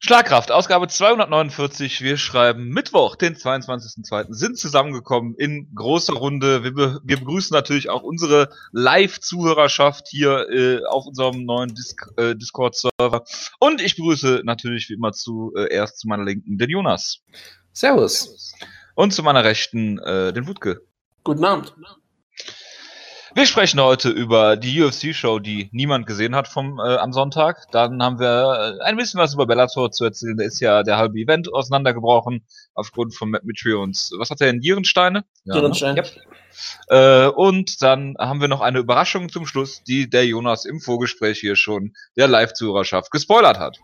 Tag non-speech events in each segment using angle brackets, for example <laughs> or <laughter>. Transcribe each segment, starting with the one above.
Schlagkraft, Ausgabe 249. Wir schreiben Mittwoch, den 22.02. sind zusammengekommen in großer Runde. Wir, be wir begrüßen natürlich auch unsere Live-Zuhörerschaft hier äh, auf unserem neuen Dis äh, Discord-Server. Und ich begrüße natürlich wie immer zuerst äh, zu meiner Linken den Jonas. Servus. Und zu meiner Rechten äh, den Wutke. Guten Abend. Wir sprechen heute über die UFC-Show, die niemand gesehen hat vom äh, am Sonntag. Dann haben wir äh, ein bisschen was über Bellator zu erzählen. Da ist ja der halbe Event auseinandergebrochen aufgrund von Matt und was hat er in Nierensteine? Ja. Ne? Ja. Äh, und dann haben wir noch eine Überraschung zum Schluss, die der Jonas im Vorgespräch hier schon der Live-Zuhörerschaft gespoilert hat.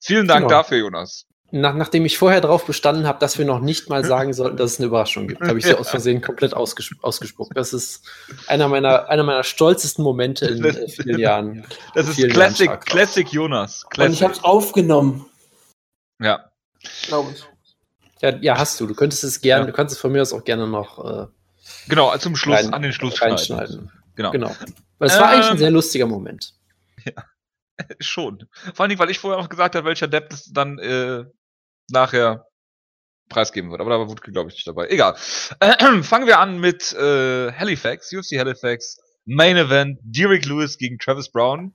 Vielen Dank genau. dafür, Jonas. Nach, nachdem ich vorher darauf bestanden habe, dass wir noch nicht mal sagen sollten, dass es eine Überraschung gibt, habe ich sie aus Versehen komplett ausges ausgespuckt. Das ist einer meiner, einer meiner stolzesten Momente in äh, vielen Jahren. Das ist Classic, Classic Jonas. Classic. Und ich habe es aufgenommen. Ja. Glaube ich. Ja, ja, hast du. Du könntest es gerne, ja. du kannst es von mir aus auch gerne noch. Äh, genau, zum Schluss, rein, an den Schluss reinschneiden. Genau. genau. Weil es ähm, war eigentlich ein ähm, sehr lustiger Moment. Ja. <laughs> Schon. Vor allem, weil ich vorher auch gesagt habe, welcher Depp das dann äh, nachher preisgeben wird. Aber da war Wutke, glaube ich, nicht dabei. Egal. Äh, <clears throat> fangen wir an mit äh, Halifax, UFC Halifax, Main Event, Derek Lewis gegen Travis Brown.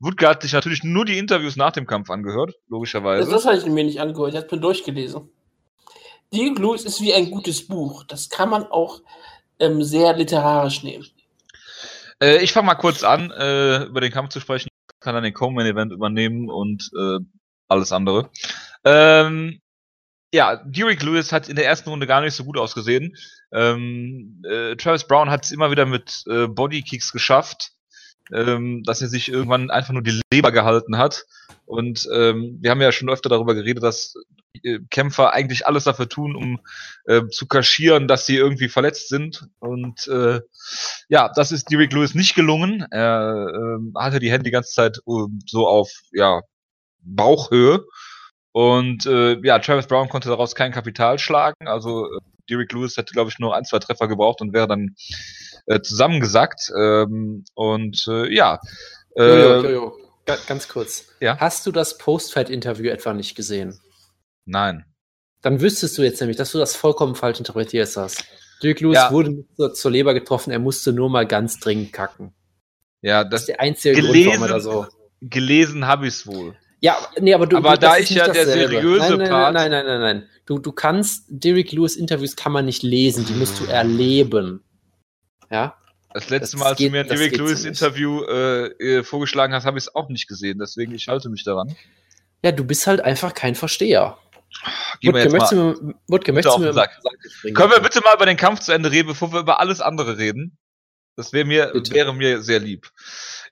Wutke hat sich natürlich nur die Interviews nach dem Kampf angehört, logischerweise. Das, habe ich mir nicht angehört, ich habe mir durchgelesen. Derek Lewis ist wie ein gutes Buch. Das kann man auch ähm, sehr literarisch nehmen. Äh, ich fange mal kurz an, äh, über den Kampf zu sprechen. Ich kann dann den Coleman Event übernehmen und äh, alles andere. Ähm, ja, Derek Lewis hat in der ersten Runde gar nicht so gut ausgesehen. Ähm, äh, Travis Brown hat es immer wieder mit äh, Bodykicks geschafft, ähm, dass er sich irgendwann einfach nur die Leber gehalten hat. Und ähm, wir haben ja schon öfter darüber geredet, dass äh, Kämpfer eigentlich alles dafür tun, um äh, zu kaschieren, dass sie irgendwie verletzt sind. Und äh, ja, das ist Derek Lewis nicht gelungen. Er äh, hatte die Hände die ganze Zeit uh, so auf ja Bauchhöhe und äh, ja, Travis Brown konnte daraus kein Kapital schlagen. Also äh, Derek Lewis hätte, glaube ich, nur ein, zwei Treffer gebraucht und wäre dann äh, zusammengesackt. Ähm, und äh, ja. Äh, Jojo, Jojo. Ganz kurz. Ja? Hast du das Post-Fight-Interview etwa nicht gesehen? Nein. Dann wüsstest du jetzt nämlich, dass du das vollkommen falsch interpretiert hast. Dirk Lewis ja. wurde zur, zur, Leber getroffen, er musste nur mal ganz dringend kacken. Ja, das, das ist der einzige gelesen, Grund, warum er da so. Gelesen habe ich es wohl. Ja, nee, aber du. Aber du, da ich ja der seriöse nein, nein, Part. Nein, nein, nein, nein, nein. Du, du kannst Derek Lewis Interviews kann man nicht lesen, die musst du erleben. Ja. Das letzte das Mal, als geht, du mir ein Derek Lewis Interview äh, äh, vorgeschlagen hast, habe ich es auch nicht gesehen. Deswegen ich halte mich daran. Ja, du bist halt einfach kein Versteher. Geh Wutke, möchtest du, Wutke, möchtest du mir Sack. Können wir bitte mal über den Kampf zu Ende reden, bevor wir über alles andere reden? Das wäre mir, wäre mir sehr lieb.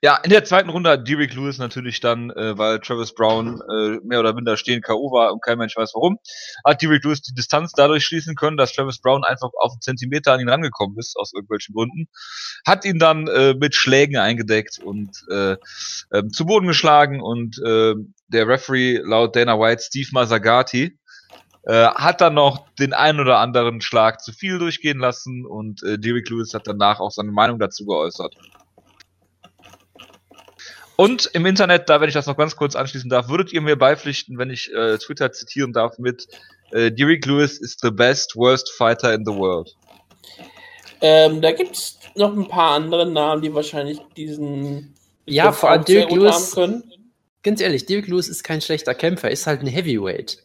Ja, in der zweiten Runde hat Derek Lewis natürlich dann, äh, weil Travis Brown äh, mehr oder minder stehen K.O. war und kein Mensch weiß warum, hat Derek Lewis die Distanz dadurch schließen können, dass Travis Brown einfach auf einen Zentimeter an ihn rangekommen ist, aus irgendwelchen Gründen. Hat ihn dann äh, mit Schlägen eingedeckt und äh, äh, zu Boden geschlagen und äh, der Referee laut Dana White, Steve Mazzagati, äh, hat dann noch den einen oder anderen Schlag zu viel durchgehen lassen und äh, Derek Lewis hat danach auch seine Meinung dazu geäußert. Und im Internet, da wenn ich das noch ganz kurz anschließen darf, würdet ihr mir beipflichten, wenn ich äh, Twitter zitieren darf mit äh, Derek Lewis is the best, worst fighter in the world. Ähm, da gibt es noch ein paar andere Namen, die wahrscheinlich diesen ja, vor allem Derek Lewis, ganz ehrlich, Derek Lewis ist kein schlechter Kämpfer, er ist halt ein Heavyweight.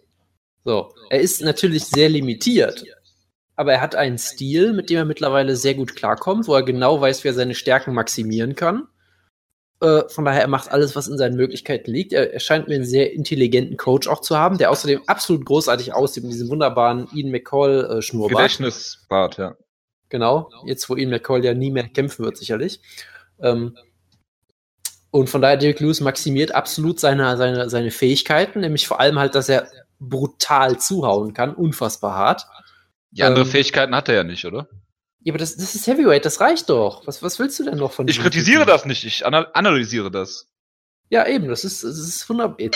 So, er ist natürlich sehr limitiert, aber er hat einen Stil, mit dem er mittlerweile sehr gut klarkommt, wo er genau weiß, wie er seine Stärken maximieren kann. Äh, von daher, er macht alles, was in seinen Möglichkeiten liegt. Er, er, scheint mir einen sehr intelligenten Coach auch zu haben, der außerdem absolut großartig aussieht mit diesem wunderbaren Ian McCall-Schnurrbart. Äh, Gedächtnisbart, ja. Genau, jetzt wo Ian McCall ja nie mehr kämpfen wird, sicherlich. Ähm, und von daher, Derek Lewis maximiert absolut seine, seine, seine Fähigkeiten, nämlich vor allem halt, dass er brutal zuhauen kann, unfassbar hart. Die andere ähm, Fähigkeiten hat er ja nicht, oder? Ja, aber das, das ist Heavyweight, das reicht doch. Was, was willst du denn noch von Ich kritisiere Typen? das nicht, ich analysiere das. Ja, eben, das ist, das ist wunderbar.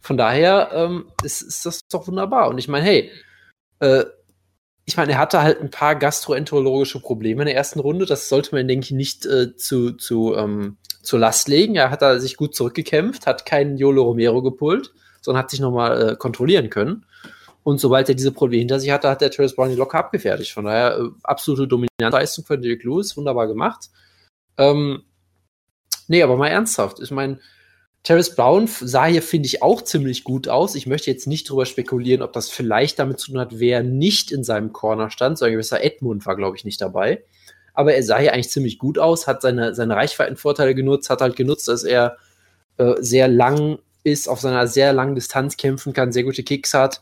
Von daher ähm, ist, ist das doch wunderbar. Und ich meine, hey, äh, ich meine, er hatte halt ein paar gastroenterologische Probleme in der ersten Runde. Das sollte man, denke ich, nicht äh, zu, zu ähm, zur Last legen. Er hat da sich gut zurückgekämpft, hat keinen Yolo Romero gepult, sondern hat sich nochmal äh, kontrollieren können. Und sobald er diese Probleme hinter sich hatte, hat der Travis Brown die locker abgefertigt. Von daher äh, absolute Dominanzleistung von Derek Lewis, wunderbar gemacht. Ähm, nee, aber mal ernsthaft. Ich meine, Terrence Brown sah hier, finde ich, auch ziemlich gut aus. Ich möchte jetzt nicht drüber spekulieren, ob das vielleicht damit zu tun hat, wer nicht in seinem Corner stand. So ein gewisser Edmund war, glaube ich, nicht dabei. Aber er sah hier eigentlich ziemlich gut aus, hat seine, seine Reichweitenvorteile genutzt, hat halt genutzt, dass er äh, sehr lang ist, auf seiner sehr langen Distanz kämpfen kann, sehr gute Kicks hat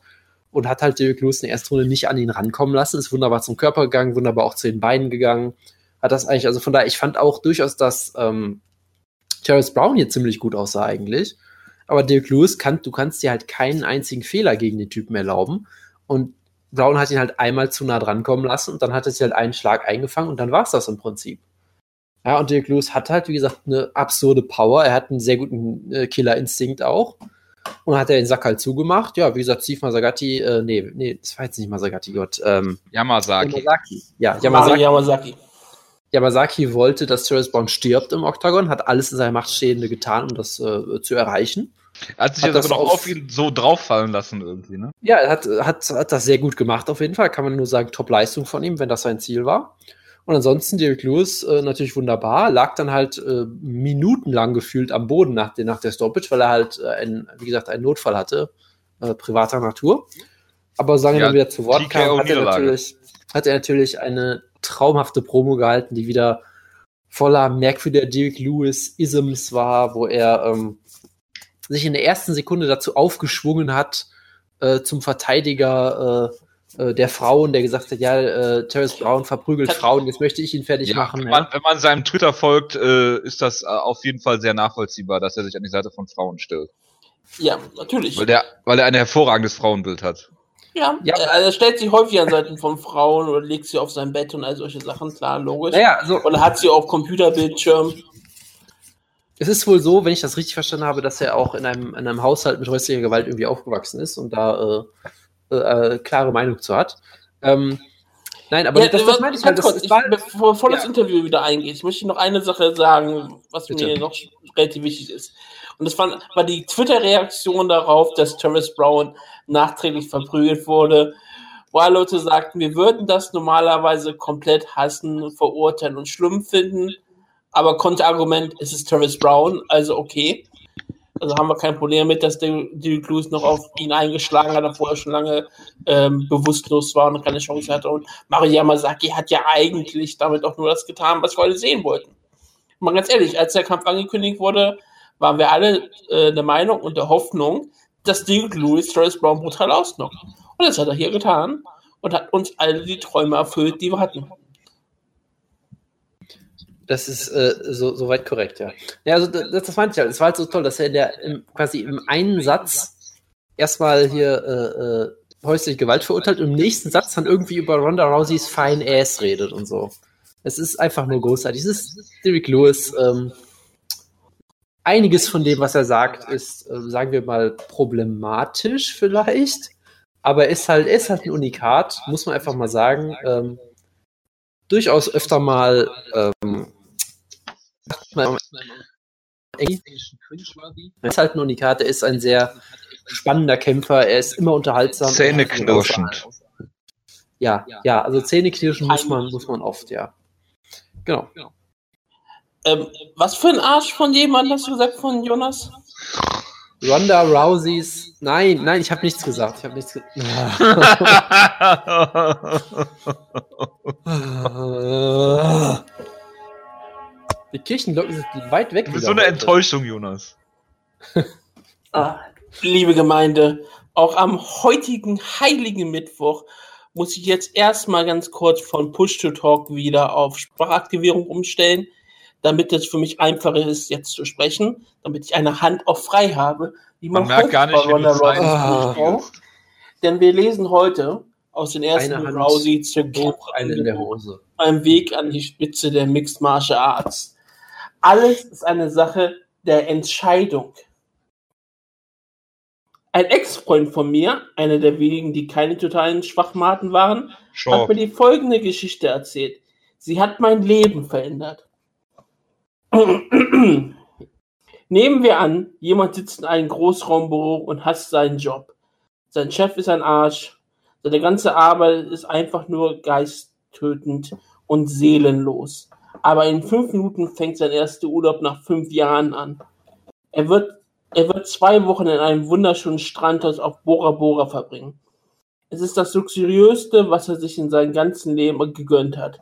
und hat halt Derek Lewis in der ersten Runde nicht an ihn rankommen lassen. Ist wunderbar zum Körper gegangen, wunderbar auch zu den Beinen gegangen. Hat das eigentlich, also von daher, ich fand auch durchaus, dass ähm, Terrence Brown hier ziemlich gut aussah eigentlich. Aber Dirk Lewis kann, du kannst dir halt keinen einzigen Fehler gegen den Typen erlauben. Und Brown hat ihn halt einmal zu nah dran kommen lassen und dann hat er sich halt einen Schlag eingefangen und dann war es das im Prinzip. Ja, und Dirk Lewis hat halt, wie gesagt, eine absurde Power. Er hat einen sehr guten äh, Killerinstinkt auch. Und hat er den Sack halt zugemacht. Ja, wie gesagt, Steve Masagati, äh, nee, nee, das war jetzt nicht Masagati, Gott. Ähm, Yamazaki. Yamazaki. Ja, Yamazaki. Yamazaki. Yamazaki wollte, dass Terrence Brown stirbt im Oktagon, hat alles in seiner Macht Stehende getan, um das äh, zu erreichen. Er hat sich hat das aber noch auf ihn so drauffallen lassen irgendwie, ne? Ja, er hat, hat, hat das sehr gut gemacht auf jeden Fall. Kann man nur sagen, Top-Leistung von ihm, wenn das sein Ziel war. Und ansonsten Derek Lewis äh, natürlich wunderbar, lag dann halt äh, minutenlang gefühlt am Boden nach, der, nach der Stoppage, weil er halt, äh, ein, wie gesagt, einen Notfall hatte, äh, privater Natur. Aber sagen wir ja, wieder zu Wort kam, hat er, natürlich, hat er natürlich eine traumhafte Promo gehalten, die wieder voller merkwürdiger Derek Lewis-Isms war, wo er ähm, sich in der ersten Sekunde dazu aufgeschwungen hat, äh, zum Verteidiger äh, äh, der Frauen, der gesagt hat, ja, äh, Terrence Brown verprügelt Frauen, jetzt möchte ich ihn fertig ja, machen. Wenn man, wenn man seinem Twitter folgt, äh, ist das äh, auf jeden Fall sehr nachvollziehbar, dass er sich an die Seite von Frauen stellt. Ja, natürlich. Weil, der, weil er ein hervorragendes Frauenbild hat. Ja, ja. Also er stellt sich häufig an Seiten von Frauen oder legt sie auf sein Bett und all solche Sachen, klar, logisch. Naja, also, und hat sie auf Computerbildschirm. Es ist wohl so, wenn ich das richtig verstanden habe, dass er auch in einem, in einem Haushalt mit häuslicher Gewalt irgendwie aufgewachsen ist und da äh, äh, klare Meinung zu hat. Ähm, nein, aber ja, das, das meine ich halt. Das, kurz, ich, bevor, bevor ja. das Interview wieder eingeht, möchte ich noch eine Sache sagen, was Bitte. mir noch relativ wichtig ist. Und das war, war die Twitter-Reaktion darauf, dass Travis Brown nachträglich verprügelt wurde, alle Leute sagten, wir würden das normalerweise komplett hassen, verurteilen und schlimm finden. Aber Konterargument, es ist Travis Brown, also okay. Also haben wir kein Problem mit, dass der Lewis noch auf ihn eingeschlagen hat, obwohl er schon lange ähm, bewusstlos war und keine Chance hatte. Und Mario Yamazaki hat ja eigentlich damit auch nur das getan, was wir alle sehen wollten. Mal ganz ehrlich, als der Kampf angekündigt wurde, waren wir alle äh, der Meinung und der Hoffnung, dass Derek Lewis Travis Brown brutal ausnockt. Und das hat er hier getan und hat uns alle die Träume erfüllt, die wir hatten. Das ist äh, so, soweit korrekt, ja. Ja, also das, das meinte ich halt. Es war halt so toll, dass er in der, im, quasi im einen Satz erstmal hier äh, äh, häusliche Gewalt verurteilt und im nächsten Satz dann irgendwie über Ronda Rouseys Fine Ass redet und so. Es ist einfach nur großartig. Es ist Derek Lewis, ähm, einiges von dem, was er sagt, ist, äh, sagen wir mal, problematisch vielleicht. Aber er ist halt, er ist halt ein Unikat, muss man einfach mal sagen. Ähm, durchaus öfter mal ähm, er ist halt ein Unikat, er ist ein sehr spannender Kämpfer, er ist immer unterhaltsam. Zähneknirschend. Ja, ja, also Zähneknirschen muss man, muss man oft, ja. Genau. genau. Ähm, was für ein Arsch von jemandem hast du gesagt, von Jonas? Ronda Rouseys. Nein, nein, ich habe nichts gesagt. Ich habe nichts gesagt. Die Kirchenglocken sind weit weg. Du bist so eine Enttäuschung, Jonas. <laughs> ah, liebe Gemeinde, auch am heutigen heiligen Mittwoch muss ich jetzt erstmal ganz kurz von Push to Talk wieder auf Sprachaktivierung umstellen damit es für mich einfacher ist, jetzt zu sprechen, damit ich eine Hand auch frei habe, wie man, man merkt gar nicht, wie du Denn wir lesen heute aus den ersten Rousey zu eine in der Hose. Beim Weg an die Spitze der Mixed Martial Arts. Alles ist eine Sache der Entscheidung. Ein Ex-Freund von mir, einer der wenigen, die keine totalen Schwachmaten waren, sure. hat mir die folgende Geschichte erzählt. Sie hat mein Leben verändert. <clears throat> Nehmen wir an, jemand sitzt in einem Großraumbüro und hasst seinen Job. Sein Chef ist ein Arsch. Seine ganze Arbeit ist einfach nur geisttötend und seelenlos. Aber in fünf Minuten fängt sein erster Urlaub nach fünf Jahren an. Er wird, er wird zwei Wochen in einem wunderschönen Strandhaus auf Bora Bora verbringen. Es ist das luxuriöste, was er sich in seinem ganzen Leben gegönnt hat.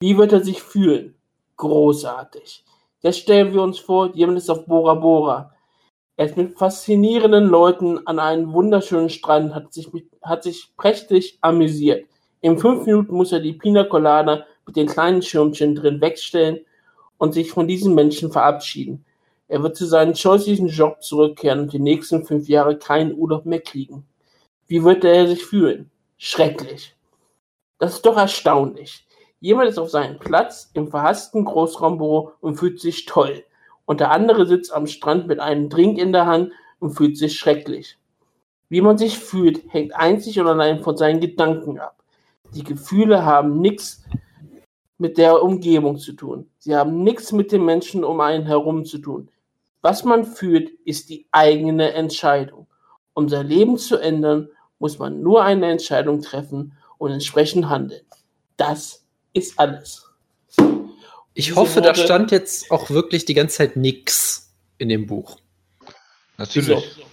Wie wird er sich fühlen? Großartig. Jetzt stellen wir uns vor, jemand ist auf Bora Bora. Er ist mit faszinierenden Leuten an einem wunderschönen Strand, hat sich, hat sich prächtig amüsiert. In fünf Minuten muss er die Pina Colada mit den kleinen Schirmchen drin wegstellen und sich von diesen Menschen verabschieden. Er wird zu seinem scheußlichen Job zurückkehren und die nächsten fünf Jahre keinen Urlaub mehr kriegen. Wie wird er sich fühlen? Schrecklich. Das ist doch erstaunlich. Jemand ist auf seinem Platz im verhassten Großraumbüro und fühlt sich toll. Und der andere sitzt am Strand mit einem Drink in der Hand und fühlt sich schrecklich. Wie man sich fühlt, hängt einzig und allein von seinen Gedanken ab. Die Gefühle haben nichts mit der Umgebung zu tun. Sie haben nichts mit den Menschen um einen herum zu tun. Was man fühlt, ist die eigene Entscheidung. Um sein Leben zu ändern, muss man nur eine Entscheidung treffen und entsprechend handeln. Das ist alles. Ich Diese hoffe, Worte, da stand jetzt auch wirklich die ganze Zeit nichts in dem Buch. Natürlich. Wieso?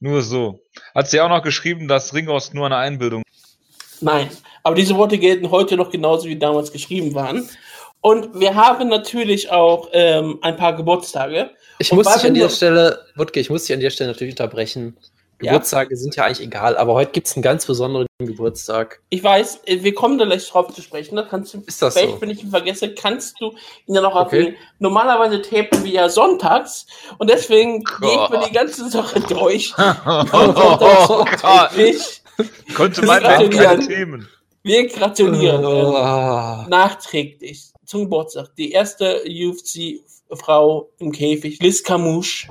Nur so. Hat sie auch noch geschrieben, dass Ringost nur eine Einbildung. Nein, aber diese Worte gelten heute noch genauso wie damals geschrieben waren. Und wir haben natürlich auch ähm, ein paar Geburtstage. Ich muss dich an dieser Stelle, Wutke, ich muss dich an dieser Stelle natürlich unterbrechen. Geburtstage ja. sind ja eigentlich egal, aber heute gibt es einen ganz besonderen Geburtstag. Ich weiß, äh, wir kommen da gleich drauf zu sprechen. Da kannst du, ist das vielleicht, so? wenn ich ihn vergesse, kannst du ihn ja noch okay. erwähnen. Normalerweise tapen wir ja sonntags und deswegen oh. geht mir die ganze Sache durch. <laughs> oh, <laughs> ich <laughs> Konnte man keine Themen. Wir gratulieren oh. nachträglich zum Geburtstag. Die erste UFC-Frau im Käfig, Liz Camouche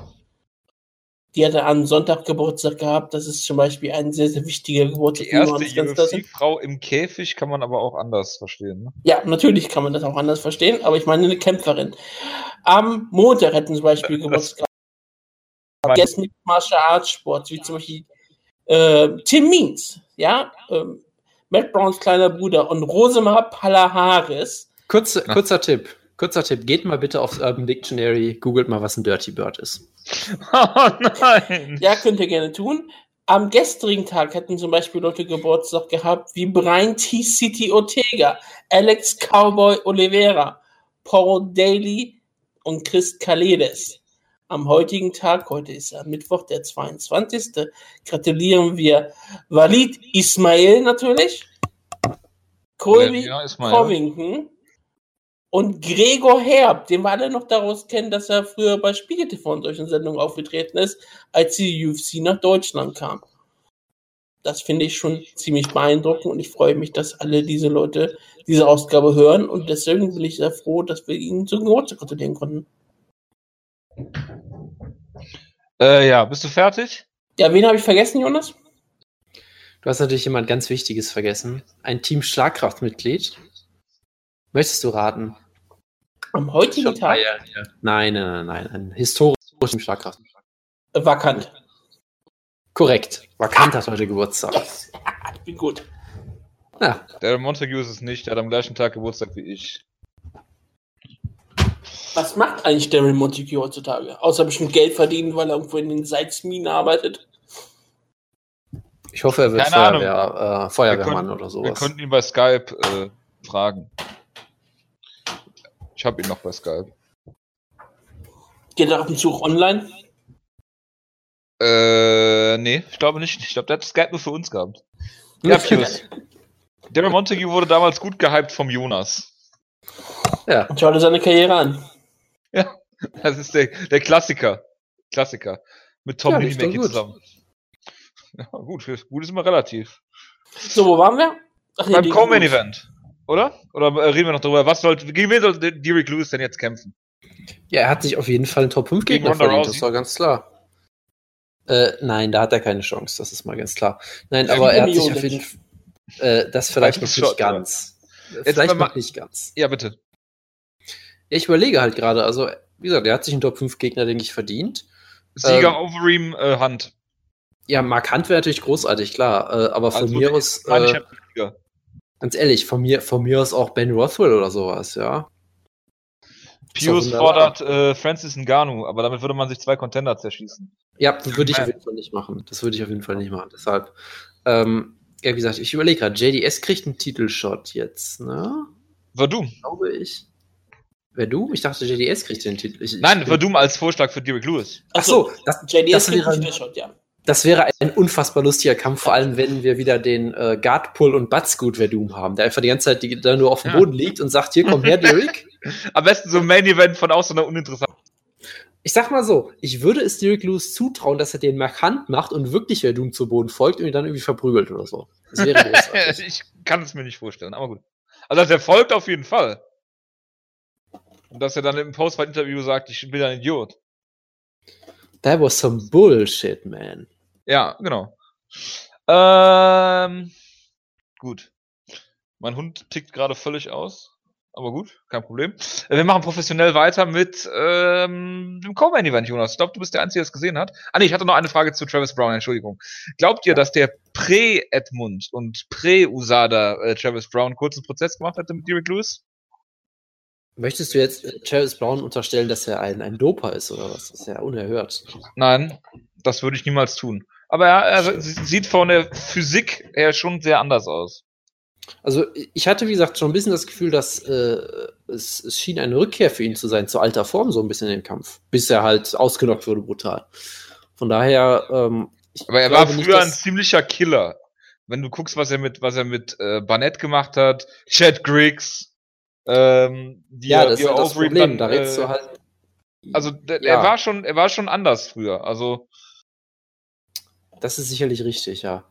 die hatte am Sonntag Geburtstag gehabt. Das ist zum Beispiel ein sehr, sehr wichtiger Geburtstag. Die erste UFC-Frau im Käfig kann man aber auch anders verstehen. Ne? Ja, natürlich kann man das auch anders verstehen, aber ich meine eine Kämpferin. Am Montag hätten zum Beispiel Geburtstag Jetzt mit Martial Arts Sports, wie zum Beispiel äh, Tim Means, ja, ähm, Matt Browns kleiner Bruder und Rosemar Palaharis. Kurze, kurzer Tipp, kurzer Tipp, geht mal bitte aufs Urban Dictionary, googelt mal, was ein Dirty Bird ist. <laughs> Oh nein. Ja, könnt ihr gerne tun. Am gestrigen Tag hätten zum Beispiel Leute Geburtstag gehabt wie Brian T. City Ortega, Alex Cowboy Oliveira, Paul Daly und Chris Kaledes. Am heutigen Tag, heute ist ja Mittwoch, der 22. gratulieren wir Walid Ismail natürlich, Colby ja, Covington, und Gregor Herb, den wir alle noch daraus kennen, dass er früher bei Spiegel TV in solchen Sendungen aufgetreten ist, als die UFC nach Deutschland kam. Das finde ich schon ziemlich beeindruckend und ich freue mich, dass alle diese Leute diese Ausgabe hören und deswegen bin ich sehr froh, dass wir ihnen zu Geburtstag gratulieren konnten. Äh, ja, bist du fertig? Ja, wen habe ich vergessen, Jonas? Du hast natürlich jemand ganz Wichtiges vergessen. Ein Team Schlagkraftmitglied. Möchtest du raten? Am heutigen Tag? Nein, nein, nein, nein. Ein historischen Schlagkraft. Vakant. Korrekt. Vakant hat heute Geburtstag. ich bin gut. Ja. Der Montague ist es nicht. Der hat am gleichen Tag Geburtstag wie ich. Was macht eigentlich Daryl Montague heutzutage? Außer bestimmt Geld verdienen, weil er irgendwo in den Salzminen arbeitet. Ich hoffe, er wird Feuerwehr, äh, Feuerwehrmann wir oder sowas. Wir könnten ihn bei Skype äh, fragen. Ich habe ihn noch bei Skype. Geht er auf dem Zug online? Äh, nee, ich glaube nicht. Ich glaube, der hat Skype nur für uns gehabt. Ja, Pius. Darren Montague wurde damals gut gehypt vom Jonas. Ja. Und schau dir seine Karriere an. <laughs> Ja, das ist der, der Klassiker. Klassiker. Mit Tom ja, Liebecki zusammen. <laughs> Ja, gut, gut ist immer relativ. So, wo waren wir? Ach, Beim Common Event. Oder? Oder äh, reden wir noch darüber? Was sollte, gegen wen soll Derek Lewis denn jetzt kämpfen? Ja, er hat sich auf jeden Fall einen Top 5 Gegner verdient, das war ganz klar. Äh, nein, da hat er keine Chance, das ist mal ganz klar. Nein, aber er hat sich auf jeden Fall. Äh, das vielleicht noch nicht ganz. Äh, vielleicht noch nicht ganz. Ja, bitte. Ja, ich überlege halt gerade, also, wie gesagt, der hat sich einen Top 5 Gegner, denke ich, verdient. Sieger ähm, Overeem äh, Hand. Ja, Mark Hunt wäre natürlich großartig, klar. Äh, aber von also, mir aus. Äh, ganz ehrlich, von mir, von mir aus auch Ben Rothwell oder sowas, ja. Pius fordert äh, Francis Ngannou, aber damit würde man sich zwei Contender zerschießen. Ja, das würde ich auf jeden Fall nicht machen. Das würde ich auf jeden Fall nicht machen. Deshalb, ähm, ja, wie gesagt, ich überlege gerade, JDS kriegt einen Titelshot jetzt, ne? Verdum. Glaube ich. Wer du? Ich dachte, JDS kriegt den Titel. Ich, Nein, Verdum als Vorschlag für Derek Lewis. Ach so, das, JDS das wäre, ein, ja. das wäre ein unfassbar lustiger Kampf, vor allem wenn wir wieder den äh, Guardpull und Batsgood Verdum haben, der einfach die ganze Zeit die, da nur auf dem Boden liegt und sagt, hier komm her, Derek. <laughs> Am besten so ein Main Event von außen so uninteressant. Ich sag mal so, ich würde es Derek Lewis zutrauen, dass er den markant macht und wirklich Verdum zu Boden folgt und ihn dann irgendwie verprügelt oder so. Das wäre <laughs> großartig. ich kann es mir nicht vorstellen, aber gut. Also der folgt auf jeden Fall. Und dass er dann im Postfight-Interview sagt, ich bin ein Idiot. That was some bullshit, man. Ja, genau. Ähm, gut. Mein Hund tickt gerade völlig aus. Aber gut, kein Problem. Äh, wir machen professionell weiter mit ähm, dem Co-Main-Event, Jonas. Ich glaube, du bist der Einzige, der es gesehen hat. Ah, nee, ich hatte noch eine Frage zu Travis Brown, Entschuldigung. Glaubt ihr, dass der Prä-Edmund und Prä-Usada äh, Travis Brown kurzen Prozess gemacht hätte mit Derek Lewis? Möchtest du jetzt äh, Travis Brown unterstellen, dass er ein, ein Doper ist oder was? Das ist ja unerhört. Nein, das würde ich niemals tun. Aber er, er sieht von der Physik her schon sehr anders aus. Also ich hatte, wie gesagt, schon ein bisschen das Gefühl, dass äh, es, es, schien eine Rückkehr für ihn zu sein, zur alter Form, so ein bisschen in den Kampf. Bis er halt ausgenockt wurde, brutal. Von daher, ähm, Aber er war früher nicht, ein ziemlicher Killer. Wenn du guckst, was er mit, was er mit äh, Barnett gemacht hat, Chad Griggs, ähm, die ja, das ist halt das Problem. Dann, da redest äh, du halt. Also ja. er war schon, er war schon anders früher. Also das ist sicherlich richtig, ja.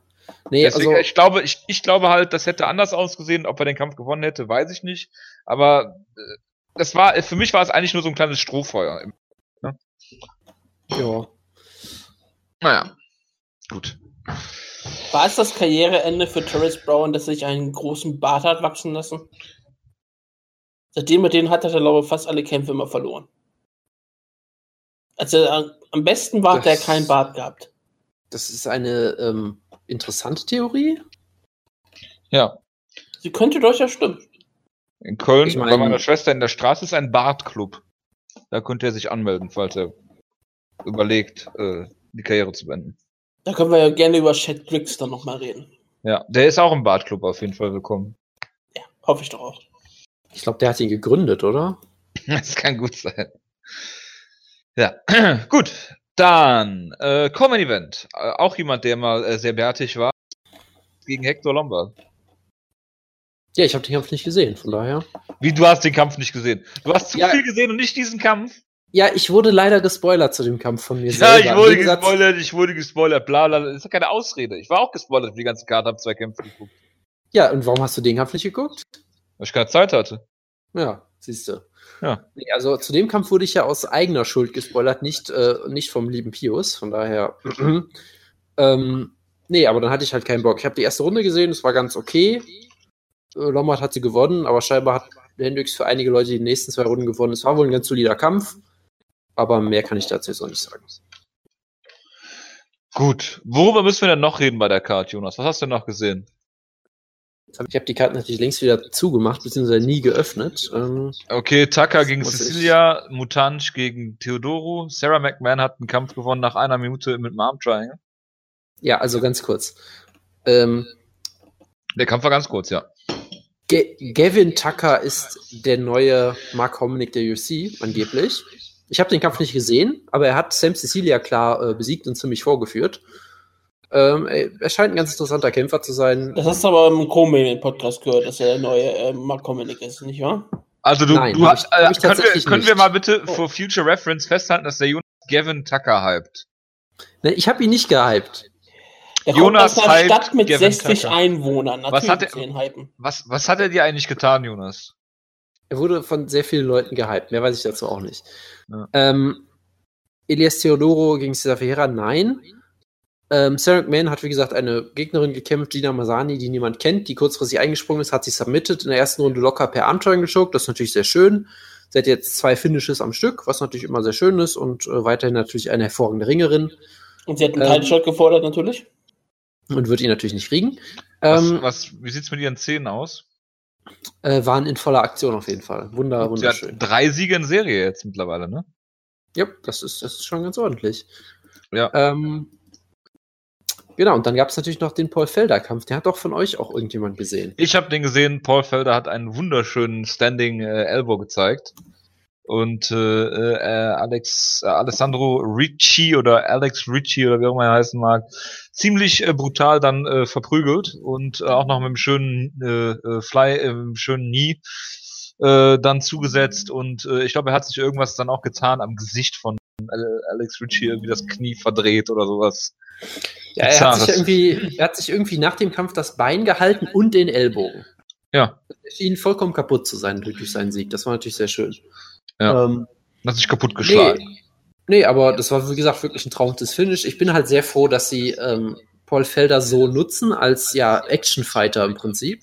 Nee, Deswegen, also, ich glaube, ich, ich glaube halt, das hätte anders ausgesehen. Ob er den Kampf gewonnen hätte, weiß ich nicht. Aber äh, das war, für mich war es eigentlich nur so ein kleines Strohfeuer. Ne? Ja. Naja, gut. War es das Karriereende für Travis Brown, dass er sich einen großen Bart hat wachsen lassen? Seitdem er den hat, hat er, glaube ich, fast alle Kämpfe immer verloren. Also am besten war, das, hat er keinen Bart gehabt. Das ist eine ähm, interessante Theorie. Ja. Sie könnte durchaus stimmen. In Köln, ich mein, bei meiner Schwester in der Straße ist ein Bartclub. Da könnte er sich anmelden, falls er überlegt, äh, die Karriere zu beenden. Da können wir ja gerne über Chat Glücks dann nochmal reden. Ja, der ist auch im Bartclub auf jeden Fall willkommen. Ja, hoffe ich doch auch. Ich glaube, der hat ihn gegründet, oder? <laughs> Das kann gut sein. Ja, <clears throat> gut. Dann, äh, Common Event. Äh, auch jemand, der mal äh, sehr bärtig war. Gegen Hector Lombard. Ja, ich habe den Kampf nicht gesehen, von daher. Wie, du hast den Kampf nicht gesehen? Du hast zu ja. viel gesehen und nicht diesen Kampf? Ja, ich wurde leider gespoilert zu dem Kampf von mir ja, selber. Ja, ich wurde gespoilert, ich wurde gespoilert, bla bla. Das ist ja keine Ausrede. Ich war auch gespoilert für die ganze Karte, habe zwei Kämpfe geguckt. Ja, und warum hast du den Kampf nicht geguckt? Weil ich keine Zeit hatte. Ja, siehst du. Ja. Nee, also zu dem Kampf wurde ich ja aus eigener Schuld gespoilert, nicht, äh, nicht vom lieben Pius, von daher. <clears throat> ähm, nee, aber dann hatte ich halt keinen Bock. Ich habe die erste Runde gesehen, es war ganz okay. Äh, Lombard hat sie gewonnen, aber scheinbar hat Hendricks für einige Leute die nächsten zwei Runden gewonnen. Es war wohl ein ganz solider Kampf, aber mehr kann ich dazu jetzt auch nicht sagen. Gut, worüber müssen wir denn noch reden bei der Karte, Jonas? Was hast du denn noch gesehen? Ich habe die Karte natürlich längst wieder zugemacht, beziehungsweise nie geöffnet. Ähm, okay, Tucker gegen Cecilia, ich... Mutanch gegen Theodoro. Sarah McMahon hat einen Kampf gewonnen nach einer Minute mit dem Arm Triangle. Ja, also ganz kurz. Ähm, der Kampf war ganz kurz, ja. Ge Gavin Tucker ist der neue Mark Hominick der UFC, angeblich. Ich habe den Kampf nicht gesehen, aber er hat Sam Cecilia klar äh, besiegt und ziemlich vorgeführt. Ähm, er scheint ein ganz interessanter Kämpfer zu sein. Das hast du aber im Co-Main-Podcast gehört, dass er der neue äh, Mark Hominick ist, nicht wahr? Also du, Nein, du hast, ich, äh, können, wir, können wir mal bitte oh. for Future Reference festhalten, dass der Jonas Gavin Tucker hypt? Ne, ich habe ihn nicht gehypt. Er Jonas kommt aus einer Stadt mit Gavin 60 Tucker. Einwohnern. Natürlich was hat, er, was, was hat er dir eigentlich getan, Jonas? Er wurde von sehr vielen Leuten gehypt. Mehr weiß ich dazu auch nicht. Ja. Ähm, Elias Theodoro gegen Cesar Ferreira, nein. Ähm, Sarah McMahon hat, wie gesagt, eine Gegnerin gekämpft, Gina Masani, die niemand kennt, die kurzfristig eingesprungen ist, hat sich submitted, in der ersten Runde locker per Armtriangle geschokt, das ist natürlich sehr schön. Sie hat jetzt zwei Finishes am Stück, was natürlich immer sehr schön ist und äh, weiterhin natürlich eine hervorragende Ringerin. Und sie hat einen ähm, Title gefordert natürlich. Und wird ihn natürlich nicht kriegen. Was, ähm, was, wie sieht's mit ihren Zähnen aus? Äh, waren in voller Aktion auf jeden Fall. Wunder, wunderschön. Sie hat drei Siege in Serie jetzt mittlerweile, ne? Ja, das ist, das ist schon ganz ordentlich. Ja. Ähm, genau, und dann gab es natürlich noch den Paul Felder-Kampf. Der hat doch von euch auch irgendjemand gesehen. Ich habe den gesehen. Paul Felder hat einen wunderschönen Standing äh, Elbow gezeigt. Und äh, äh, Alex, äh, Alessandro Ricci oder Alex Ricci oder wie auch immer er heißen mag, ziemlich äh, brutal dann äh, verprügelt und äh, auch noch mit einem schönen äh, äh Fly, äh, schönen Knee äh, dann zugesetzt und äh, ich glaube, er hat sich irgendwas dann auch getan am Gesicht von Alex Ritchie, irgendwie das Knie verdreht oder sowas. Ja, er hat, sich irgendwie, er hat sich irgendwie nach dem Kampf das Bein gehalten und den Ellbogen. Ja. Es schien vollkommen kaputt zu sein durch seinen Sieg. Das war natürlich sehr schön. Ja. Ähm, hat sich kaputt geschlagen. Nee, nee, aber das war, wie gesagt, wirklich ein traumhaftes Finish. Ich bin halt sehr froh, dass sie ähm, Paul Felder so nutzen als ja Actionfighter im Prinzip.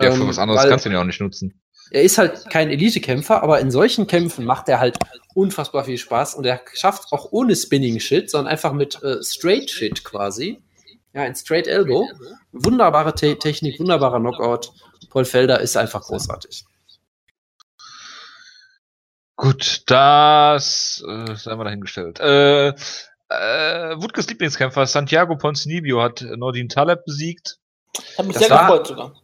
Ja, für ähm, was anderes kannst du ihn ja auch nicht nutzen er ist halt kein Elite-Kämpfer, aber in solchen Kämpfen macht er halt unfassbar viel Spaß und er schafft auch ohne Spinning-Shit, sondern einfach mit äh, Straight-Shit quasi. Ja, ein Straight Elbow. Wunderbare Te Technik, wunderbarer Knockout. Paul Felder ist einfach großartig. Gut, das äh, sei mal dahingestellt. Äh, äh, Wutges Lieblingskämpfer Santiago Ponzinibbio hat Nordin Taleb besiegt. Hat mich das sehr gefreut sogar.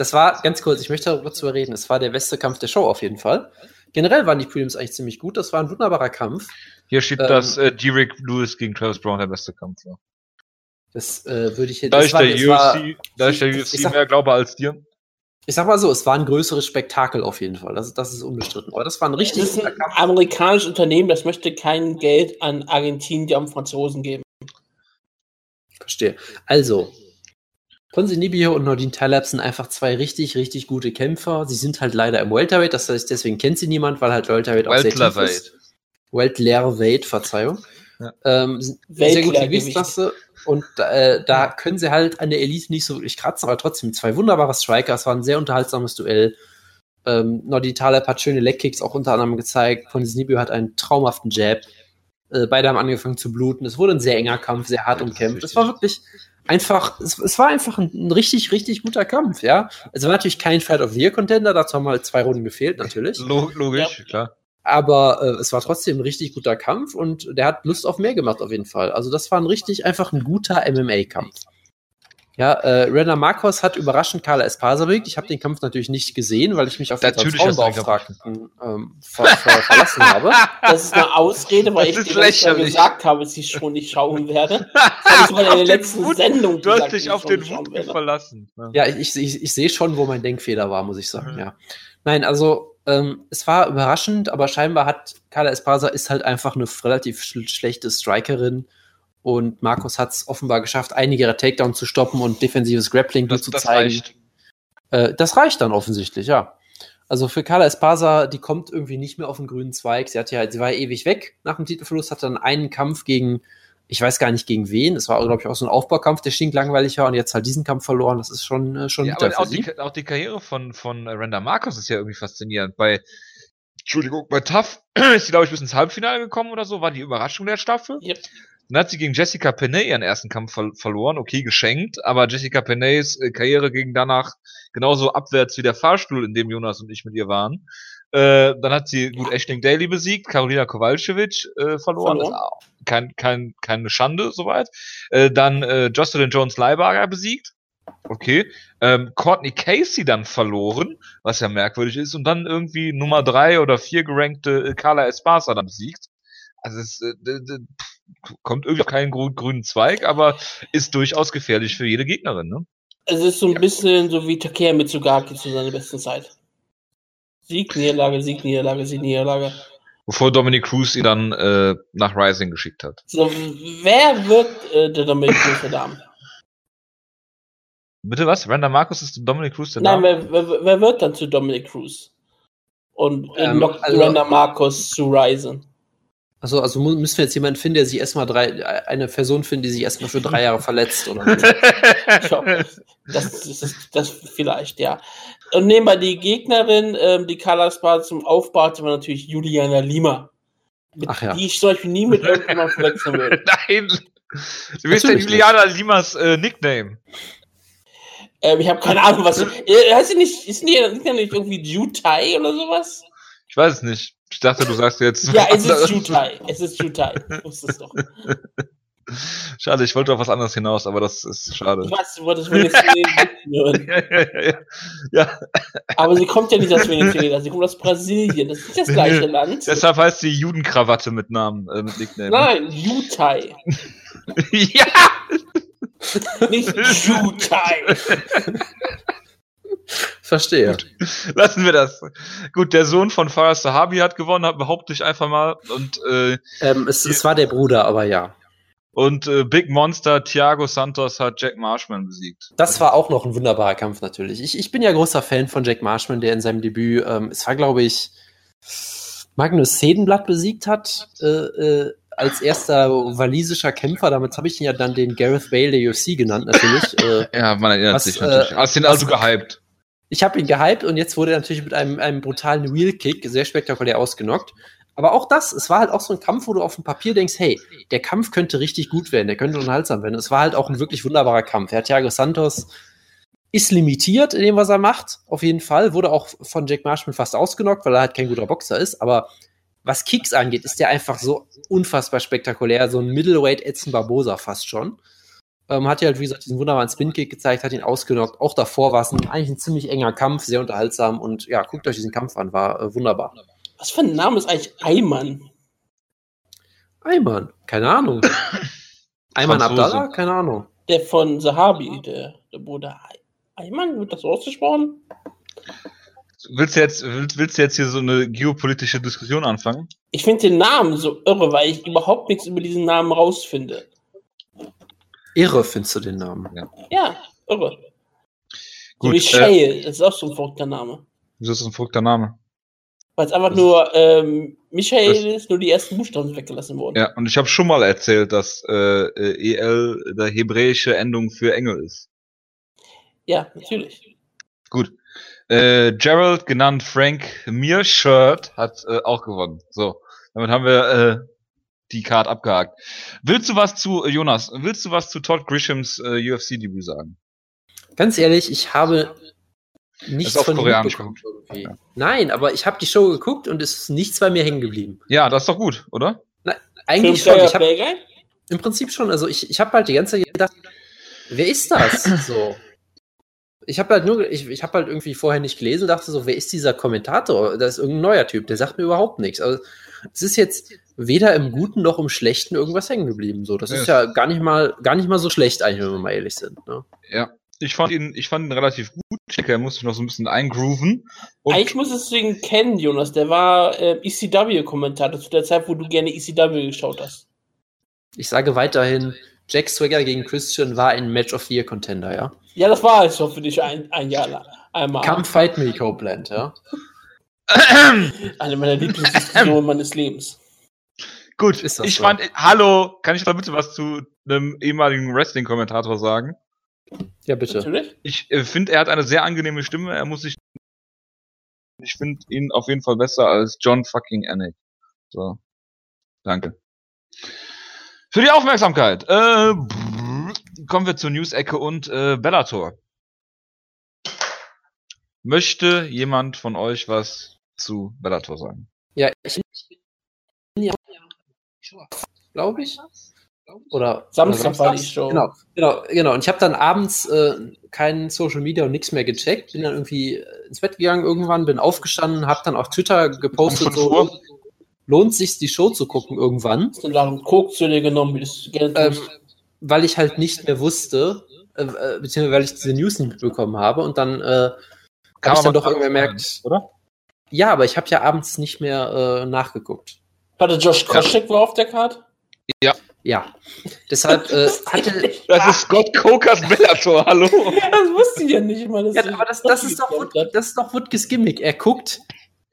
Das war ganz kurz, ich möchte darüber reden. Es war der beste Kampf der Show auf jeden Fall. Generell waren die Prelims eigentlich ziemlich gut. Das war ein wunderbarer Kampf. Hier steht, ähm, dass äh, Derek Lewis gegen Travis Brown der beste Kampf war. Das äh, würde ich jetzt. Da ich der UFC, war, da ich der UFC sag, mehr glaube als dir. Ich sag mal so, es war ein größeres Spektakel auf jeden Fall. Das, das ist unbestritten. Aber das war ein richtig. Das ist ein amerikanisches Unternehmen, das möchte kein Geld an Argentinier und Franzosen geben. Verstehe. Also, Ponzinibbio und Nordin Talab sind einfach zwei richtig, richtig gute Kämpfer. Sie sind halt leider im Welterweight, das heißt, deswegen kennt sie niemand, weil halt Welterweight auch sehr tief ist. Weltlerweight, Verzeihung. Ja. Ähm, sehr gute Gewichtsklasse und äh, da können sie halt an der Elite nicht so wirklich kratzen, aber trotzdem zwei wunderbare Striker. Es war ein sehr unterhaltsames Duell. Ähm, Nordin Talab hat schöne Legkicks auch unter anderem gezeigt. Ponzinibbio hat einen traumhaften Jab. Äh, beide haben angefangen zu bluten. Es wurde ein sehr enger Kampf, sehr hart umkämpft. Es war wirklich einfach, es, es war einfach ein, ein, richtig, richtig guter Kampf, ja. Es war natürlich kein Fight of the Year Contender, dazu haben halt zwei Runden gefehlt, natürlich. Logisch, ja. klar. Aber äh, es war trotzdem ein richtig guter Kampf und der hat Lust auf mehr gemacht, auf jeden Fall. Also, das war ein richtig einfach ein guter MMA-Kampf. Ja, äh, Rena Marcos hat überraschend Carla Espasa besiegt. Ich habe den Kampf natürlich nicht gesehen, weil ich mich auf den Frauenbeauftragten ähm, ver ver verlassen habe. <laughs> Das ist eine Ausrede, weil das ich dir gesagt habe, dass ich schon nicht schauen werde. <laughs> Das habe ich mal in der letzten Wut, Sendung Du hast dich auf den Wut verlassen. Ja, ich, ich, ich sehe schon, wo mein Denkfehler war, muss ich sagen, mhm. ja. Nein, also ähm, es war überraschend, aber scheinbar hat Carla Espasa ist halt einfach eine relativ sch schlechte Strikerin und Markus hat es offenbar geschafft, einige ihrer Takedowns zu stoppen und defensives Grappling das, zu zeigen. Reicht. Äh, das reicht dann offensichtlich, ja. Also für Carla Espasa, die kommt irgendwie nicht mehr auf den grünen Zweig. Sie hat ja, sie war ja ewig weg nach dem Titelverlust, hatte dann einen Kampf gegen, ich weiß gar nicht gegen wen. Es war, glaube ich, auch so ein Aufbaukampf, der stinklangweilig war und jetzt halt diesen Kampf verloren. Das ist schon, äh, schon ja, aber auch die, auch die, Karriere von, von Randa Marcos ist ja irgendwie faszinierend. Bei, Entschuldigung, bei Tough <clears throat> ist sie, glaube ich, bis ins Halbfinale gekommen oder so, war die Überraschung der Staffel. Yep. Dann hat sie gegen Jessica Penney ihren ersten Kampf ver verloren, okay, geschenkt, aber Jessica Penneys äh, Karriere ging danach genauso abwärts wie der Fahrstuhl, in dem Jonas und ich mit ihr waren. Äh, dann hat sie gut Ashling Daly besiegt, Karolina Kowalczyk äh, verloren. verloren. Kein, kein, keine Schande soweit. Äh, dann äh, Jocelyn Jones Leibager besiegt. Okay. Ähm, Courtney Casey dann verloren, was ja merkwürdig ist, und dann irgendwie Nummer drei oder vier gerankte äh, Carla Esparza dann besiegt. Also es äh, kommt irgendwie auf keinen grünen Zweig, aber ist durchaus gefährlich für jede Gegnerin, ne? Es ist so ein bisschen so wie Takeya Mitsugaki zu seiner besten Zeit. Sieg, Niederlage, Sieg, Niederlage, Sieg, Niederlage. Bevor Dominic Cruz ihn dann äh, nach Rising geschickt hat. So, wer wird äh, der Dominic Cruz der Dame? Bitte was? Randa Marcus ist Dominic Cruz der Dame? Nein, wer, wer, wer, wird dann zu Dominic Cruz? Und ähm, also, Randa Marcus zu Ryzen? Also, also müssen wir jetzt jemanden finden, der sich erstmal drei, eine Person finden, die sich erstmal für drei Jahre verletzt, oder? <laughs> das, das, das vielleicht, ja. Und nehmen wir die Gegnerin, ähm, die Kalaspa zum Aufbau, war natürlich Juliana Lima. Mit, Ach ja. Die ich zum Beispiel nie mit irgendjemandem verletzen will. <laughs> Nein! Du bist ja Juliana Limas äh, Nickname. Ähm, ich habe keine Ahnung, was. Äh, heißt die nicht, ist die nicht irgendwie Jutai oder sowas? Ich weiß es nicht. Ich dachte, du sagst jetzt. ja, es ist Jutai. Es ist Jutai. Ich wusste es doch. <laughs> Schade, ich wollte auf was anderes hinaus, aber das ist schade. Weiß, du wolltest Venezuela <laughs> ja, ja, ja, ja. Aber sie kommt ja nicht aus Venezuela, sie kommt aus Brasilien. Das ist nicht das gleiche Land. Deshalb heißt sie Judenkrawatte mit Namen, äh, mit Nickname. Nein, Jutai. <laughs> ja! nicht Jutai. Verstehe. Gut. <laughs> Lassen wir das. Gut, der Sohn von Farah Sahabi hat gewonnen, behaupte ich einfach mal. Und, äh, ähm, es, es war der Bruder, aber ja. Und äh, Big Monster Thiago Santos hat Jack Marshman besiegt. Das war auch noch ein wunderbarer Kampf natürlich. Ich, ich bin ja großer Fan von Jack Marshman, der in seinem Debüt, ähm, es war glaube ich, Magnus Sedenblatt besiegt hat. Äh, äh, als erster walisischer Kämpfer, damit habe ich ihn ja dann den Gareth Bale der UFC genannt, natürlich. <laughs> Äh, ja, man erinnert was, sich natürlich. Äh, Hast den also gehypt? Ich habe ihn gehypt und jetzt wurde er natürlich mit einem, einem brutalen Wheel-Kick sehr spektakulär ausgenockt. Aber auch das, es war halt auch so ein Kampf, wo du auf dem Papier denkst, hey, der Kampf könnte richtig gut werden, der könnte unterhaltsam werden. Es war halt auch ein wirklich wunderbarer Kampf. Herr Thiago Santos ist limitiert in dem, was er macht, auf jeden Fall. Wurde auch von Jack Marshman fast ausgenockt, weil er halt kein guter Boxer ist. Aber was Kicks angeht, ist der einfach so unfassbar spektakulär. So ein Middleweight Edson Barbosa fast schon. Ähm, hat ja halt, wie gesagt, diesen wunderbaren Spin-Kick gezeigt, hat ihn ausgenockt. Auch davor war es ein, eigentlich ein ziemlich enger Kampf, sehr unterhaltsam. Und ja, guckt euch diesen Kampf an, war äh, wunderbar. Was für ein Name ist eigentlich Ayman? Ayman, keine Ahnung. <laughs> Ayman Abdallah, keine Ahnung. Der von Sahabi, der, der Bruder Ayman, wird das ausgesprochen? Willst du, jetzt, willst, willst du jetzt hier so eine geopolitische Diskussion anfangen? Ich finde den Namen so irre, weil ich überhaupt nichts über diesen Namen rausfinde. Irre findest du den Namen? Ja, ja irre. Gut, wie Shale, äh, das ist auch so ein verrückter Name. Wieso ist das ein verrückter Name? Weil es einfach das nur ähm, Michael ist, nur die ersten Buchstaben weggelassen wurden. Ja, und ich habe schon mal erzählt, dass äh, EL der hebräische Endung für Engel ist. Ja, natürlich. Gut. Äh, Gerald, genannt Frank Mearshirt, hat äh, auch gewonnen. So, damit haben wir äh, die Card abgehakt. Willst du was zu, äh, Jonas, willst du was zu Todd Grishams äh, UFC-Debüt sagen? Ganz ehrlich, ich habe nichts von Koreanisch geguckt. Ja. Nein, aber ich habe die Show geguckt und es ist nichts bei mir hängen geblieben. Ja, das ist doch gut, oder? Na, eigentlich schon. Ich hab, Im Prinzip schon. Also ich, ich habe halt die ganze Zeit gedacht, wer ist das? <laughs> so ich habe halt nur, ich, ich habe halt irgendwie vorher nicht gelesen, dachte so, wer ist dieser Kommentator? Das ist irgendein neuer Typ, der sagt mir überhaupt nichts. Also es ist jetzt weder im Guten noch im Schlechten irgendwas hängen geblieben. So, das ja. ist ja gar nicht mal, gar nicht mal so schlecht eigentlich, wenn wir mal ehrlich sind. Ne? Ja, ich fand ihn, ich fand ihn relativ gut. Ich denke, er musste noch so ein bisschen eingrooven. Und eigentlich muss es wegen kennen, Jonas. Der war äh, ECW-Kommentator zu der Zeit, wo du gerne ECW geschaut hast. Ich sage weiterhin, Jack Swagger gegen Christian war ein Match of the Year Contender, ja? Ja, das war es schon für dich ein, ein Jahr lang. Einmal. Come fight me, Copeland, ja? Eine meiner Lieblingsdiskussionen meines Lebens. Gut, ich so? fand, hallo, kann ich da bitte was zu einem ehemaligen Wrestling-Kommentator sagen? Ja, bitte. Natürlich. Ich äh, finde, er hat eine sehr angenehme Stimme. Er muss sich. Ich finde ihn auf jeden Fall besser als John fucking Anik. So. Danke. Für die Aufmerksamkeit. Äh, kommen wir zur News-Ecke und äh, Bellator. Möchte jemand von euch was zu Bellator sagen? Ja, ich glaube ich. Oder Samstag war die Show. Genau, genau, genau. Und ich habe dann abends äh, kein Social Media und nichts mehr gecheckt. Bin dann irgendwie äh, ins Bett gegangen irgendwann, bin aufgestanden, habe dann auf Twitter gepostet, so, lohnt sich die Show zu gucken irgendwann. Hast du einen Coke zu dir genommen, wie das gerne ähm, Weil ich halt nicht mehr wusste, äh, äh, beziehungsweise weil ich diese News nicht mitbekommen habe und dann äh, habe ich dann doch irgendwie gemerkt, oder? Ja, aber ich habe ja abends nicht mehr äh, nachgeguckt. Warte, Josh Koscheck ja. war auf der Karte? Ja. Ja. Deshalb äh, <laughs> hatte. Das ist Scott Cokers Bellator, hallo. Ja, <laughs> das wusste ich ja nicht mal. Ja, aber das, das, ist doch, das ist doch Woodkes Gimmick. Er guckt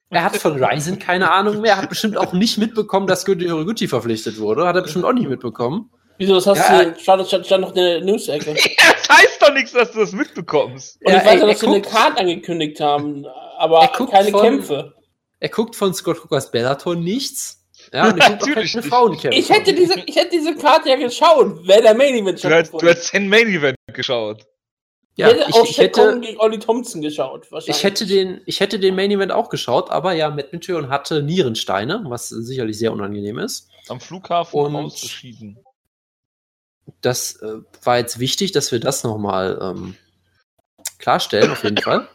Er hat von Ryzen keine Ahnung mehr. Er hat bestimmt auch nicht mitbekommen, dass Goody Horiguchi verpflichtet wurde. Hat er bestimmt auch nicht mitbekommen. Wieso, das hast ja, du, stand, stand, stand noch in der News-Ecke. <laughs> das heißt doch nichts, dass du das mitbekommst. Und ja, ich weiß ja, dass sie eine Karte angekündigt haben, aber keine von, Kämpfe. Er guckt von Scott Cookers Bellator nichts. Ja, und Natürlich auch Frauenkämpfe. Ich hätte, diese, ich hätte diese Karte ja geschaut, wäre der Main Event schon Du, du hättest den Main Event geschaut. Ja, ich, hätte ich hätte gegen Olli Thompson geschaut. Ich hätte den, ich hätte den Main Event auch geschaut, aber ja, Matt Mitchell hatte Nierensteine, was sicherlich sehr unangenehm ist. Am Flughafen und ausgeschieden. Das äh, war jetzt wichtig, dass wir das nochmal ähm, klarstellen, auf jeden <coughs> Fall.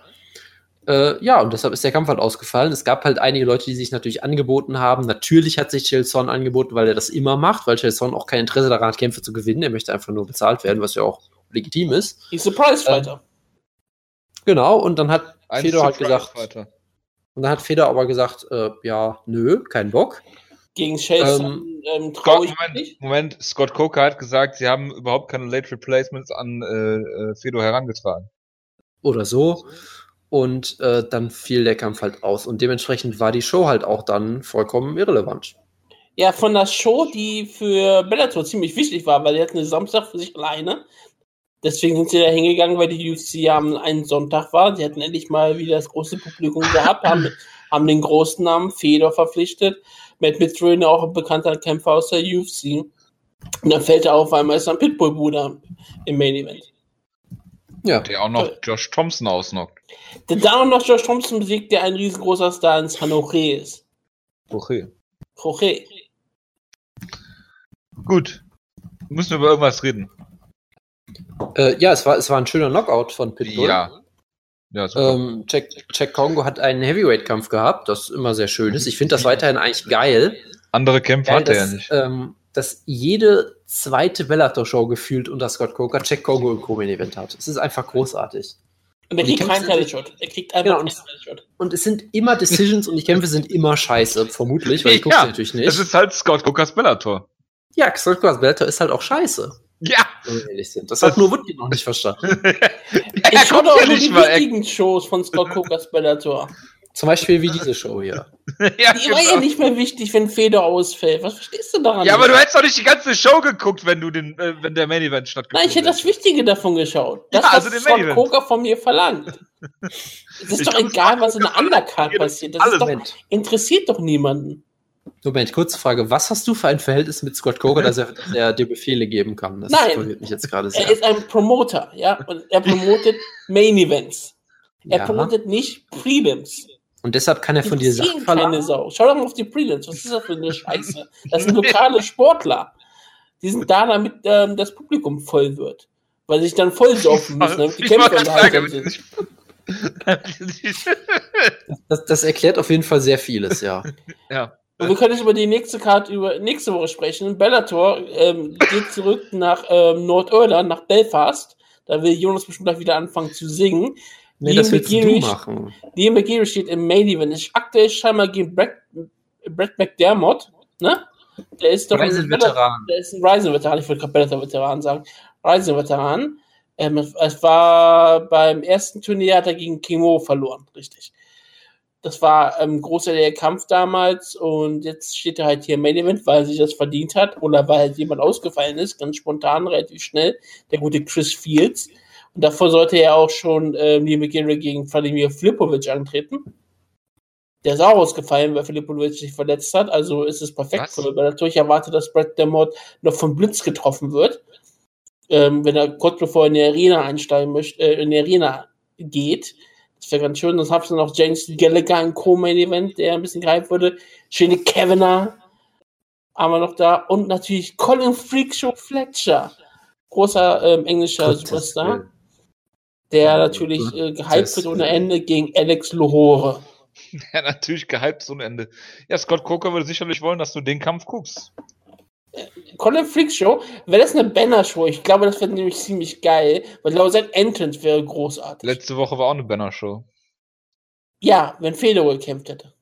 Äh, ja, und deshalb ist der Kampf halt ausgefallen. Es gab halt einige Leute, die sich natürlich angeboten haben. Natürlich hat sich Chelson angeboten, weil er das immer macht, weil Chelson auch kein Interesse daran hat, Kämpfe zu gewinnen. Er möchte einfach nur bezahlt werden, was ja auch legitim ist. He's a Prizefighter. Ähm, genau, und dann hat Ein Fedor halt gesagt. Und dann hat Fedor aber gesagt, äh, ja, nö, kein Bock. Gegen Chelson ähm, ähm, traue ich Moment, nicht. Moment, Scott Coker hat gesagt, sie haben überhaupt keine Late Replacements an äh, äh, Fedor herangetragen. Oder so. Und äh, dann fiel der Kampf halt aus. Und dementsprechend war die Show halt auch dann vollkommen irrelevant. Ja, von der Show, die für Bellator ziemlich wichtig war, weil die hatten eine Samstag für sich alleine. Deswegen sind sie da hingegangen, weil die UFC am einen Sonntag war. Sie hatten endlich mal wieder das große Publikum gehabt, haben, haben den großen Namen Fedor verpflichtet. Matt Mitrione, auch ein bekannter Kämpfer aus der UFC. Und dann fällt er auf einmal ist ein Pitbull-Bruder im Main Event. Ja. Der auch noch Josh Thompson ausnockt. Der dann auch noch Josh Thompson besiegt, der ein riesengroßer Star in San Jose ist. Jorge. Jorge. Gut. Müssen wir über irgendwas reden. Äh, ja, es war, es war ein schöner Knockout von Pitbull. Ja. ja ähm, Jack, Jack Kongo hat einen Heavyweight-Kampf gehabt, das immer sehr schön ist. Ich finde das weiterhin eigentlich geil. Andere Kämpfe hat er ja nicht. Ähm, dass jede zweite Bellator-Show gefühlt unter Scott Coker Jack Kongo im Co-Main-Event hat. Es ist einfach großartig. Und er kriegt keinen Title-Shot. Er kriegt einfach genau, und, und es sind immer Decisions und die Kämpfe sind immer scheiße, vermutlich, weil ich gucke ja, natürlich nicht. Es ist halt Scott Cokers Bellator. Ja, Scott Cokers Bellator ist halt auch scheiße. Ja. Das, das hat nur Woodley noch nicht verstanden. <laughs> ich schaue auch nur die wichtigen Shows von Scott Cokers Bellator. Zum Beispiel wie diese Show hier. <laughs> ja, die genau. war ja nicht mehr wichtig, wenn Feder ausfällt. Was verstehst du daran? Ja, aber du hättest doch nicht die ganze Show geguckt, wenn du den, äh, wenn der Main Event stattgefunden Nein, ich hätte das Wichtige davon geschaut. Das, ja, also was Scott Coker von mir verlangt. <laughs> es ist ich doch egal, was in der Undercard passiert. Das doch, interessiert doch niemanden. Moment, kurze Frage. Was hast du für ein Verhältnis mit Scott Coker, dass er, dass er dir Befehle geben kann? Das Nein, verwirrt mich jetzt gerade sehr. Er ist ein Promoter, ja, und er promotet <laughs> Main Events. Er ja. promotet nicht Prelims. Und deshalb kann er von dir Sachen verlangen. Sau. Schau doch mal auf die Prelims. Was ist das für eine <laughs> Scheiße? Das sind lokale Sportler. Die sind da, damit ähm, das Publikum voll wird. Weil sie sich dann voll saufen müssen, damit die Kämpfer unterhalten sind. <laughs> Das, das, erklärt auf jeden Fall sehr vieles, ja. ja. Und wir können jetzt über die nächste Karte über nächste Woche sprechen. Bellator ähm, geht zurück nach ähm, Nordirland, nach Belfast. Da will Jonas bestimmt gleich wieder anfangen zu singen. Nee, Liam das willst McGeary, du machen. Liam McGeary steht im Main Event. Ist aktuell scheinbar gegen Brett, Brett McDermott, ne? Der ist doch ein Veteran. Der ist ein Ryzen-Veteran. Ich wollte gerade Bellator-Veteran sagen. Ryzen-Veteran. Ähm, es war beim ersten Turnier hat er gegen Kimo verloren, richtig. Das war ein ähm, großer Kampf damals und jetzt steht er halt hier im Main Event, weil er sich das verdient hat oder weil halt jemand ausgefallen ist, ganz spontan, relativ schnell. Der gute Chris Fields. Und davor sollte er auch schon äh, Neil McGarry gegen Vladimir Filipovic antreten. Der ist auch ausgefallen, weil Filipovic sich verletzt hat. Also ist es perfekt Was? für Bellator. Ich erwarte, dass Brad Demott noch vom Blitz getroffen wird. Ähm, wenn er kurz bevor er in die Arena einsteigen möchte, äh, in die Arena geht. Das wäre ganz schön. Sonst hab's du noch James Gallagher im Co-Main-Event, der ein bisschen greifen würde. Schöne Kavanagh haben wir noch da. Und natürlich Colin Freakshow Fletcher. Großer ähm, englischer Gottes Superstar. Will der natürlich äh, gehypt wird ohne Ende gegen Alex Lohore. Ja, natürlich gehypt ohne Ende. Ja, Scott Coker würde sicherlich wollen, dass du den Kampf guckst. Äh, Colin Freak Show, wäre das eine Banner-Show? Ich glaube, das wäre nämlich ziemlich geil, weil ich glaube, sein Entrance wäre großartig. Letzte Woche war auch eine Banner-Show. Ja, wenn Fedor gekämpft hätte.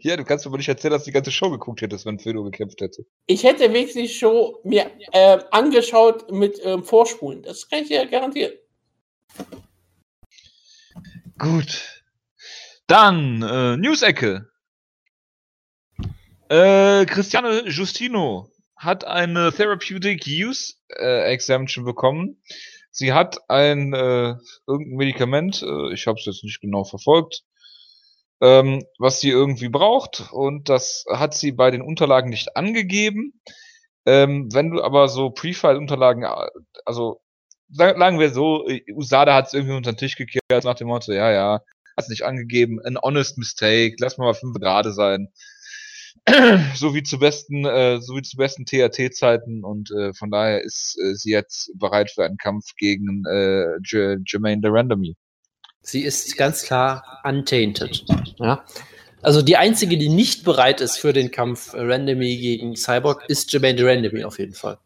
Ja, du kannst aber nicht erzählen, dass du die ganze Show geguckt hättest, wenn Fedor gekämpft hätte. Ich hätte wirklich die Show mir äh, angeschaut mit ähm, Vorspulen. Das kann ich dir garantieren. Gut. Dann, äh, News-Ecke. Äh, Cristiano Justino hat eine Therapeutic Use äh, Exemption bekommen. Sie hat ein äh, irgendein Medikament, äh, ich habe es jetzt nicht genau verfolgt, ähm, was sie irgendwie braucht und das hat sie bei den Unterlagen nicht angegeben. Ähm, wenn du aber so Pre-File-Unterlagen, äh, also sagen wir so, USADA hat es irgendwie unter den Tisch gekehrt nach dem Motto, ja, ja, hat es nicht angegeben, an honest mistake, lass mal fünf gerade sein. <clears throat> so wie zu besten, äh, so wie zu besten TAT-Zeiten und äh, von daher ist äh, sie jetzt bereit für einen Kampf gegen äh, J Jermaine the Randomy. Sie ist ganz klar untainted. Ja. Also die einzige, die nicht bereit ist für den Kampf Randomy gegen Cyborg, ist Jermaine the Randomy auf jeden Fall.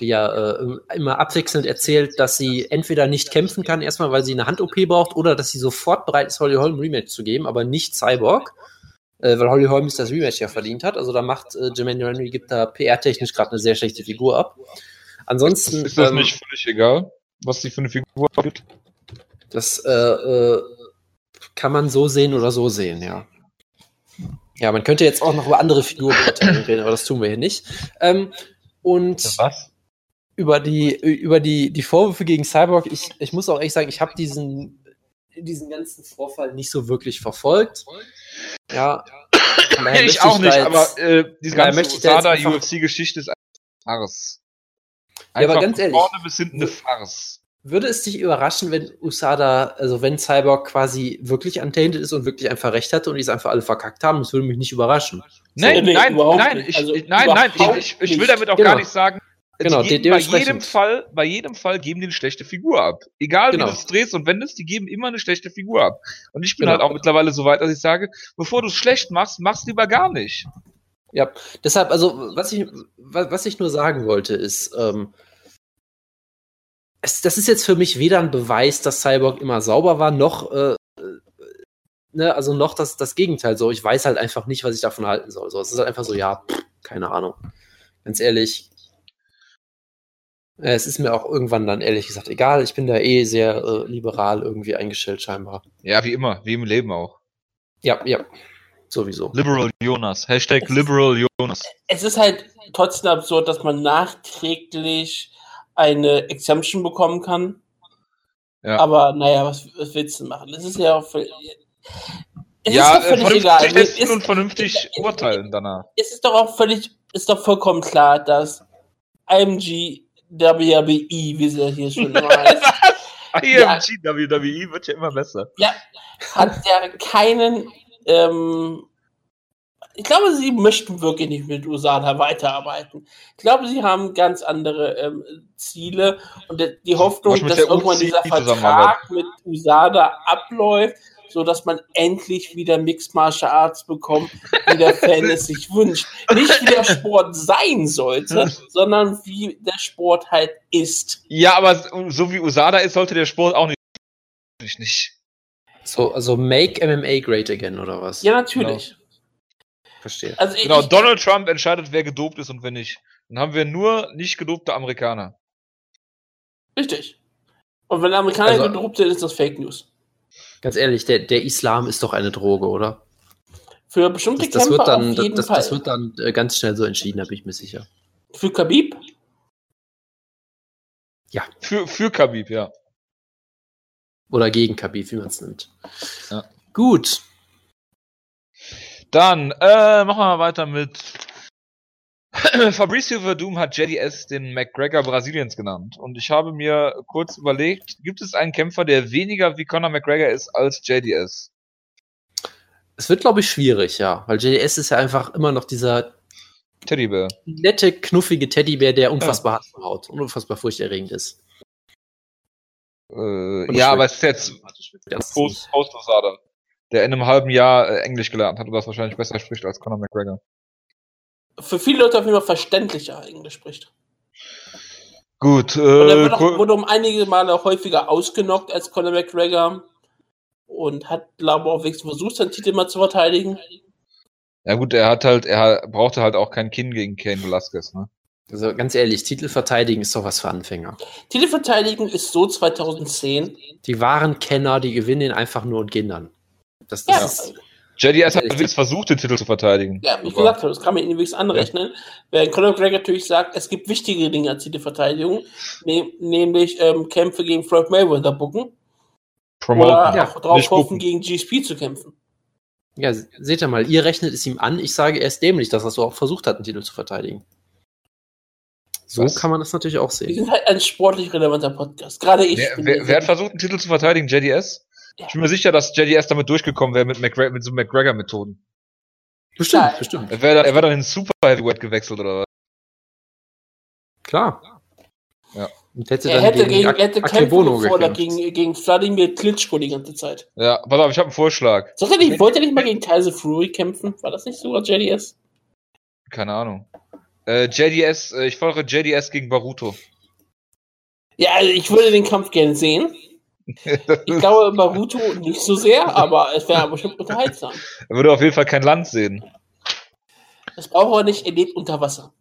Die ja äh, immer abwechselnd erzählt, dass sie entweder nicht kämpfen kann, erstmal weil sie eine Hand-OP braucht, oder dass sie sofort bereit ist, Holly Holm Rematch zu geben, aber nicht Cyborg äh, weil Holly Holmes das Rematch ja verdient hat. Also da macht äh, Jermaine Henry gibt da PR-technisch gerade eine sehr schlechte Figur ab. Ansonsten. Ist das ähm, nicht völlig egal, was sie für eine Figur gibt? Das äh, äh, kann man so sehen oder so sehen, ja. Ja, man könnte jetzt auch noch über andere Figuren reden, aber das tun wir hier nicht. Ähm, und was? Über die über die die Vorwürfe gegen Cyborg, ich, ich muss auch ehrlich sagen, ich habe diesen diesen ganzen Vorfall nicht so wirklich verfolgt. Ja. ich auch nicht, aber äh, diese ganze USADA UFC-Geschichte ist ein Farce. Einfach ja, aber ganz ehrlich. Vorne bis hinten eine Farce. Würde es dich überraschen, wenn USADA, also wenn Cyborg quasi wirklich untainted ist und wirklich einfach recht hatte und die es einfach alle verkackt haben, das würde mich nicht überraschen. Nein, so, nein, nein, ich, also nein, nein, ich, ich, will damit auch genau. gar nicht sagen, Genau, die geben, bei jedem Fall, bei jedem Fall geben die eine schlechte Figur ab. Egal genau. wie du es drehst und wendest, die geben immer eine schlechte Figur ab. Und ich bin genau. halt auch mittlerweile so weit, dass ich sage, bevor du es schlecht machst, mach's lieber gar nicht. Ja, deshalb, also was ich, was ich nur sagen wollte, ist, ähm, es, das ist jetzt für mich weder ein Beweis, dass Cyborg immer sauber war, noch, äh, ne, also noch das, das Gegenteil. So, ich weiß halt einfach nicht, was ich davon halten soll. So, es ist halt einfach so, ja, pff, keine Ahnung. Ganz ehrlich, äh, es ist mir auch irgendwann dann ehrlich gesagt egal. Ich bin da eh sehr äh, liberal irgendwie eingestellt scheinbar. Ja, wie immer, wie im Leben auch. Ja, ja, sowieso. Liberal Jonas. Hashtag es Liberal Jonas. Es ist halt trotzdem absurd, dass man nachträglich eine Exemption bekommen kann. Ja. Aber naja, was, was willst du machen? Das ist ja auch völlig, es ja, ist doch völlig egal. Testen und vernünftig urteilen danach. Es ist doch auch völlig, ist doch vollkommen klar, dass IMG WWE, wie sie hier schon heißt. <laughs> IMG ja, WWE wird ja immer besser. Ja, hat ja keinen, ähm, ich glaube, sie möchten wirklich nicht mit USADA weiterarbeiten. Ich glaube, sie haben ganz andere ähm, Ziele und die Hoffnung, dass irgendwann dieser Vertrag mit USADA abläuft, so dass man endlich wieder Mixed Martial Arts bekommt, wie der Fan es sich wünscht. Nicht wie der Sport sein sollte, sondern wie der Sport halt ist. Ja, aber so wie USADA ist, sollte der Sport auch nicht. nicht. So, also make MMA great again, oder was? Ja, natürlich. Genau. Verstehe. Also genau, ich, Donald Trump entscheidet, wer gedopt ist und wer nicht. Dann haben wir nur nicht gedopte Amerikaner. Richtig. Und wenn Amerikaner also, gedopt sind, ist das Fake News. Ganz ehrlich, der, der Islam ist doch eine Droge, oder? Für bestimmte das, das Kämpfer wird dann, auf jeden das, Fall. Das wird dann äh, ganz schnell so entschieden, da bin ich mir sicher. Für Khabib? Ja. Für, für Khabib, ja. Oder gegen Khabib, wie man es nimmt. Ja. Gut. Dann äh, machen wir mal weiter mit <clears throat> Fabricio Verdum hat JDS den McGregor Brasiliens genannt. Und ich habe mir kurz überlegt, gibt es einen Kämpfer, der weniger wie Conor McGregor ist als JDS? Es wird, glaube ich, schwierig, ja. Weil JDS ist ja einfach immer noch dieser Teddybär. Nette, knuffige Teddybär, der unfassbar ja. hart haut und unfassbar furchterregend ist. Äh, ja, aber es ist jetzt Post, Post der in einem halben Jahr äh, Englisch gelernt hat und das wahrscheinlich besser spricht als Conor McGregor für viele Leute auf jeden Fall verständlicher Englisch spricht. Gut. Äh, und er wurde, auch, wurde um einige Male häufiger ausgenockt als Conor McGregor und hat, glaube ich, auch wenigstens versucht, seinen Titel mal zu verteidigen. Ja gut, er hat halt, er brauchte halt auch kein Kinn gegen Kane Velasquez, ne? Also ganz ehrlich, Titel verteidigen ist doch was für Anfänger. Titel verteidigen ist so 2010. Die wahren Kenner, die gewinnen ihn einfach nur und gehen dann. Das, das ja. JDS hat übrigens versucht, den Titel zu verteidigen. Ja, wie ich gesagt habe, das kann man ihnen wenigstens anrechnen. Ja. Während Conor McGregor natürlich sagt, es gibt wichtigere Dinge als Titelverteidigung, ne nämlich ähm, Kämpfe gegen Floyd Mayweather bucken. Promoten. Oder ja, auch drauf hoffen, gegen GSP zu kämpfen. Ja, seht ihr mal, ihr rechnet es ihm an. Ich sage, er ist dämlich, dass er so auch versucht hat, einen Titel zu verteidigen. So Was? kann man das natürlich auch sehen. Wir sind halt ein sportlich relevanter Podcast. Gerade ich. Wer, wer, wer hat versucht, einen Titel zu verteidigen? JDS? Ja. Ich bin mir sicher, dass JDS damit durchgekommen wäre mit, McGregor, mit so McGregor-Methoden. Bestimmt, ja, bestimmt. Er wäre wär dann in Super Heavyweight gewechselt oder was? Klar. Ja. Und hätte er hätte gegen, gegen hätte kämpfen gefordert gegen, gegen Vladimir Klitschko die ganze Zeit. Ja, pass auf, ich habe einen Vorschlag. Sollte er nicht, wollte er nicht mal gegen Tyson Fury kämpfen? War das nicht sogar JDS? Keine Ahnung. Äh, JDS, äh, ich fordere JDS gegen Baruto. Ja, also ich würde den Kampf gerne sehen. Ich <laughs> glaube Baruto nicht so sehr, aber es wäre bestimmt unterhaltsam. Er würde auf jeden Fall kein Land sehen. Das braucht er nicht, er lebt unter Wasser.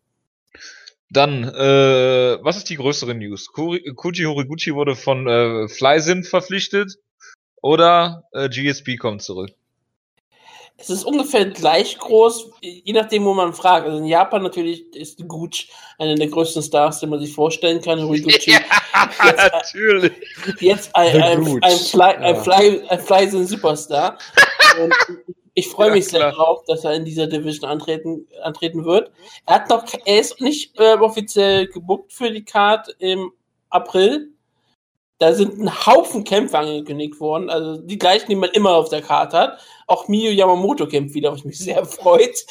Dann, äh, was ist die größere News? Kuji Horiguchi wurde von äh, Flysim verpflichtet oder äh, GSP kommt zurück? Es ist ungefähr gleich groß, je nachdem, wo man fragt. Also in Japan natürlich ist Gucci einer der größten Stars, den man sich vorstellen kann. Horiguchi. <laughs> Ja, jetzt, natürlich. Jetzt ein, ein, ein, Fly, ein, Fly, ein Fly Superstar. Und ich freue mich ja, sehr drauf, dass er in dieser Division antreten, antreten wird. Er hat noch, er ist nicht äh, offiziell gebuckt für die Card im April. Da sind ein Haufen Kämpfe angekündigt worden, also die gleichen, die man immer auf der Karte hat. Auch Miyu Yamamoto kämpft wieder, was mich sehr freut.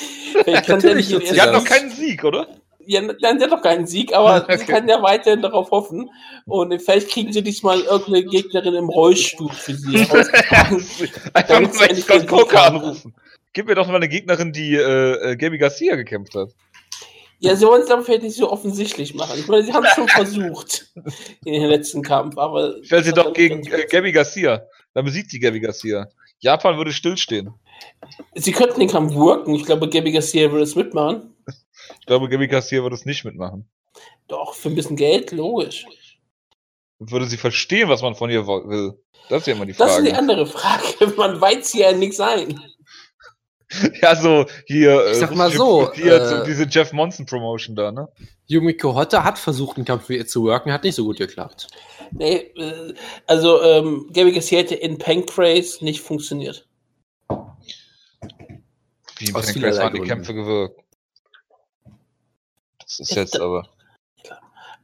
Natürlich, der hat noch keinen Sieg, oder? Ja, dann hat doch keinen Sieg, aber <laughs> okay. sie kann ja weiterhin darauf hoffen. Und vielleicht kriegen sie diesmal irgendeine Gegnerin im Rollstuhl für sie. <laughs> Einfach mal Scott Coker anrufen. Gib mir doch mal eine Gegnerin, die äh, äh Gabi Garcia gekämpft hat. Ja, sie wollen es aber vielleicht nicht so offensichtlich machen. Ich meine, sie haben es schon versucht in den letzten Kampf, aber. Stell sie doch gegen äh, Gabby Garcia. Dann besiegt sie Gabi Garcia. Japan würde stillstehen. Sie könnten den Kampf worken. Ich glaube, Gabby Garcia würde es mitmachen. Ich glaube, Gabi Garcia würde es nicht mitmachen. Doch, für ein bisschen Geld, logisch. Würde sie verstehen, was man von ihr will? Das ist ja immer die Frage. Das ist die andere Frage. <laughs> Man weiß ja nichts ein. <laughs> Ja, so hier. Ich sag mal so. Äh, diese Jeff Monson Promotion da, ne? Yumiko Hotta hat versucht, einen Kampf mit ihr zu worken, hat nicht so gut geklappt. Nee, äh, also ähm, Gabby Garcia hätte in Pancrase nicht funktioniert. Wie in Pancrase waren die Kämpfe gewirkt. Das ist jetzt aber.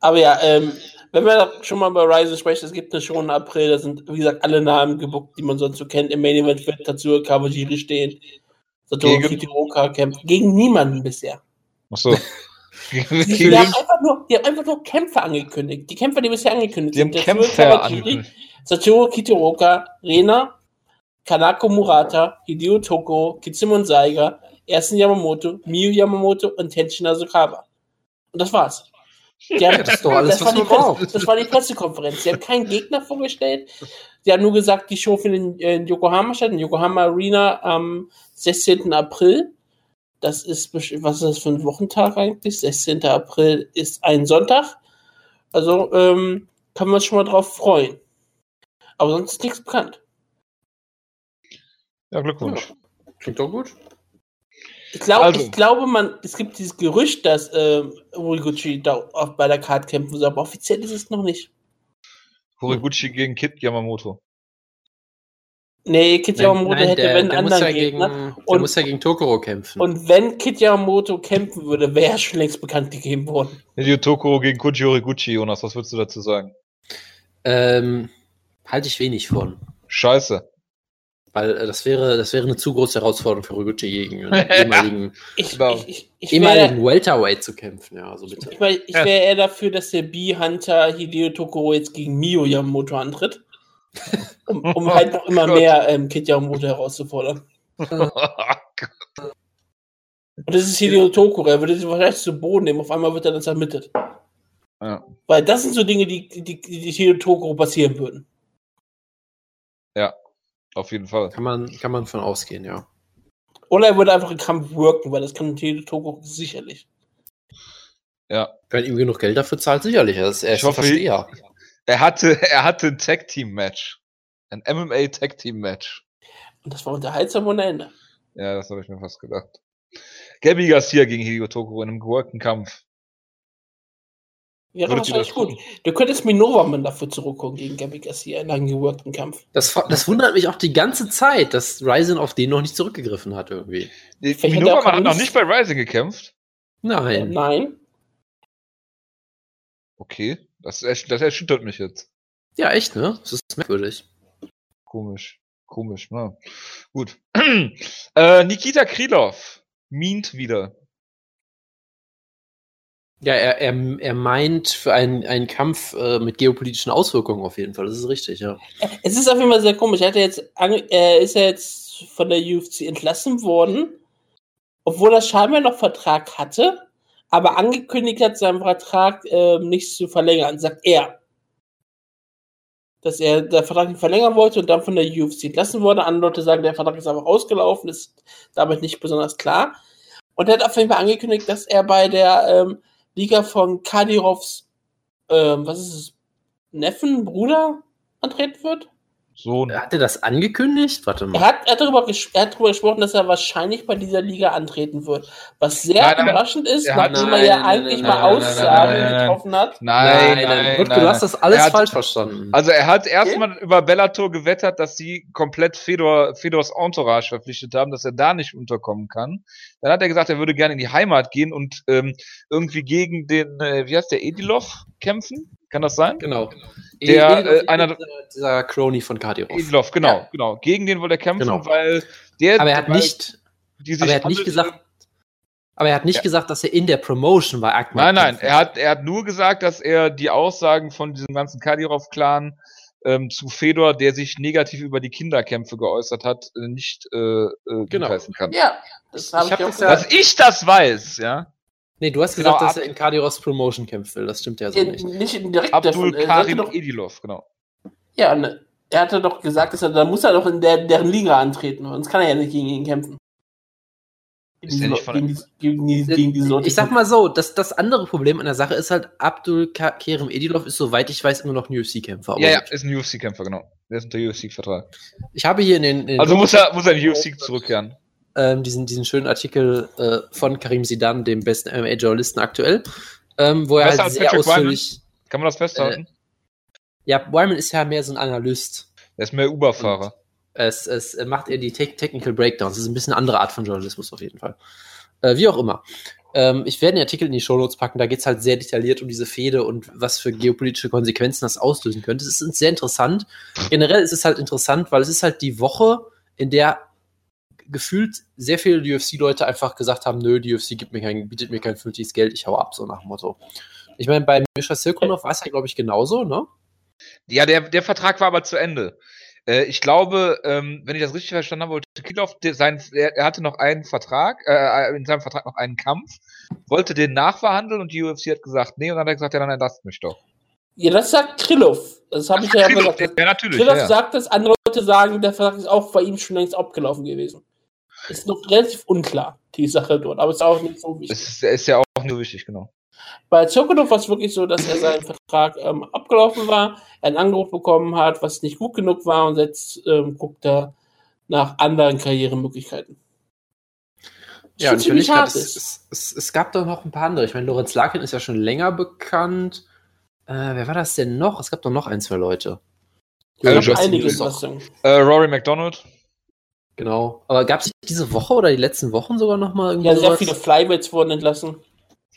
Aber ja, ähm, wenn wir schon mal über Ryzen sprechen, es gibt eine Show im April, da sind, wie gesagt, alle Namen gebuckt, die man sonst so kennt. Im Main Event wird Tatsuya Kawajiri stehen. Satoru gegen? Kitiroka kämpft gegen niemanden bisher. Achso. die, <laughs> die, haben einfach nur, die haben einfach nur Kämpfe angekündigt. Die Kämpfer, die bisher angekündigt die sind. Haben Kämpfe angekündigt. Satoru Kitiroka, Rena, Kanako Murata, Hideo Toko, Kitsimon Saiga, Ersten Yamamoto, Miyu Yamamoto und Tenshin Asukawa. Und das war's. Ja, das das man braucht. Das war die Pressekonferenz. Sie haben keinen Gegner vorgestellt. Sie haben nur gesagt, die Show findet in, Yokohama statt, in Yokohama Arena am 16. April. Das ist, was ist das für ein Wochentag eigentlich? 16. April ist ein Sonntag. Also ähm, kann man sich schon mal drauf freuen. Aber sonst ist nichts bekannt. Ja, Glückwunsch. Ja. Klingt doch gut. Ich, glaub, also. ich glaube, man, es gibt dieses Gerücht, dass äh, Horiguchi da bei der Card kämpfen soll, aber offiziell ist es noch nicht. Horiguchi gegen Kid Yamamoto. Nee, Kid Yamamoto nein, hätte, der, wenn der anderen ja Gegner. Gegen, und, der muss ja gegen Tokoro kämpfen. Und wenn Kid Yamamoto kämpfen würde, wäre er schon längst bekannt gegeben worden. Hideo Tokoro gegen Koji Horiguchi, Jonas, was würdest du dazu sagen? Ähm, halte ich wenig von. Scheiße. Weil äh, das wäre, das wäre eine zu große Herausforderung für Horiguchi gegen <laughs> einen ehemaligen, ich, ich, ich, ich ehemaligen Welterweight zu kämpfen. Ja, also bitte. Ich, mein, ich wäre eher dafür, dass der B-Hunter Hideo Tokoro jetzt gegen Mio Yamamoto antritt. Um, <laughs> um oh halt noch immer Gott. mehr ähm, Kid Yamamoto herauszufordern. <laughs> Oh Und das ist Hideo Tokoro, er würde sich wahrscheinlich zu Boden nehmen, auf einmal wird er dann zermittet. Ja. Weil das sind so Dinge, die, die, die, Hideo Tokoro passieren würden. Ja, auf jeden Fall. Kann man, kann man von ausgehen, ja. Oder er würde einfach im Kampf worken, weil das kann Hideo Tokoro sicherlich. Ja. Wenn ihm genug Geld dafür zahlt, sicherlich. Er ist, er ich hoffe, Versteher. Er hatte, <laughs> er hatte ein Tag-Team-Match. Ein MMA Tag-Team-Match. Und das war unterhaltsam ohne Ende. Ja, das habe ich mir fast gedacht. Gabby Garcia gegen Higo Toko in einem gewolkten Kampf. Ja, das war echt gut. Du könntest Minoverman dafür zurückkommen gegen Gabby Garcia in einem geworkten Kampf. Das, das wundert mich auch die ganze Zeit, dass Ryzen auf den noch nicht zurückgegriffen hat irgendwie. Minoverman hat noch nicht bei Ryzen gekämpft? Nein. Nein. Okay, das, das erschüttert mich jetzt. Ja, echt, ne? Das ist merkwürdig. Komisch. Komisch, ne? Gut. <clears throat> äh, Nikita Krylov mint wieder. Ja, er, er, er meint für einen, einen Kampf äh, mit geopolitischen Auswirkungen auf jeden Fall. Das ist richtig, ja. Es ist auf jeden Fall sehr komisch. Er, hat jetzt, er ist ja jetzt von der UFC entlassen worden, obwohl er scheinbar noch Vertrag hatte, aber angekündigt hat, seinen Vertrag äh, nicht zu verlängern, sagt er. Dass er der Vertrag nicht verlängern wollte und dann von der UFC entlassen wurde. Andere Leute sagen, der Vertrag ist einfach ausgelaufen, ist damit nicht besonders klar. Und er hat auf jeden Fall angekündigt, dass er bei der ähm, Liga von Kadirovs, ähm, was ist es, Neffen, Bruder antreten wird? So. Hat er das angekündigt? Warte mal. Er hat, er, hat darüber er hat darüber gesprochen, dass er wahrscheinlich bei dieser Liga antreten wird. Was sehr nein, nein, überraschend ist, nachdem er ja eigentlich mal Aussagen getroffen hat. Nein, nein, nein. Rutke, du hast das alles hat, falsch verstanden. Also er hat erstmal okay. über Bellator gewettert, dass sie komplett Fedor, Fedors Entourage verpflichtet haben, dass er da nicht unterkommen kann. Dann hat er gesagt, er würde gerne in die Heimat gehen und ähm, irgendwie gegen den, äh, wie heißt der, Edilov kämpfen? Kann das sein? Genau. Der, äh, einer, dieser, dieser Crony von Kardiorov. Edilov, genau, ja. genau. Gegen den wollte er kämpfen, genau. weil der. Aber er hat nicht, aber er hat nicht gesagt, aber er hat nicht ja. gesagt, dass er in der Promotion bei Akma Nein, nein, er hat, er hat nur gesagt, dass er die Aussagen von diesem ganzen Kadirov-Clan ähm, zu Fedor, der sich negativ über die Kinderkämpfe geäußert hat, äh, nicht äh, äh, genau. kann. Ja, das habe ich, ich auch gesagt. Dass ich das weiß, ja. Nee, du hast genau, gesagt, dass er in Kadiros Promotion kämpfen will. Das stimmt ja so ja, nicht. Nicht direkt Abdul davon. Karim doch, Edilov, genau. Ja, ne, er hatte doch gesagt, dass er, da muss er doch in der, deren Liga antreten, sonst kann er ja nicht gegen ihn kämpfen. Gegen ich sag mal so, das, das andere Problem an der Sache ist halt, Abdul Kerem Edilov ist, soweit ich weiß, immer noch ein UFC-Kämpfer. Ja, ja, ist ein UFC-Kämpfer, genau. Der ist unter UFC-Vertrag. Ich habe hier in den. In also muss er, muss er in UFC zurückkehren ähm, diesen, diesen schönen Artikel äh, von Karim Sidan, dem besten MMA-Journalisten aktuell, ähm, wo er Besser halt sehr Patrick ausführlich. Wyman? Kann man das festhalten? Äh, ja, Wyman ist ja mehr so ein Analyst. Er ist mehr Uber-Fahrer. Es, es macht er die Te Technical Breakdowns. Das ist ein bisschen eine andere Art von Journalismus auf jeden Fall. Äh, wie auch immer. Ähm, ich werde den Artikel in die Show Notes packen. Da geht es halt sehr detailliert um diese Fehde und was für geopolitische Konsequenzen das auslösen könnte. Es ist sehr interessant. Generell ist es halt interessant, weil es ist halt die Woche, in der gefühlt sehr viele UFC-Leute einfach gesagt haben, nö, die UFC gibt mir kein, bietet mir kein vernünftiges Geld, ich hau ab, so nach dem Motto. Ich meine, bei Misha Sirkunov war es ja, glaube ich, genauso, ne? Ja, der, der Vertrag war aber zu Ende. Äh, ich glaube, ähm, wenn ich das richtig verstanden habe, wollte sein, er, er, hatte noch einen Vertrag, äh, in seinem Vertrag noch einen Kampf, wollte den nachverhandeln und die UFC hat gesagt, nee, und dann hat er gesagt, ja, dann entlasst mich doch. Ja, das sagt Krillov. Das habe ich ja gesagt. Ja, natürlich. Krillov ja. sagt das, andere Leute sagen, der Vertrag ist auch bei ihm schon längst abgelaufen gewesen. Ist noch relativ unklar, die Sache dort, aber ist auch nicht so wichtig. Es ist, ist ja auch nur wichtig, genau. Bei Zokodov war es wirklich so, dass er seinen Vertrag ähm, abgelaufen war, er ein Angebot bekommen hat, was nicht gut genug war und jetzt ähm, guckt er nach anderen Karrieremöglichkeiten. Ja, und ich überlege es, es, es, es, gab doch noch ein paar andere. Ich meine, Lorenz Larkin ist ja schon länger bekannt. Äh, wer war das denn noch? Es gab doch noch ein, zwei Leute. Ja, ja, einige äh, Rory McDonald. Genau. Aber gab es diese Woche oder die letzten Wochen sogar nochmal irgendwie? Ja, sehr sowas? viele Flyweights wurden entlassen.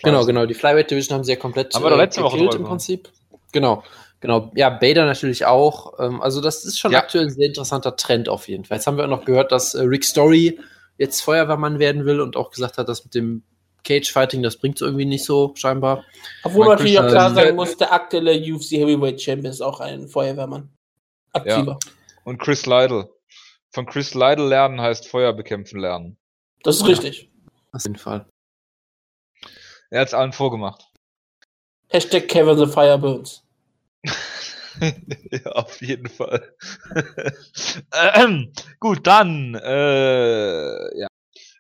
Genau, genau. Die Flyweight Division haben sie ja komplett Aber äh, letzte Woche im Prinzip. Genau. Genau. Ja, Bader natürlich auch. Ähm, also, das ist schon ja. aktuell ein sehr interessanter Trend auf jeden Fall. Jetzt haben wir auch noch gehört, dass äh, Rick Story jetzt Feuerwehrmann werden will und auch gesagt hat, dass mit dem Cage-Fighting, das bringt so irgendwie nicht so, scheinbar. Obwohl man natürlich auch klar sagen muss, der aktuelle UFC Heavyweight Champion ist auch ein Feuerwehrmann. Aktiver. Ja. Und Chris Lytle von Chris Lytle lernen heißt Feuer bekämpfen lernen. Das ist richtig. Auf jeden Fall. Er hat es allen vorgemacht. Hashtag Kevin the Fireburns. <laughs> ja, auf jeden Fall. ähm, <laughs> gut, dann äh, ja.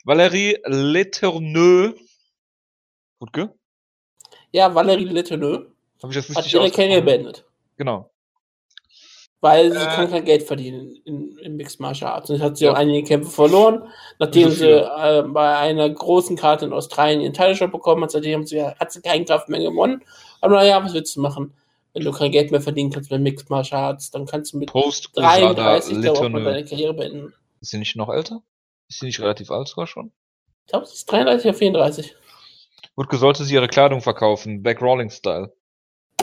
Valérie Leterneux. Gut, gell? Ja, Valérie Leterneux. Habe ich das richtig Hat ihre Karriere beendet. Genau. Weil sie äh, kann kein Geld verdienen in, in Mixed Martial Arts. Und hat sie ja. auch einige Kämpfe verloren, nachdem sie äh, bei einer großen Karte in Australien ihren Teilshop bekommen hat. Seitdem sie, hat sie keine Kraft mehr gewonnen. Aber naja, was willst du machen? Wenn du kein Geld mehr verdienen kannst bei Mixed Martial Arts, dann kannst du mit Post 33 glaube auch mal deine Karriere beenden. Ist sie nicht noch älter? Ist sie nicht relativ alt sogar schon? Ich glaube, sie ist 33 oder 34. Gut, sollte sie ihre Kleidung verkaufen, Back Rolling Style.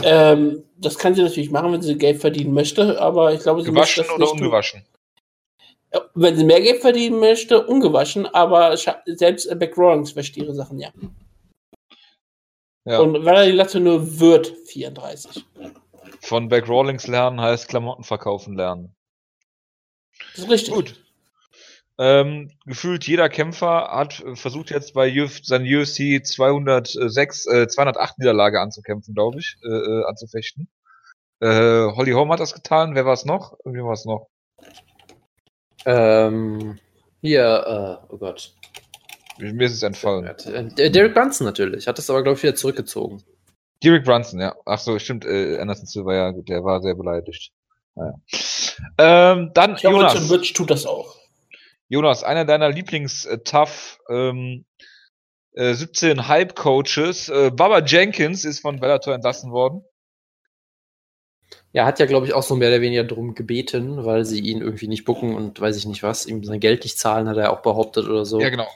Ähm, das kann sie natürlich machen, wenn sie Geld verdienen möchte, aber ich glaube, sie Gewaschen oder ungewaschen? Tun. Wenn sie mehr Geld verdienen möchte, ungewaschen, aber selbst Back Rollings wäscht ihre Sachen, ja. ja. Und weil er die Latte nur wird, 34. Von Back Rollings lernen heißt Klamotten verkaufen lernen. Das ist richtig. Gut. Ähm, gefühlt jeder Kämpfer hat versucht jetzt bei Uf seinen UFC 206, äh, 208 Niederlage anzukämpfen, glaube ich, äh, äh, anzufechten. Äh, Holly Holm hat das getan. Wer war es noch? Irgendwie war es noch. Ähm, hier, äh, oh Gott. Mir ist es entfallen. Äh, Derek Brunson natürlich, hat das aber, glaube ich, wieder zurückgezogen. Derek Brunson, ja. Ach so, stimmt. Äh, Anderson Silva, ja, gut, der war sehr beleidigt. Naja. Ähm, dann ich Jonas. Glaube, Rich tut das auch. Jonas, einer deiner Lieblings-Tough ähm, äh, 17 äh, Hype-Coaches, äh, Baba Jenkins, ist von Bellator entlassen worden. Ja, hat ja, glaube ich, auch so mehr oder weniger drum gebeten, weil sie ihn irgendwie nicht bucken und weiß ich nicht was, ihm sein Geld nicht zahlen, hat er auch behauptet oder so. Ja, genau.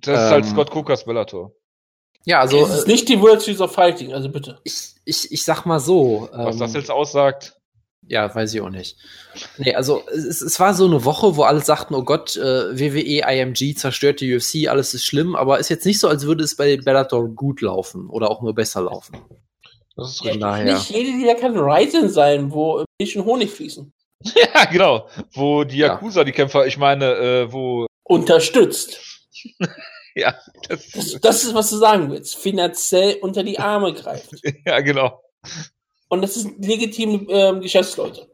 Das ähm, ist halt ähm, Scott Cookers Bellator. Ja, also. Es ist nicht die World Series of Fighting, also bitte. Ich, ich, ich sag mal so. Was ähm, das jetzt aussagt. Ja, weiß ich auch nicht. Nee, also es, es war so eine Woche, wo alle sagten, oh Gott, äh, WWE, IMG zerstört die UFC, alles ist schlimm, aber ist jetzt nicht so, als würde es bei Bellator gut laufen oder auch nur besser laufen. Das ist richtig. Ja, nicht jede Liga kann Ryzen sein, wo Milch und Honig fließen. <laughs> ja, genau. Wo die Yakuza, ja. die Kämpfer, ich meine, äh, wo. Unterstützt. <laughs> ja. Das, das, das, ist, was du sagen willst. Finanziell unter die <laughs> Arme greift. ja, genau. Und das sind legitime ähm, Geschäftsleute.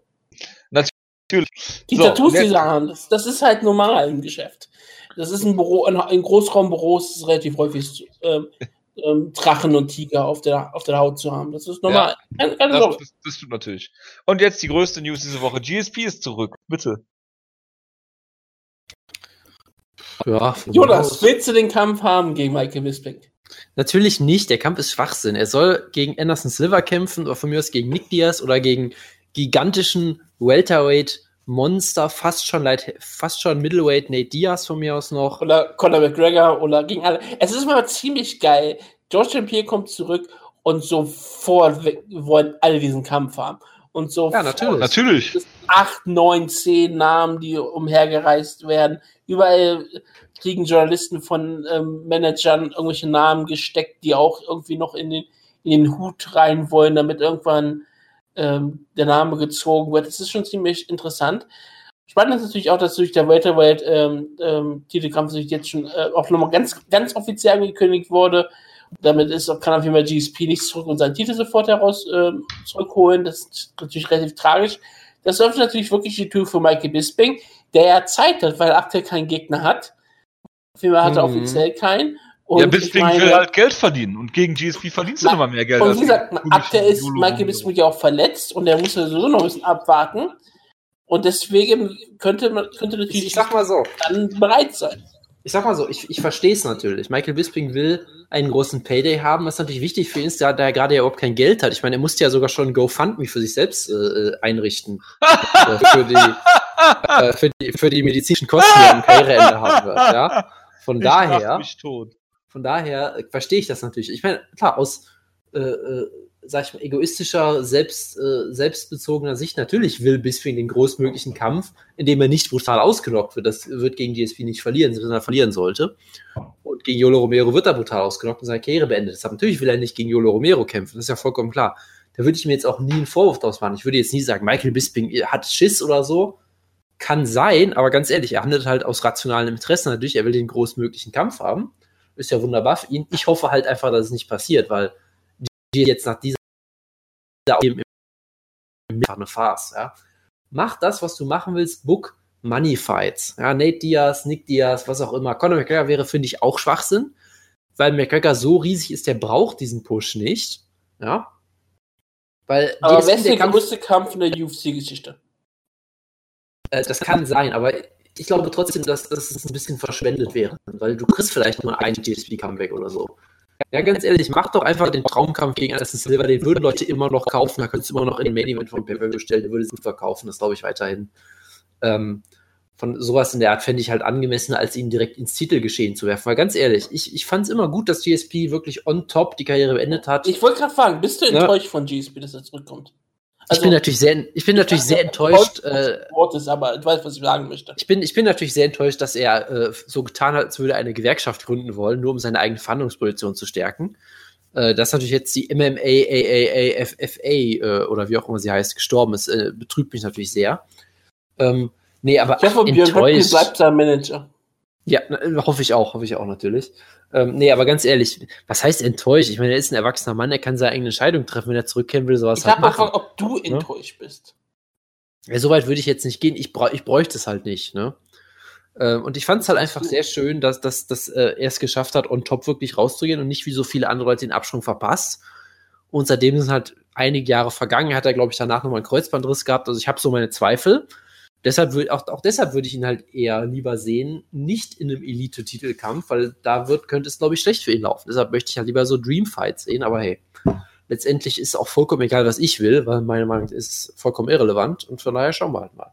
Natürlich. Die so, Tattoos, die sie haben, das, das, ist halt normal im Geschäft. Das ist ein Büro, ein, ein Großraumbüro, ist relativ häufig ähm, <laughs> ähm, Drachen und Tiger auf der, auf der Haut zu haben. Das ist normal. Ja, keine, keine das, das, das tut natürlich. Und jetzt die größte News diese Woche. GSP ist zurück. Bitte. Ja, Jonas, willst du den Kampf haben gegen Michael Bisping? Natürlich nicht, der Kampf ist Schwachsinn. Er soll gegen Anderson Silver kämpfen oder von mir aus gegen Nick Diaz oder gegen gigantischen Welterweight Monster, fast schon light, fast schon Middleweight Nate Diaz von mir aus noch. Oder Conor McGregor oder gegen alle. Es ist immer ziemlich geil. George. Pierre kommt zurück und sofort wollen alle diesen Kampf haben. Und so ja, natürlich. natürlich. acht, neun, zehn Namen, die umhergereist werden. Überall kriegen Journalisten von ähm, Managern irgendwelche Namen gesteckt, die auch irgendwie noch in den, in den Hut rein wollen, damit irgendwann ähm, der Name gezogen wird. Das ist schon ziemlich interessant. Spannend ist natürlich auch, dass durch der Welterweight ähm, ähm, Titelkampf sich jetzt schon äh, auch nochmal ganz, ganz offiziell angekündigt wurde. Damit ist, kann auf jeden Fall GSP nicht zurück und seinen Titel sofort heraus äh, zurückholen. Das ist natürlich relativ tragisch. Das öffnet natürlich wirklich die Tür für Michael Bisping, der ja Zeit hat, weil er aktuell keinen Gegner hat. Auf jeden Fall hat er mhm. offiziell keinen. Und ja, Bisping meine, will halt Geld verdienen und gegen GSP verdienst du nochmal mehr Geld. Und wie gesagt, aktuell ist Michael Bisping ja auch verletzt und der muss ja sowieso noch ein bisschen abwarten. Und deswegen könnte man könnte natürlich ich sag mal so. dann bereit sein. Ich sag mal so, ich, ich verstehe es natürlich. Michael Bisping will einen großen Payday haben, was natürlich wichtig für ihn ist, da, da er gerade ja überhaupt kein Geld hat. Ich meine, er musste ja sogar schon GoFundMe für sich selbst äh, einrichten. äh, für, die, <laughs> äh, für, die, für die medizinischen Kosten, die er am Karriereende haben wird. Ja? Von ich daher, von daher äh, verstehe ich das natürlich. Ich meine, klar, aus äh, äh, sag ich mal, egoistischer, selbst, äh, selbstbezogener Sicht, natürlich will Bisping den großmöglichen Kampf, in dem er nicht brutal ausgenockt wird. Das wird gegen GSP nicht verlieren, wenn er verlieren sollte. Und gegen Yolo Romero wird er brutal ausgenockt und seine Karriere beendet. Deshalb natürlich will er nicht gegen Yolo Romero kämpfen, das ist ja vollkommen klar. Da würde ich mir jetzt auch nie einen Vorwurf draus machen. Ich würde jetzt nie sagen, Michael Bisping hat Schiss oder so. Kann sein, aber ganz ehrlich, er handelt halt aus rationalen Interessen natürlich. Er will den großmöglichen Kampf haben. Ist ja wunderbar für ihn. Ich hoffe halt einfach, dass es nicht passiert, weil die jetzt nach dieser im, eine Farce, ja. Mach das, was du machen willst, book Money Fights. Ja, Nate Diaz, Nick Diaz, was auch immer. Conor McGregor wäre, finde ich, auch Schwachsinn, weil McGregor so riesig ist, der braucht diesen Push nicht. Ja. Weil aber ist der, der größte Kampf in der UFC-Geschichte? Äh, das kann sein, aber ich glaube trotzdem, dass, dass es ein bisschen verschwendet wäre, weil du kriegst vielleicht nur einen GSP-Comeback oder so. Ja, ganz ehrlich, mach doch einfach den Traumkampf gegen Anderson Silver, den würden Leute immer noch kaufen, da könntest du immer noch in den Main Event von Pay bestellen, der würde es gut verkaufen, das glaube ich weiterhin. Ähm, von sowas in der Art fände ich halt angemessener, als ihn direkt ins Titelgeschehen zu werfen. Weil ganz ehrlich, ich, ich fand es immer gut, dass GSP wirklich on top die Karriere beendet hat. Ich wollte gerade fragen, bist du enttäuscht ja. von GSP, dass er zurückkommt? Also, ich bin natürlich sehr, ich bin natürlich sehr enttäuscht. Äh, ist, aber du weißt, was ich sagen möchte. Ich bin, ich bin natürlich sehr enttäuscht, dass er äh, so getan hat, als würde er eine Gewerkschaft gründen wollen, nur um seine eigene Verhandlungsposition zu stärken. Äh, dass natürlich jetzt die MMA, FFA äh, oder wie auch immer sie heißt, gestorben ist, äh, betrübt mich natürlich sehr. Ähm, nee, aber ich hoffe, enttäuscht. bleibt sein Manager. Ja, hoffe ich auch, hoffe ich auch natürlich. Ähm, nee, aber ganz ehrlich, was heißt enttäuscht? Ich meine, er ist ein erwachsener Mann, er kann seine eigene Entscheidung treffen, wenn er zurückkehren will, sowas ich halt machen. Gefragt, ob du enttäuscht ja? bist. Ja, so weit würde ich jetzt nicht gehen. Ich, bra ich bräuchte es halt nicht, ne? Ähm, und ich fand es halt einfach sehr schön, dass, dass, dass äh, er es geschafft hat, on top wirklich rauszugehen und nicht wie so viele andere Leute den Absprung verpasst. Und seitdem sind halt einige Jahre vergangen. Er hat er, glaube ich, danach nochmal einen Kreuzbandriss gehabt. Also ich habe so meine Zweifel. Deshalb würde auch, auch deshalb würde ich ihn halt eher lieber sehen, nicht in einem Elite-Titelkampf, weil da wird, könnte es, glaube ich, schlecht für ihn laufen. Deshalb möchte ich halt lieber so Dreamfights sehen, aber hey, letztendlich ist auch vollkommen egal, was ich will, weil meine Meinung ist vollkommen irrelevant und von daher schauen wir halt mal.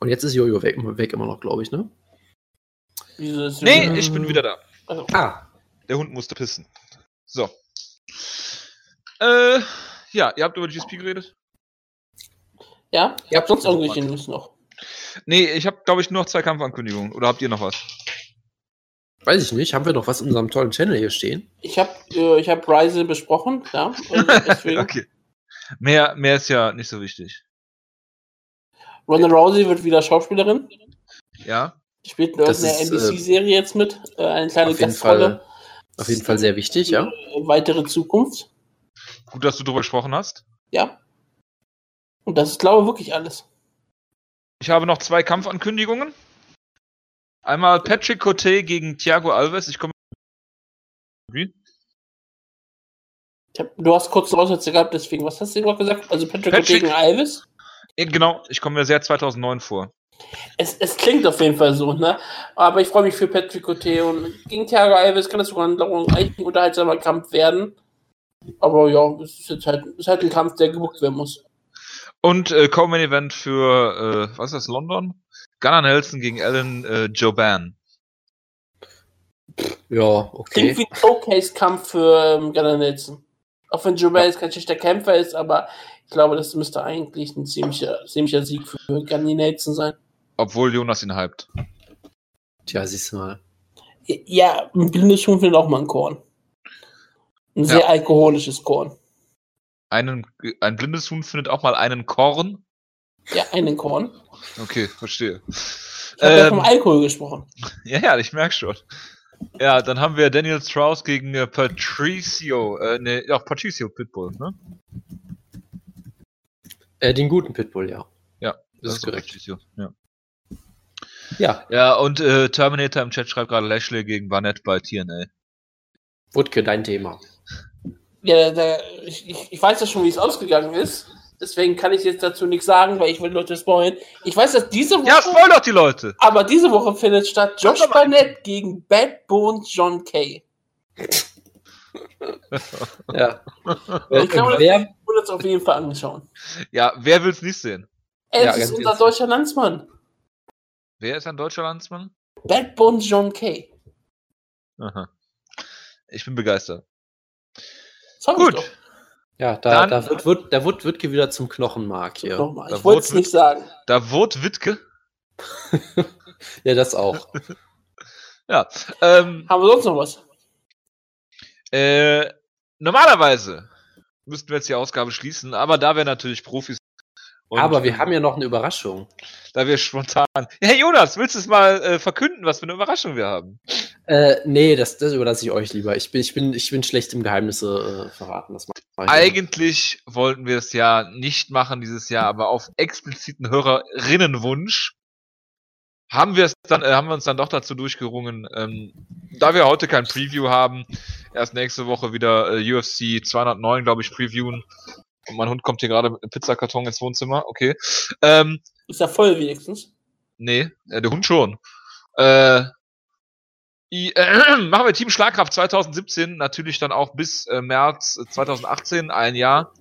Und jetzt ist Jojo weg, weg immer noch, glaube ich, ne? Nee, ich bin wieder da. Also. Ah. Der Hund musste pissen. So. Äh, ja, ihr habt über GSP geredet? Ja, ihr habt sonst irgendwelche News noch? Nee, ich habe, glaube ich, nur noch zwei Kampfankündigungen. Oder habt ihr noch was? Weiß ich nicht. Haben wir noch was in unserem tollen Channel hier stehen? Ich habe äh, ich hab Rise besprochen, ja. <laughs> okay. Mehr, mehr ist ja nicht so wichtig. Ronda Rousey wird wieder Schauspielerin. Ja. Spielt in irgendeiner NBC-Serie äh, jetzt mit. Äh, eine kleine auf Gastrolle. auf jeden Fall sehr wichtig, ja. Weitere Zukunft. Gut, dass du darüber gesprochen hast. Ja. Und das ist, glaube ich, wirklich alles. Ich habe noch zwei Kampfankündigungen. Einmal Patrick Cote gegen Thiago Alves. Ich komme. Wie? Du hast kurz Aussätze gehabt, deswegen, was hast du gerade gesagt? Also Patrick, Patrick gegen Alves? Genau, ich komme mir sehr 2009 vor. Es, es klingt auf jeden Fall so, ne? Aber ich freue mich für Patrick Cote und gegen Thiago Alves kann das sogar ein, ein unterhaltsamer Kampf werden. Aber ja, es ist jetzt halt, ist halt ein Kampf, der gebucht werden muss. Und äh, Co-Main Event für, äh, was ist das, London? Gunnar Nelson gegen Alan äh, Joban. Ja, okay. Klingt wie ein Showcase-Kampf für ähm, Gunnar Nelson. Auch wenn Joban ja. jetzt kein schlechter Kämpfer ist, aber ich glaube, das müsste eigentlich ein ziemlicher, ziemlicher Sieg für Gunnar Nelson sein. Obwohl Jonas ihn hypt. Tja, siehst du mal. Ja, ein blindes Huhn findet auch mal ein Korn. Ein sehr ja. alkoholisches Korn. Einen, ein blindes Huhn findet auch mal einen Korn? Ja, einen Korn. Okay, verstehe. Ich habe ähm, ja vom Alkohol gesprochen. <laughs> Ja, ja, ich merke schon. Ja, dann haben wir Daniel Strauss gegen äh, Patricio, äh, ne, auch Patricio Pitbull, ne? Äh, den guten Pitbull, ja. Ja, das, das ist korrekt. Patricio, ja. Ja. Ja, und äh, Terminator im Chat schreibt gerade Lashley gegen Barnett bei TNA. Wutke, dein Thema. Ja, da, ich, ich weiß ja schon, wie es ausgegangen ist. Deswegen kann ich jetzt dazu nichts sagen, weil ich will Leute spoilen. Ich weiß, dass diese Woche. Ja, spoil doch die Leute! Aber diese Woche findet statt Josh Barnett gegen Bad Bones John Kay. <laughs> ja. Ich kann mir wer, das auf jeden Fall anschauen. Ja, wer will's nicht sehen? Er ja, ist unser deutscher Landsmann. Wer ist ein deutscher Landsmann? Bad Bones John Kay. Aha. Ich bin begeistert. Sag Gut. Ja, da, Dann, da, wird, wird, da wird Wittke wieder zum Knochenmark hier. Ich wollte es nicht sagen. Da wurde Wittke. <laughs> ja, das auch. <laughs> ja. Ähm, Haben wir sonst noch was? Äh, normalerweise müssten wir jetzt die Ausgabe schließen, aber da wir natürlich Profis und, Aber wir haben ja noch eine Überraschung. Da wir spontan. Hey Jonas, willst du es mal äh, verkünden, was für eine Überraschung wir haben? Äh, nee, das, das überlasse ich euch lieber. Ich bin, ich bin, ich bin schlecht im Geheimnisse äh, verraten. Das Eigentlich nicht. wollten wir es ja nicht machen dieses Jahr, aber auf expliziten Hörerinnenwunsch haben wir es dann, äh, haben wir uns dann doch dazu durchgerungen, ähm, da wir heute kein Preview haben, erst nächste Woche wieder äh, UFC 209, glaube ich, previewen. Und mein Hund kommt hier gerade mit einem Pizzakarton ins Wohnzimmer. Okay. Ähm, ist er voll wenigstens? Nee, äh, der Hund schon. Äh, I, äh, <clears throat> machen wir Team Schlagkraft 2017 natürlich dann auch bis äh, März 2018, ein Jahr.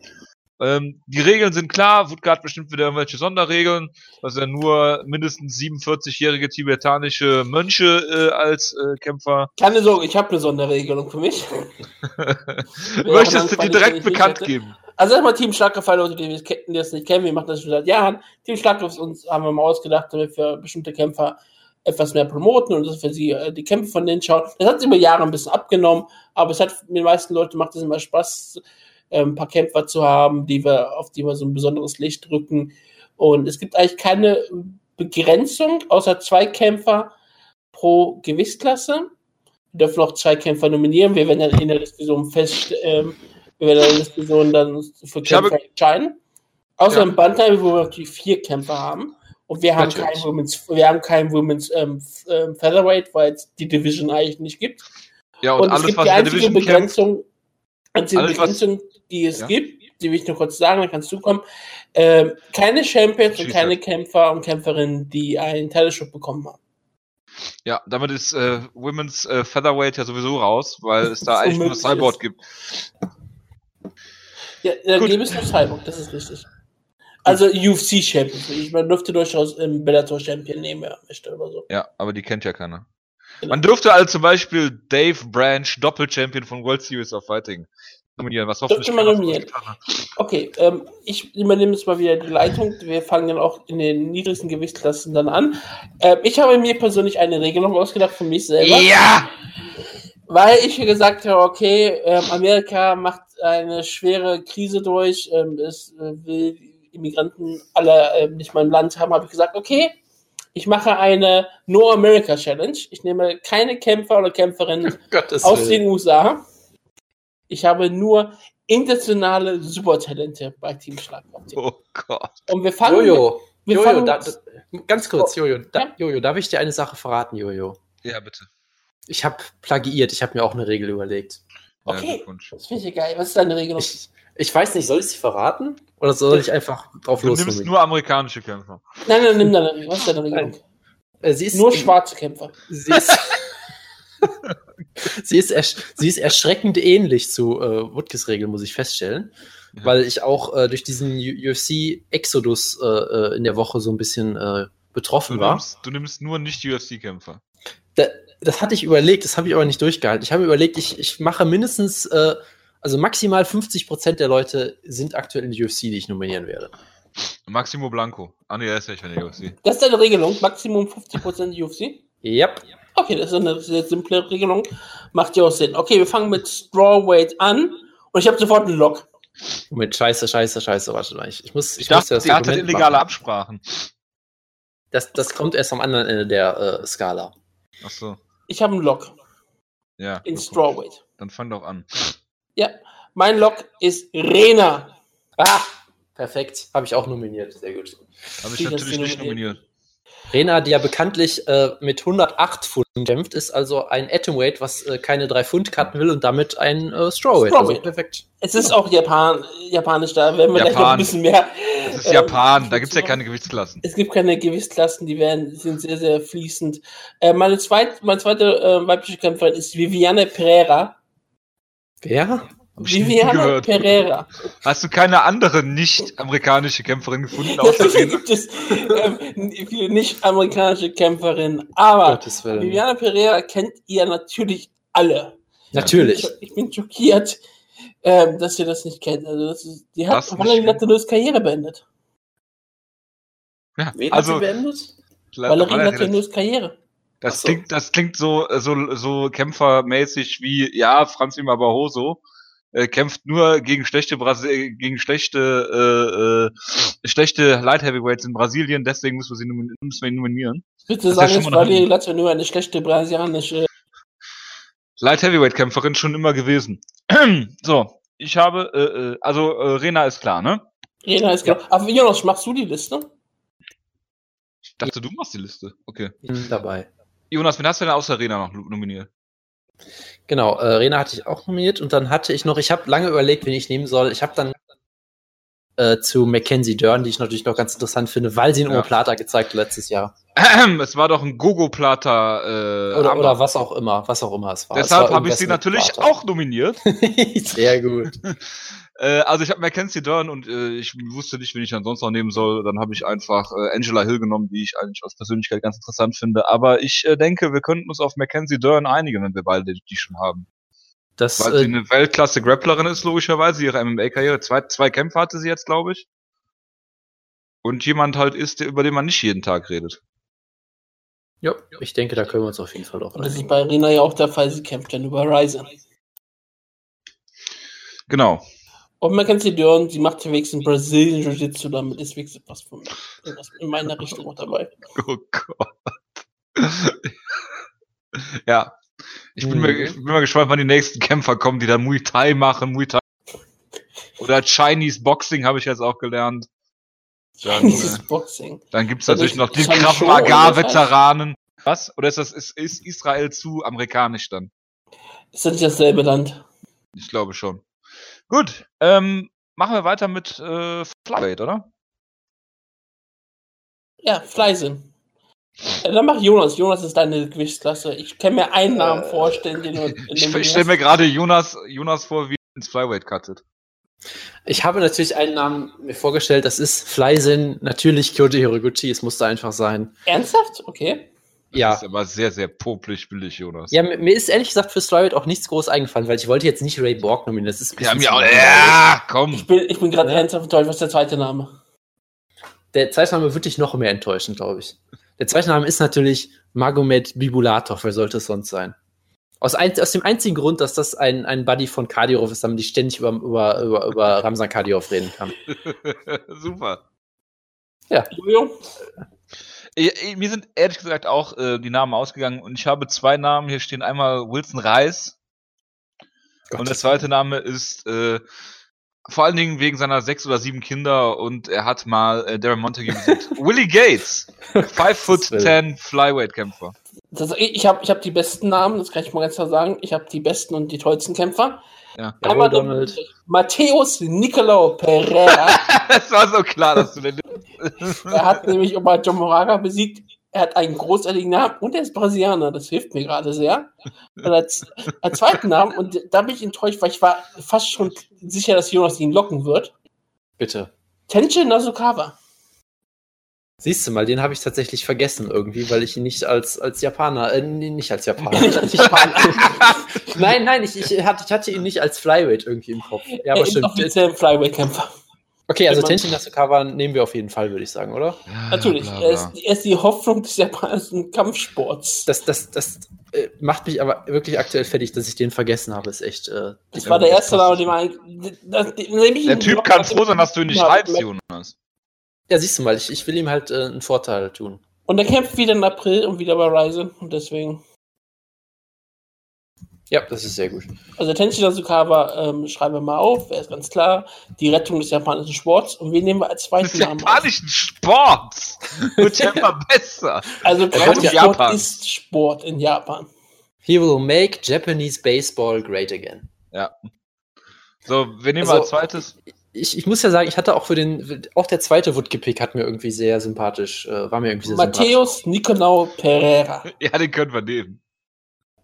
Ähm, die Regeln sind klar, Woodgard bestimmt wieder irgendwelche Sonderregeln, dass er nur mindestens 47-jährige tibetanische Mönche äh, als äh, Kämpfer. Keine Sorge, ich habe eine Sonderregelung für mich. <laughs> Möchtest du die direkt bekannt geben? Also erstmal Team Schlagkraft, Leute, die das nicht kennen, wir machen das schon seit Jahren. Team Schlagkraft uns haben wir mal ausgedacht, damit wir bestimmte Kämpfer etwas mehr promoten und dass wir sie äh, die Kämpfe von denen schauen. Das hat über Jahre ein bisschen abgenommen, aber es hat den meisten Leuten macht es immer Spaß, ein paar Kämpfer zu haben, die wir, auf die wir so ein besonderes Licht drücken. Und es gibt eigentlich keine Begrenzung, außer zwei Kämpfer pro Gewichtsklasse. Wir dürfen auch zwei Kämpfer nominieren. Wir werden dann in der Diskussion fest, ähm, wir werden in der Diskussion dann für Kämpfer entscheiden. Außer ja. im Bantam, wo wir natürlich vier Kämpfer haben. Und wir haben kein Women's, wir haben kein Women's ähm, ähm, Featherweight, weil es die Division eigentlich nicht gibt. Ja, und, und alles, es gibt was die einzige Begrenzung, einzige alles, Begrenzung, die es ja. gibt, die will ich nur kurz sagen, dann kannst du kommen. Ähm, keine Champions und keine Kämpfer und Kämpferinnen, die einen Title bekommen haben. Ja, damit ist äh, Women's äh, Featherweight ja sowieso raus, weil es da <laughs> eigentlich nur Cyborg gibt. Ja, da gibt es nur Cyborg, das ist richtig. Also UFC Champion. Man dürfte durchaus im Bellator Champion nehmen, ja, möchte oder so. Ja, aber die kennt ja keiner. Genau. Man dürfte also zum Beispiel Dave Branch, Doppel-Champion von World Series of Fighting, nominieren. Was hoffentlich man nominieren. Okay, ähm, ich übernehme jetzt mal wieder die Leitung. Wir fangen dann auch in den niedrigsten Gewichtsklassen dann an. Ähm, ich habe mir persönlich eine Regelung ausgedacht für mich selber. Ja! Weil ich gesagt habe, okay, ähm, Amerika macht eine schwere Krise durch, ähm, es äh, will Immigranten alle äh, nicht mal im Land haben, habe ich gesagt, okay, ich mache eine No America Challenge. Ich nehme keine Kämpfer oder Kämpferinnen <laughs> aus Willen. den USA. Ich habe nur internationale Supertalente bei Team Schlagkraft. Oh Gott. Und wir fangen. Jojo, wir Jojo, fangen da, da, ganz kurz, Jojo, da, ja? Jojo, darf ich dir eine Sache verraten, Jojo? Ja, bitte. Ich habe plagiiert, ich habe mir auch eine Regel überlegt. Okay, ja, das finde ich geil. Was ist deine Regelung? Ich, ich weiß nicht, soll ich sie verraten? Oder soll ich einfach drauf los? Du nimmst nur amerikanische Kämpfer. Nein, nein, nimm deine Was ist deine Regelung? Äh, sie ist nur schwarze Kämpfer. Sie ist, <laughs> sie, ist sie ist erschreckend ähnlich zu äh, Woodkes Regel, muss ich feststellen. Ja. Weil ich auch äh, durch diesen UFC-Exodus äh, äh, in der Woche so ein bisschen äh, betroffen du war. Nimmst, du nimmst nur nicht UFC-Kämpfer. Da, das hatte ich überlegt, das habe ich aber nicht durchgehalten. Ich habe überlegt, ich, ich mache mindestens äh, also maximal 50% der Leute sind aktuell in der UFC, die ich nominieren werde. Maximo Blanco. Ah, nee, er ist nicht in der UFC. Das ist deine Regelung? Maximum 50% UFC? Yep. Okay, das ist eine sehr simple Regelung. Macht ja auch Sinn. Okay, wir fangen mit Strawweight an und ich habe sofort einen Lock. Mit Scheiße, Scheiße, Scheiße, warte mal. Ich, ich muss. Ich, ich dachte, das hatte illegale machen. Absprachen. Das, das kommt erst am anderen Ende der äh, Skala. Ach so. Ich habe einen Lock. Ja. In Strawweight. Dann fang doch an. Ja, mein Lock ist Rena. Ah, perfekt. Habe ich auch nominiert. Sehr gut. Habe ich natürlich nicht nominiert. Rena, die ja bekanntlich äh, mit 108 Pfund kämpft, ist also ein Atomweight, was äh, keine 3 Pfund cutten will und damit ein äh, Strawweight. Also perfekt. Es ist auch Japan, japanisch, da werden wir Japan. gleich noch ein bisschen mehr. Es ist ähm, Japan, da gibt es ja keine Gewichtsklassen. Es gibt keine Gewichtsklassen, die werden, sind sehr, sehr fließend. Äh, meine, zweit, meine zweite äh, weibliche Kämpferin ist Viviane Pereira. Wer? Viviane Pereira. Hast du keine andere nicht-amerikanische Kämpferin gefunden? Außer <laughs> gibt es ähm, viele nicht-amerikanische Kämpferinnen. Aber Viviane Pereira kennt ihr natürlich alle. Natürlich. Ich bin, schockiert, ähm, dass ihr das nicht kennt. Also das ist, die hat Valerie Latinos Karriere beendet. Ja, Wen also, hat sie beendet? Valerie Latinos Karriere. Das so. klingt, das klingt so, so, so kämpfermäßig wie, ja, Franzi Barroso äh, kämpft nur gegen schlechte Brasi gegen schlechte, äh, äh, schlechte Light Heavyweights in Brasilien, deswegen müssen wir sie nominieren. Müssen wir ihn nominieren. Bitte das sagen, es war die Latte nur eine schlechte brasilianische Light Heavyweight Kämpferin schon immer gewesen. <clears throat> so, ich habe, äh, äh, also äh, Rena ist klar, ne? Rena ist klar. Ja. Aber Jonas, machst du die Liste? Ich dachte, du machst die Liste. Okay. Ich bin dabei. Jonas, wen hast du denn außer Arena noch nominiert? Genau, äh, Rena hatte ich auch nominiert und dann hatte ich noch, ich habe lange überlegt, wen ich nehmen soll. Ich habe dann äh, zu Mackenzie Dern, die ich natürlich noch ganz interessant finde, weil sie in ja. Omoplata gezeigt hat letztes Jahr. Es war doch ein Gogo-Plata. Äh, oder, oder was auch immer, was auch immer es war. Deshalb habe ich sie natürlich Plata. auch nominiert. <laughs> Sehr gut. <laughs> äh, also ich habe Mackenzie Dern und äh, ich wusste nicht, wen ich dann sonst noch nehmen soll. Dann habe ich einfach äh, Angela Hill genommen, die ich eigentlich als Persönlichkeit ganz interessant finde. Aber ich äh, denke, wir könnten uns auf Mackenzie Dern einigen, wenn wir beide die schon haben. Das, Weil sie äh, eine Weltklasse-Grapplerin ist, logischerweise, ihre MMA-Karriere. Zwei, zwei Kämpfe hatte sie jetzt, glaube ich. Und jemand halt ist, der, über den man nicht jeden Tag redet. Ja, ich denke, da können wir uns auf jeden Fall Und das ist bei Rina ja auch der Fall, sie kämpft dann über Ryzen. Genau. Und man kennt sie Dörn, sie macht wenigstens Brasilien Jiu-Jitsu, damit ist wenigstens was von in meiner Richtung auch dabei. <laughs> Oh Gott. <laughs> ja, ich bin, mhm. mir, ich bin mal gespannt, wann die nächsten Kämpfer kommen, die dann Muay Thai machen, Muay Thai. Oder Chinese Boxing habe ich jetzt auch gelernt. Dann, Chinese äh, Boxing. Dann gibt's natürlich noch die Krav Maga Veteranen. Was? Oder ist das ist, ist Israel zu amerikanisch dann? Ist das nicht dasselbe Land? Ich glaube schon. Gut, ähm, machen wir weiter mit äh, Flyweight, oder? Ja, Fleisen. Äh, dann mach Jonas. Jonas ist deine Gewichtsklasse. Ich kann mir einen Namen äh, vorstellen, den du. <laughs> ich stelle mir gerade Jonas, Jonas vor, wie ins Flyweight cuttet. Ich habe natürlich einen Namen mir vorgestellt, das ist Flysin, natürlich Kyoto Hiroguchi, es musste einfach sein. Ernsthaft? Okay. Ja. Das ist aber sehr, sehr popelig billig, Jonas. Ja, mir ist ehrlich gesagt für Flyweight auch nichts groß eingefallen, weil ich wollte jetzt nicht Ray Borg nominieren. Das ist ja, mir auch, ja, komm. Ich bin, ich bin gerade ja. ernsthaft enttäuscht, was ist der zweite Name? Der zweite Name wird dich noch mehr enttäuschen, glaube ich. Der zweite Name ist natürlich Magomed Bibulatov. Wer sollte es sonst sein? Aus, ein, aus dem einzigen Grund, dass das ein, ein Buddy von Kadyrov ist, damit ich ständig über, über, über, über Ramsan Kadyrov reden kann. <laughs> Super. Ja. Äh, mir sind ehrlich gesagt auch äh, die Namen ausgegangen und ich habe zwei Namen. Hier stehen einmal Wilson Reis Gott. und der zweite Name ist äh, vor allen Dingen wegen seiner sechs oder sieben Kinder und er hat mal äh, Darren Montague besiegt. <laughs> Willie Gates, 5 foot 10 Flyweight Kämpfer. Das, ich habe ich hab die besten Namen, das kann ich mal ganz klar sagen. Ich habe die besten und die tollsten Kämpfer. Ja. Einmal Donald. Matthäus Nicolau Pereira. <laughs> Es war so klar, dass du den. <laughs> er hat nämlich Omar John Moraga besiegt er hat einen großartigen Namen und er ist Brasilianer, das hilft mir gerade sehr. Und als, als zweiten Namen, und da bin ich enttäuscht, weil ich war fast schon sicher, dass Jonas ihn locken wird. Bitte. Tenchi Nasukawa. Siehst du mal, den habe ich tatsächlich vergessen irgendwie, weil ich ihn nicht als, als Japaner, äh, nicht als Japaner. <laughs> als Japaner. <laughs> nein, nein, ich, ich, hatte, ich hatte ihn nicht als Flyweight irgendwie im Kopf. Ja, aber stimmt. Offiziell Flyweight-Kämpfer. Okay, also Tenshin Nasukawa nehmen wir auf jeden Fall, würde ich sagen, oder? Ja, Natürlich, bla bla. Er, ist, er, ist, die Hoffnung des japanischen Kampfsports. Das, das, das äh, macht mich aber wirklich aktuell fertig, dass ich den vergessen habe. Ist echt. Äh, das war der erste Name, den man. Der Typ kann froh sein, dass du ihn nicht heizt, Jonas. Ja, siehst du mal, ich, ich will ihm halt äh, einen Vorteil tun. Und er kämpft wieder im April und wieder bei Ryzen und deswegen. Ja, das ist sehr gut. Also Tenchi Nasukawa ähm, schreiben wir mal auf, er ist ganz klar. Die Rettung des japanischen Sports. Und wen nehmen wir als zweiten Namen? Des japanischen Sports! Wird ja immer besser. Also Kampfsport Japan. ist Sport in Japan. He will make Japanese Baseball great again. Ja. So, wen nehmen wir also, als zweites? Ich, ich muss ja sagen, ich hatte auch für den, auch der zweite Woodke-Pick hat mir irgendwie sehr sympathisch, äh, war mir irgendwie sehr Matthäus sympathisch. Nicolau Pereira. <laughs> Ja, den können wir nehmen.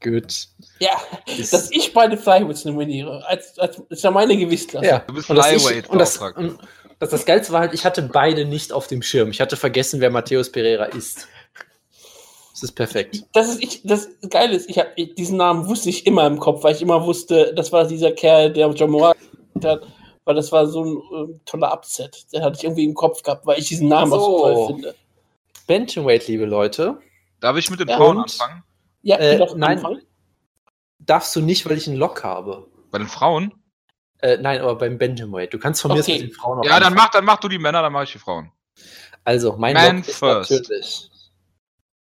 Gut. Ja, ist dass ich beide Flyweights nominiere. Als, als, ist ja meine Gewichtsklasse. Ja, du bist Flyweight. Und das, und das, das Geilste war halt, ich hatte beide nicht auf dem Schirm. Ich hatte vergessen, wer Matthäus Pereira ist. Das ist perfekt. Das ist ich, das Geile ist, ich hab, diesen Namen wusste ich immer im Kopf, weil ich immer wusste, das war dieser Kerl, der John Moore hat, weil das war so ein äh, toller Upset. Den hatte ich irgendwie im Kopf gehabt, weil ich diesen Namen so. auch so toll finde. Bantamweight, liebe Leute. Darf ich mit den Frauen anfangen? Ja, äh, nein. Anfangen? Darfst du nicht, weil ich einen Lock habe. Bei den Frauen? Äh, nein, aber beim Bantamweight. Du kannst von okay. mir mit den Frauen auch Ja, dann mach, dann mach du die Männer, dann mach ich die Frauen. Also, mein Man Lock first. ist natürlich.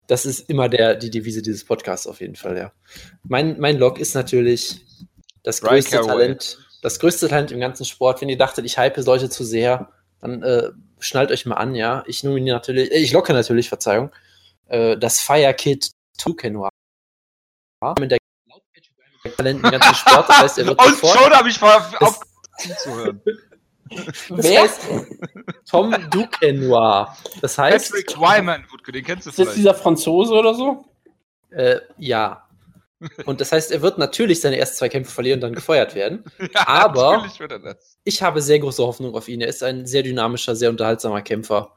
Das ist immer der, die Devise dieses Podcasts auf jeden Fall, ja. Mein, mein Lock ist natürlich das größte Talent, das größte Talent im ganzen Sport. Wenn ihr dachtet, ich hype Leute zu sehr, dann äh, schnallt euch mal an, ja. Ich nominiere natürlich, äh, ich locke natürlich, Verzeihung, äh, das Fire Kid Tukenoir mit der Talent im ganzen Sport. Das heißt, er wird <laughs> Und schon habe ich mal auf zuzuhören. <laughs> Wer? Heißt, Tom Duquesnoy. Das heißt. Patrick Wyman, den kennst du vielleicht. Ist das dieser Franzose oder so? Äh, ja. Und das heißt, er wird natürlich seine ersten zwei Kämpfe verlieren und dann gefeuert werden. <laughs> Ja, aber ich habe sehr große Hoffnung auf ihn. Er ist ein sehr dynamischer, sehr unterhaltsamer Kämpfer.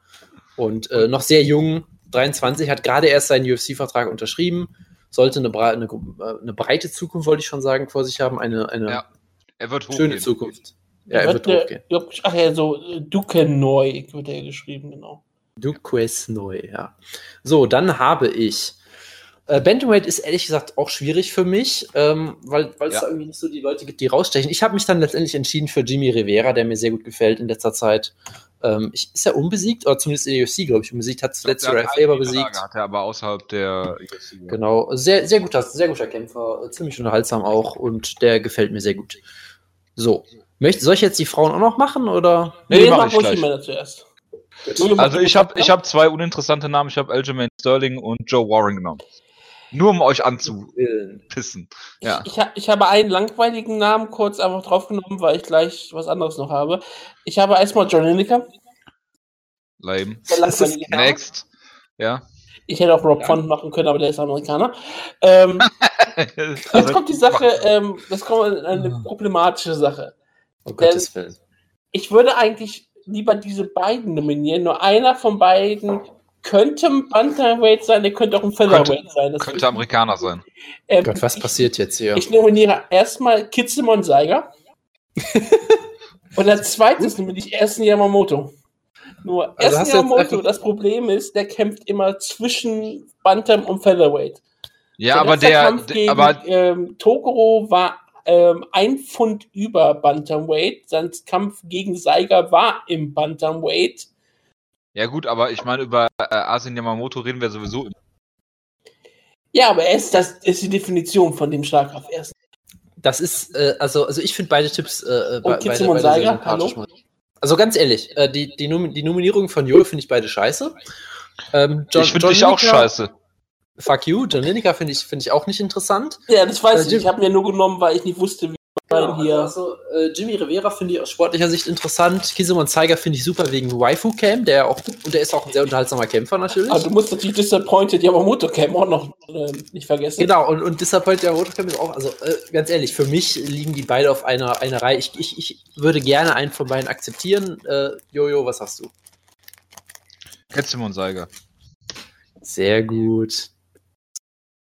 Und äh, noch sehr jung, 23, hat gerade erst seinen UFC-Vertrag unterschrieben. Sollte eine, eine, äh, eine, breite Zukunft, wollte ich schon sagen, vor sich haben. Eine, eine ja, er wird schöne Zukunft. Ja, er, er wird, wird hochgehen. Der, ach ja, so äh, Duquesnoy wird er geschrieben, genau. Duquesnoy, ja. So, dann habe ich äh, Bantamweight ist ehrlich gesagt auch schwierig für mich, ähm, weil, weil es ja. da irgendwie nicht so die Leute gibt, die rausstechen. Ich habe mich dann letztendlich entschieden für Jimmy Rivera, der mir sehr gut gefällt in letzter Zeit. Ähm, ich, ist er unbesiegt, oder zumindest in der UFC, glaube ich, unbesiegt, hat zuletzt Uriah Faber besiegt. Hat er aber außerhalb der UFC. Genau, sehr, sehr guter, sehr guter Kämpfer, ziemlich unterhaltsam auch und der gefällt mir sehr gut. So. Möchte, soll ich jetzt die Frauen auch noch machen, oder? Nee, nee mach ich gleich. zuerst. Also ich habe ich hab zwei uninteressante Namen. Ich habe Aljamain Sterling und Joe Warren genommen. Nur um euch anzupissen. Ja. Ich, ich, ich, habe einen langweiligen Namen kurz einfach draufgenommen, weil ich gleich was anderes noch habe. Ich habe erstmal John Lineker. Lame. Next. Ja. Ich hätte auch Rob ja. Font machen können, aber der ist Amerikaner. Ähm, also, <laughs> jetzt kommt die Sache, ähm, das kommt eine hm. problematische Sache. Oh Gottes Willen. Ich würde eigentlich lieber diese beiden nominieren. Nur einer von beiden könnte ein Bantamweight sein, der könnte auch ein Featherweight könnte, sein. Das könnte Amerikaner sein. Ähm, Gott, was ich, passiert jetzt hier? Ich nominiere erstmal Kitsimon Seiger. <laughs> Und als zweites nominiere ich ersten Yamamoto. Nur also ersten Yamamoto, das Problem ist, der kämpft immer zwischen Bantam und Featherweight. Ja, der aber der, Kampf gegen, aber ähm, Tokoro war ähm, ein Pfund über Bantamweight. Sein Kampf gegen Seiger war im Bantamweight. Ja gut, aber ich meine, über äh, Asin Yamamoto reden wir sowieso immer. Ja, aber er ist, das ist die Definition von dem Schlagkraft erst. Das ist, äh, also, also ich finde beide Tipps äh, äh Und beide, beide Seiger, hallo? Also ganz ehrlich, äh, die, die, Nom die Nominierung von Joel finde ich beide scheiße. Ähm, John, ich finde dich auch scheiße. Fuck you, John Lineker finde ich, find ich auch nicht interessant. Ja, das weiß äh, ich. Ich habe mir nur genommen, weil ich nicht wusste, wie Genau, hier. Also, äh, Jimmy Rivera finde ich aus sportlicher Sicht interessant. Kisemon Zeiger finde ich super wegen Waifu Cam, der auch und der ist auch ein sehr unterhaltsamer Kämpfer natürlich. Aber du musst natürlich Disappointed Yamamoto Cam auch noch äh, nicht vergessen. Genau, und, und Disappointed Yamamoto Cam ist auch, also äh, ganz ehrlich, für mich liegen die beide auf einer, einer Reihe. Ich, ich, ich würde gerne einen von beiden akzeptieren. Äh, Jojo, was hast du? Kisemon Zeiger. Sehr gut.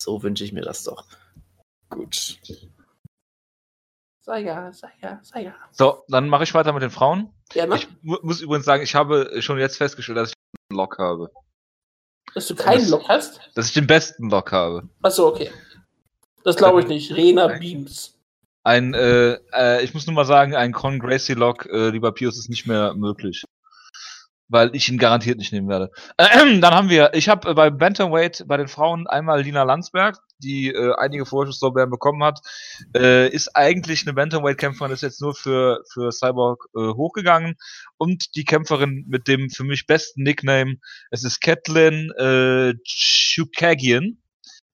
So wünsche ich mir das doch. Gut. Seiger, Seiger, Seiger. So, dann mache ich weiter mit den Frauen. Ja, ne? Ich muss übrigens sagen, ich habe schon jetzt festgestellt, dass ich einen Lock habe. Dass du keinen das, Lock hast? Dass ich den besten Lock habe. Achso, okay. Das glaube ich nicht. Rena Beams. Ein, äh, äh, ich muss nur mal sagen, ein Con Gracie Lock, äh, lieber Pius, ist nicht mehr möglich weil ich ihn garantiert nicht nehmen werde. Äh, <clears throat> dann haben wir, ich habe äh, bei Bantamweight bei den Frauen einmal Lina Landsberg, die äh, einige Vorschusslorbeeren bekommen hat, äh, ist eigentlich eine Bantamweight-Kämpferin, ist jetzt nur für für Cyborg äh, hochgegangen und die Kämpferin mit dem für mich besten Nickname, es ist Catelyn äh, Chukagian,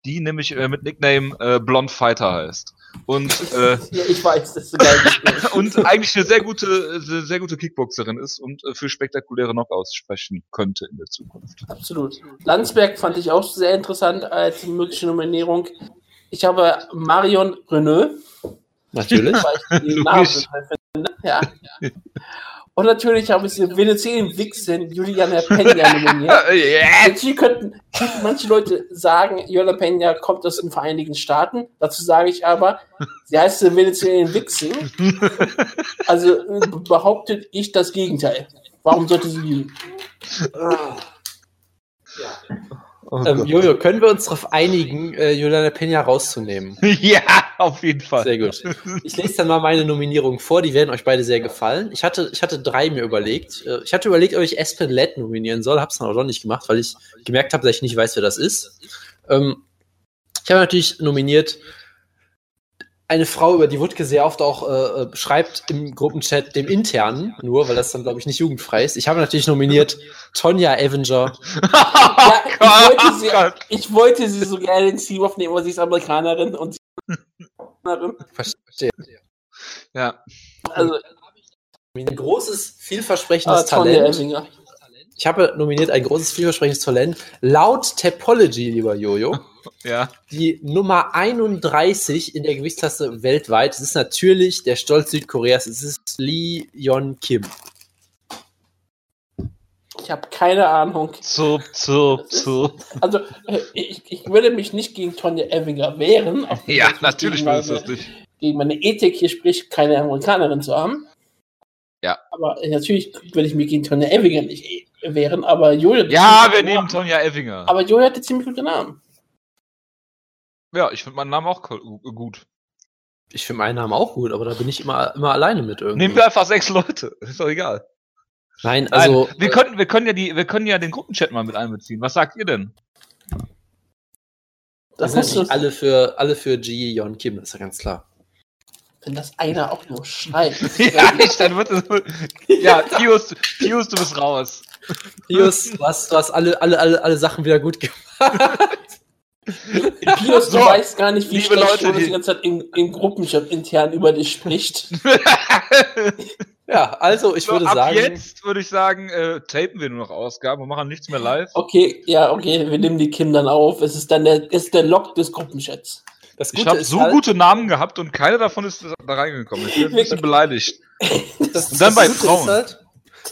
die nämlich äh, mit Nickname äh, Blond Fighter heißt. Und, <laughs> äh, ja, ich weiß, dass du geil <laughs> und eigentlich eine sehr gute, sehr gute Kickboxerin ist und äh, für spektakuläre Knockouts sprechen könnte in der Zukunft. Absolut. Landsberg fand ich auch sehr interessant als mögliche Nominierung. Ich habe Marion Renault. Natürlich. Weil ich den <laughs> Namen finde. Ja. Und natürlich habe ich den Venezuelen-Wichsen Juliana Peña nominiert. <laughs> yes. Hier könnten, manche Leute sagen, Juliana Peña kommt aus den Vereinigten Staaten. Dazu sage ich aber, sie heißt Venezuelen-Wichsen. <laughs> Also behauptet ich das Gegenteil. Warum sollte sie... Ah. Ja. Oh ähm, Jojo, können wir uns darauf einigen, äh, Juliana Peña rauszunehmen? <laughs> ja, auf jeden Fall. Sehr gut. Ich lese dann mal meine Nominierungen vor, die werden euch beide sehr gefallen. Ich hatte, ich hatte drei mir überlegt. Äh, ich hatte überlegt, ob ich Aspen Led nominieren soll, hab's dann auch noch nicht gemacht, weil ich gemerkt habe, dass ich nicht weiß, wer das ist. Ähm, ich habe natürlich nominiert eine Frau, über die Wutke sehr oft auch äh, äh, schreibt im Gruppenchat, dem internen, nur, weil das dann, glaube ich, nicht jugendfrei ist. Ich habe natürlich nominiert Tonja Avenger. <laughs> ja, ich, wollte sie, ich wollte sie so gerne in Team aufnehmen, aber sie ist Amerikanerin und <laughs> Verstehe. Ja. Also, ein großes, vielversprechendes ah, Talent. Ich habe nominiert ein großes, vielversprechendes Talent. Laut Topology, lieber Jojo. <laughs> Ja. Die Nummer 31 in der Gewichtsklasse weltweit. Es ist natürlich der Stolz Südkoreas. Es ist Lee Yon Kim. Ich habe keine Ahnung. Zup, zup, zup. Also, äh, ich, ich würde mich nicht gegen Tonja Evinger wehren. Ja, natürlich würdest du es nicht. Gegen meine Ethik hier spricht, keine Amerikanerin zu haben. Ja. Aber äh, natürlich würde ich mich gegen Tonja Evinger nicht wehren, aber Julia. Ja, wir nehmen Tonja Evinger. Aber Julia hatte ziemlich gute Namen. Ja, ich finde meinen Namen auch gut. Ich finde meinen Namen auch gut, aber da bin ich immer, immer alleine mit irgendwie. Nehmen wir einfach sechs Leute. <laughs> Ist doch egal. Nein, also. Nein, wir, können, wir, können ja die, wir können ja den Gruppenchat mal mit einbeziehen. Was sagt ihr denn? Das, sind alle für, alle für Ji Yon Kim, das ist ja ganz klar. Wenn das einer auch nur schreibt. <laughs> ja, ich, dann wird es. Ja, Pius, Pius, du bist raus. Pius, du hast, du hast alle, alle, alle, alle Sachen wieder gut gemacht. <laughs> Pius, du so, weißt gar nicht, wie liebe Leute, die, die ganze Zeit im, im Gruppenchat intern über dich spricht. <laughs> ja, also ich so, würde ab sagen. Jetzt würde ich sagen, äh, tapen wir nur noch Ausgaben und machen nichts mehr live. Okay, ja, okay, wir nehmen die Kim dann auf. Es ist dann der, ist der Log des Gruppenchats. ich habe so halt, gute Namen gehabt und keiner davon ist da reingekommen. Ich bin ein bisschen beleidigt. <laughs> Das, und dann bei Frauen. Halt,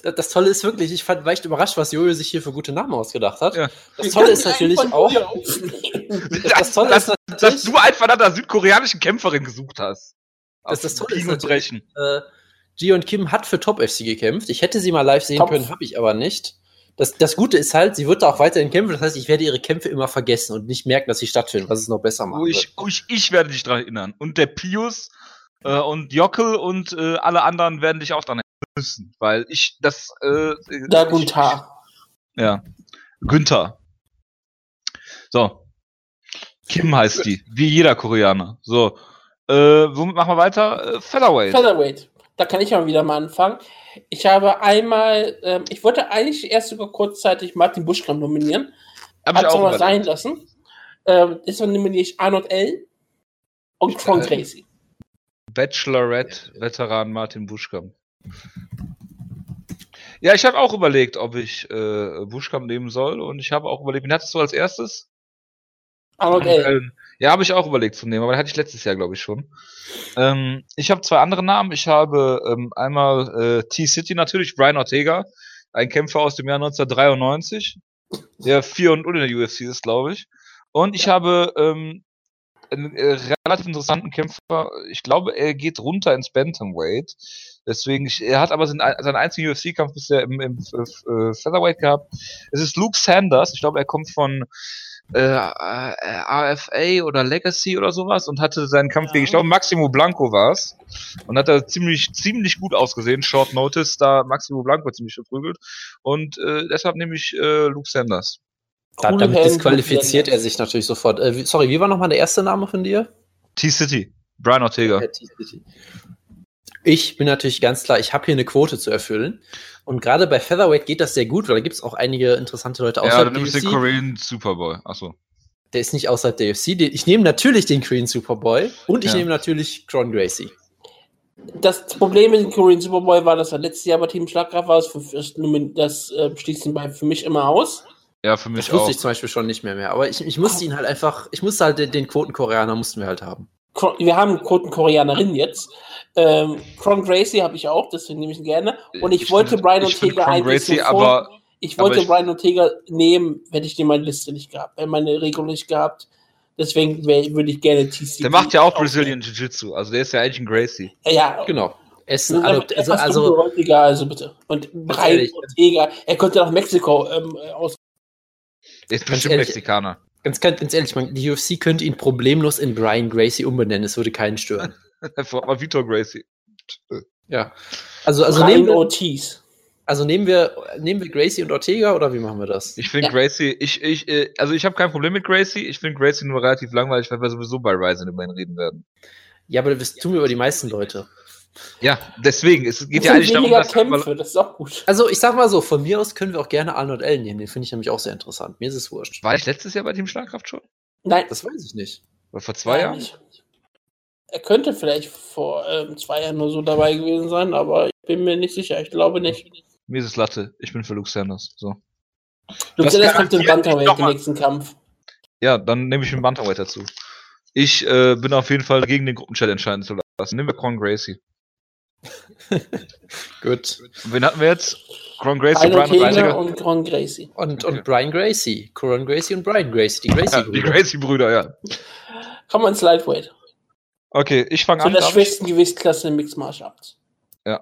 das Tolle ist wirklich, ich fand, war echt überrascht, was Jojo sich hier für gute Namen ausgedacht hat. Ja. Das Tolle ist natürlich auch, das, <laughs> das Tolle dass, ist dass du einfach nach einer südkoreanischen Kämpferin gesucht hast. Das, das Tolle ist natürlich, äh, Ji und Kim hat für Top FC gekämpft. Ich hätte sie mal live sehen Top. können, habe ich aber nicht. Das, das Gute ist halt, sie wird da auch weiterhin kämpfen. Das heißt, ich werde ihre Kämpfe immer vergessen und nicht merken, dass sie stattfinden, was es noch besser macht. Oh, ich, oh, ich, ich werde dich daran erinnern. Und der Pius äh, und Jockel und äh, alle anderen werden dich auch daran müssen, weil ich das. Äh, da Günther. Ja. Günther. So. Kim heißt die, wie jeder Koreaner. So. Äh, womit machen wir weiter? Äh, Featherweight. Featherweight. Da kann ich auch wieder mal anfangen. Ich habe einmal, ähm, ich wollte eigentlich erst sogar kurzzeitig Martin Buschkamp nominieren. Hab ich auch mal sein lassen. Ähm, deshalb nominiere ich Arnold L. und äh, Gracie. Bachelorette-Veteran Martin Buschkamp. Ja, ich habe auch überlegt, ob ich äh, Buschkamp nehmen soll und ich habe auch überlegt, wen hattest du als erstes? Arnold L. Ja, habe ich auch überlegt zu nehmen, aber den hatte ich letztes Jahr, glaube ich, schon. Ähm, ich habe zwei andere Namen. Ich habe ähm, einmal äh, T-City natürlich, Brian Ortega, ein Kämpfer aus dem Jahr 1993, der 4 und 0 in der UFC ist, glaube ich. Und ich habe ähm, einen äh, relativ interessanten Kämpfer. Ich glaube, er geht runter ins Bantamweight. Deswegen, ich, er hat aber seinen, seinen einzigen UFC-Kampf bisher im, im äh, Featherweight gehabt. Es ist Luke Sanders. Ich glaube, er kommt von äh, AFA oder Legacy oder sowas und hatte seinen Kampf ja. gegen, ich glaube, Maximo Blanco war es. Und hat da ziemlich, ziemlich gut ausgesehen. Short Notice, da Maximo Blanco ziemlich verprügelt. Und äh, deshalb nehme ich äh, Luke Sanders. Da, damit disqualifiziert er sich natürlich sofort. Äh, sorry, wie war nochmal der erste Name von dir? T-City. Brian Ortega. Ich bin natürlich ganz klar, ich habe hier eine Quote zu erfüllen. Und gerade bei Featherweight geht das sehr gut, weil da gibt es auch einige interessante Leute außerhalb ja, du nimmst den Korean Superboy. Achso. Der ist nicht außerhalb der UFC. Ich nehme natürlich den Korean Superboy und ich ja. nehme natürlich Cron Gracie. Das Problem mit dem Korean Superboy war, dass er letztes Jahr bei Team Schlagkraft war. Das, das äh, schließt ihn bei, für mich immer aus. Ja, für mich das wusste auch. ich zum Beispiel schon nicht mehr mehr. Aber ich, ich musste ihn halt einfach, ich musste halt den, den Quoten-Koreaner mussten wir halt haben. Wir haben Quoten-Koreanerin jetzt. Ähm, Cron Gracie habe ich auch, deswegen nehme ich ihn gerne. Und ich, ich wollte find, Brian Ortega eigentlich Gracie, aber, ich wollte ich, Brian Ortega nehmen, hätte ich den meine Liste nicht gehabt, hätte meine Regelung nicht gehabt. Deswegen würde ich gerne TC. Der macht ja auch Brazilian Jiu-Jitsu, also der ist ja eigentlich ein Gracie. Ja, genau. Essen, also, also, also, Ortega, also bitte. Und Brian Ortega, er konnte nach Mexiko ähm, aus ist bestimmt ehrlich, Mexikaner. Ganz, ganz ehrlich, man, die UFC könnte ihn problemlos in Brian Gracie umbenennen, es würde keinen stören. <laughs> Einfach mal Vitor Gracie. Ja. Also, also nehmen wir, Ortiz. Also nehmen wir, nehmen wir Gracie und Ortega oder wie machen wir das? Ich finde ja. Gracie, ich, ich, äh, also ich habe kein Problem mit Gracie, ich finde Gracie nur relativ langweilig, weil wir sowieso bei Ryzen über ihn reden werden. Ja, aber das tun wir über die meisten Leute. Ja, deswegen, es geht ja eigentlich darum, dass Kämpfe, das ist auch gut. Also ich sag mal so, von mir aus können wir auch gerne Arnold Allen nehmen, den finde ich nämlich auch sehr interessant. Mir ist es wurscht. War ich letztes Jahr bei Team Schlagkraft schon? Nein. Das weiß ich nicht. Oder vor zwei Nein, Jahren? Nicht. er könnte vielleicht vor ähm, zwei Jahren nur so dabei gewesen sein, aber ich bin mir nicht sicher. Ich glaube nicht. Mir ist es Latte. Ich bin für Luke Sanders. So. Luke Sanders kommt im Bantamweight den nächsten Kampf. Ja, dann nehme ich den Bantamweight dazu. Ich äh, bin auf jeden Fall gegen den Gruppenchat entscheiden zu lassen. Nehmen wir Con Gracie. <laughs> Gut. Wen hatten wir jetzt? Con Gracie, Brian Brian und Con Gracie. Und, und Brian Gracie. Coron Gracie und Brian Gracie. Die Gracie-Brüder. Ja, die Gracie-Brüder, ja. Kommen wir ins Lightweight. Okay, ich fange an. Zu der schwächsten Gewichtsklasse im Mixed Martial Arts. Ja.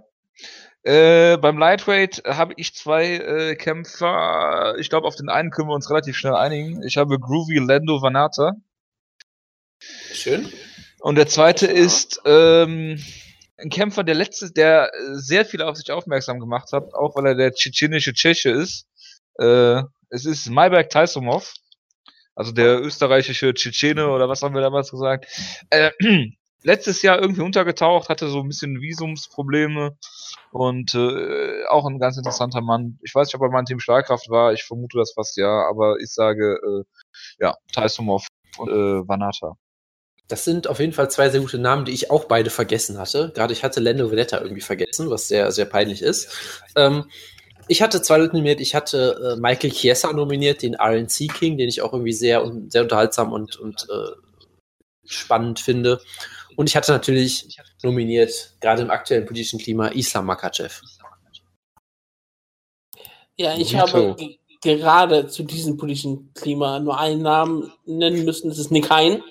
Äh, beim Lightweight habe ich zwei äh, Kämpfer. Ich glaube, auf den einen können wir uns relativ schnell einigen. Ich habe Groovy Lando Vanata. Schön. Und der zweite ist ähm, ein Kämpfer, der letzte, der sehr viel auf sich aufmerksam gemacht hat, auch weil er der tschetschenische Tscheche ist. Äh, es ist Maybach Taisumov, also der österreichische Tschetschene oder was haben wir damals gesagt. Äh, <clears throat> letztes Jahr irgendwie untergetaucht, hatte so ein bisschen Visumsprobleme und äh, auch ein ganz interessanter Mann. Ich weiß nicht, ob er mein Team Stahlkraft war, ich vermute das fast ja, aber ich sage, äh, ja, Taisumov und äh, Vanata. Das sind auf jeden Fall zwei sehr gute Namen, die ich auch beide vergessen hatte. Gerade ich hatte Lando Veneta irgendwie vergessen, was sehr, sehr peinlich ist. Ähm, ich hatte zwei Leute nominiert. Ich hatte äh, Michael Chiesa nominiert, den RNC King, den ich auch irgendwie sehr, sehr unterhaltsam und, und äh, spannend finde. Und ich hatte natürlich nominiert, gerade im aktuellen politischen Klima, Islam Makachev. Ja, ich Vito. habe gerade zu diesem politischen Klima nur einen Namen nennen müssen. Das ist Nick Hein.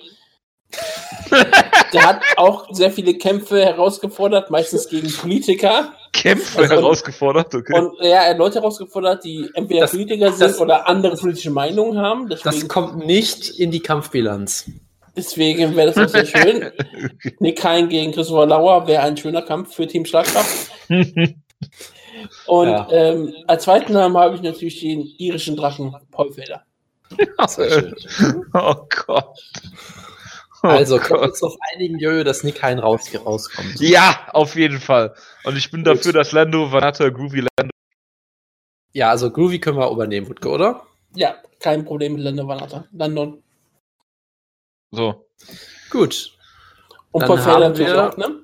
Der hat auch sehr viele Kämpfe herausgefordert, meistens gegen Politiker. Kämpfe also, herausgefordert, okay. Und ja, er hat Leute herausgefordert, die entweder das, Politiker sind das, oder andere politische Meinungen haben. Deswegen, das kommt nicht in die Kampfbilanz. Deswegen wäre das auch sehr schön. <laughs> Nick Hein gegen Christopher Lauer wäre ein schöner Kampf für Team Schlagkraft. <laughs> Und ja. ähm, als zweiten Namen habe ich natürlich den irischen Drachen Paul Felder. <laughs> oh Gott. Oh also können wir uns auf einigen, Jojo, dass Nick Hein raus, rauskommt. Ja, auf jeden Fall. Und ich bin Gut. dafür, dass Lando Vanata Groovy Lando. Ja, also Groovy können wir übernehmen, Wutke, oder? Ja, kein Problem mit Lando Vanata. London. So. Gut. Und dann haben wir, auch, ne?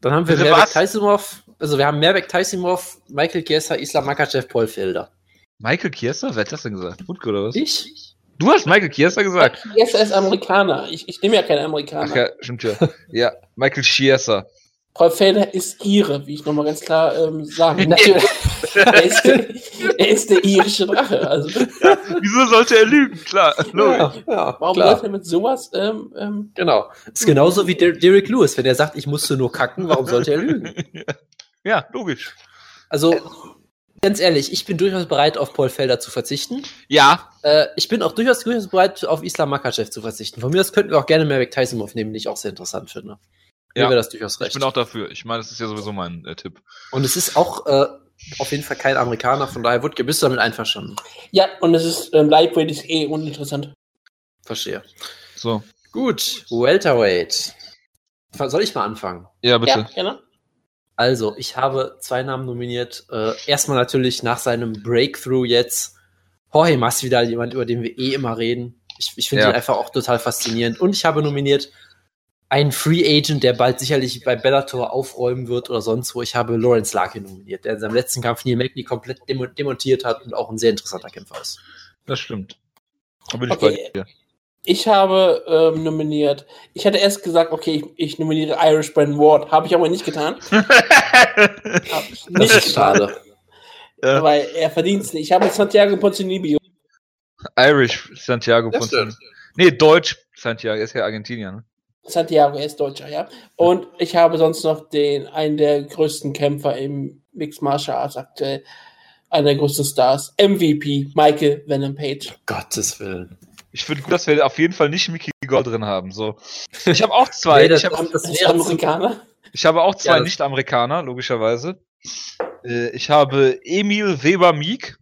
Dann haben wir Merbek Taisimov, also wir haben Merbek Taisimov, Michael Kiesa, Islam Makachev, Paul Felder. Michael Kiesa? Wer hat das denn gesagt? Wutke oder was? Ich? Du hast Michael Chiesa gesagt. Chiesa ist Amerikaner. Ich, ich nehme ja keinen Amerikaner. Ach ja, stimmt ja. ja, Michael Chiesa. Paul Felder ist Ire, wie ich nochmal ganz klar ähm, sagen möchte. er, ist, er ist der irische Drache. Also. Ja, wieso sollte er lügen? Klar, Ja, ja, Warum klar. läuft er mit sowas? Ähm, ähm, genau. Das ist genauso wie Derek Lewis. Wenn er sagt, ich musste nur kacken, warum sollte er lügen? <laughs> ja, logisch. Also, ganz ehrlich, ich bin durchaus bereit, auf Paul Felder zu verzichten. Ja. Äh, ich bin auch durchaus, durchaus bereit, auf Islam Makachev zu verzichten. Von mir aus könnten wir auch gerne Merrick Tyson aufnehmen, den ich auch sehr interessant finde. Ja, Mir wäre das durchaus recht. Ich bin auch dafür. Ich meine, das ist ja sowieso mein äh, Tipp. Und es ist auch äh, auf jeden Fall kein Amerikaner, von daher Wutke, bist du damit einverstanden? Ja, und es ist ähm, Lightweight ist eh uninteressant. Verstehe. So. Gut, Welterweight. Soll ich mal anfangen? Ja, bitte. Ja, gerne. Also, ich habe zwei Namen nominiert. Äh, erstmal natürlich nach seinem Breakthrough jetzt Jorge Masvidal, jemand, über den wir eh immer reden. Ich, ich finde ja. ihn einfach auch total faszinierend. Und ich habe nominiert einen Free Agent, der bald sicherlich bei Bellator aufräumen wird oder sonst wo. Ich habe Lawrence Larkin nominiert, der in seinem letzten Kampf Neil Magny komplett demontiert hat und auch ein sehr interessanter Kämpfer ist. Das stimmt. Da bin ich okay. bei dir. Ich habe ähm, nominiert. Ich hatte erst gesagt, okay, ich, ich nominiere Irish Brandon Ward. Habe ich aber nicht getan. <laughs> nicht ist schade. Ja. Weil er verdient es nicht. Ich habe Santiago Ponzinibbio. Irish Santiago Ponzinibbio. Nee, Deutsch Santiago. Er ist ja Argentinier. Ne? Santiago, er ist Deutscher, ja. Und ich habe sonst noch den, einen der größten Kämpfer im Mixed Martial Arts aktuell. Einer der größten Stars. MVP, Michael Venom Page. Gottes Willen. Ich finde gut, dass wir auf jeden Fall nicht Mickey Gold drin haben. So. Ich habe auch zwei. <laughs> Nee, ich, hab, das Amerikaner. ich habe auch zwei ja, Nicht-Amerikaner, logischerweise. Äh, ich habe Emil Weber Meek.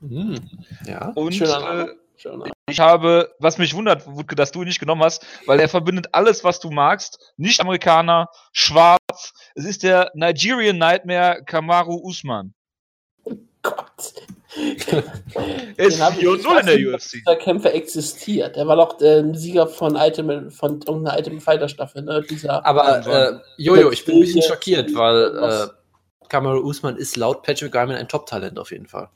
Mhm. Ja. Und äh, ich habe, was mich wundert, Wutke, dass du ihn nicht genommen hast, weil er verbindet alles, was du magst. Nicht-Amerikaner, schwarz. Es ist der Nigerian Nightmare Kamaru Usman. Gott. er ist 4-0 in der UFC. Der Kämpfer existiert. Er war doch der Sieger von Item, von irgendeiner Item Fighter Staffel, ne? Dieser Aber, äh, Jojo, ich bin ein bisschen schockiert, weil äh, Kamaru Usman ist laut Patrick Garmin ein Top-Talent auf jeden Fall.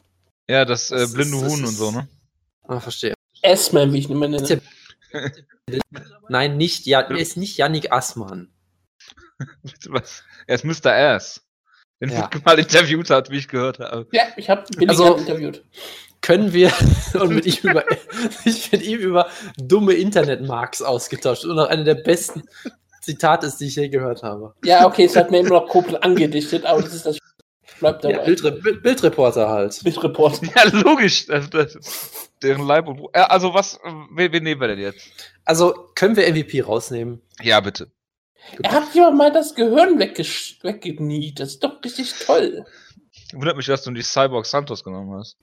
Ja, das, äh, blinde Huhn und so, ne? Ah, verstehe. S-Man, wie ich ihn immer nenne. Nein, nicht, ja, er ist nicht Yannick Assmann. <laughs> Was? Er ist Mr. Ass. Den ja. Mal interviewt hat, wie ich gehört habe. Ja, ich habe bin also, interviewt. Können wir <laughs> und mit ihm über, ich mit ihm über dumme Internetmarks ausgetauscht und noch eine der besten Zitate ist, die ich je gehört habe. Ja, okay, es hat mir immer noch Kopel angedichtet, aber das ist das bleibt dabei. Ja, Bildre Bildreporter halt. Bildreporter. Ja, logisch. Das, das, deren Leib und Also was, wen, wen nehmen wir denn jetzt? Also können wir MVP rausnehmen? Ja, bitte. Er hat ja mal das Gehirn weggeniet. Das ist doch richtig toll. Wundert mich, dass du nicht Cyborg Santos genommen hast.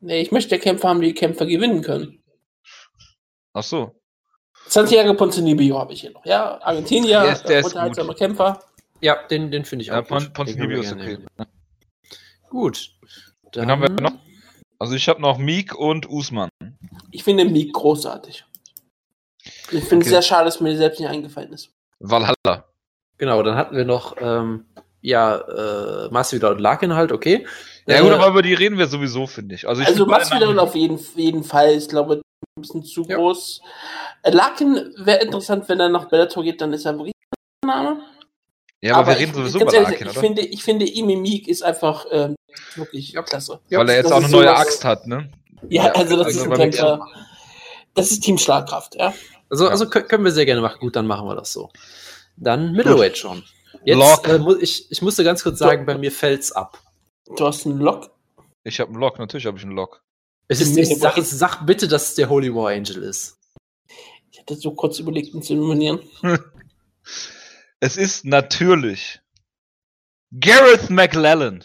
Nee, ich möchte ja Kämpfer haben, die Kämpfer gewinnen können. Ach so. Santiago Ponzinibbio habe ich hier noch. Ja, Argentinier, der ist, der ist unterhaltsamer Kämpfer. Ja, den, den finde ich auch ja, gut. Ponzinibbio ist okay. Gut. Dann, Dann haben wir noch. Also ich habe noch Meek und Usman. Ich finde Meek großartig. Ich finde es okay. sehr schade, dass mir selbst nicht eingefallen ist. Valhalla. Genau, dann hatten wir noch, ähm, ja, äh, Masvidal und Larkin halt, okay. Ja gut, äh, aber über die reden wir sowieso, finde ich. Also, ich also Masvidal auf jeden, jeden Fall, ich glaube, ein bisschen zu ja. groß. Äh, Larkin wäre interessant, wenn er nach Bellator geht, dann ist er wirklich ein Name. Ja, aber, aber wir reden sowieso über ehrlich, Larkin, oder? Ich finde, ich finde Imi Meek ist einfach ähm, wirklich ja. klasse. Weil er jetzt auch eine neue sowas, Axt hat, ne? Ja, also das also ist ein Kämpfer. Das ist Team Schlagkraft, ja. Also, also können wir sehr gerne machen. Gut, dann machen wir das so. Dann Middleweight schon. Jetzt, äh, mu ich, ich musste ganz kurz sagen, bei mir fällt's ab. Du hast einen Lock? Ich habe einen Lock, natürlich habe ich einen Lock. Es ist, ich sag, sag bitte, dass es der Holy War Angel ist. Ich hatte so kurz überlegt, ihn zu nominieren. <laughs> es ist natürlich Gareth McLellan.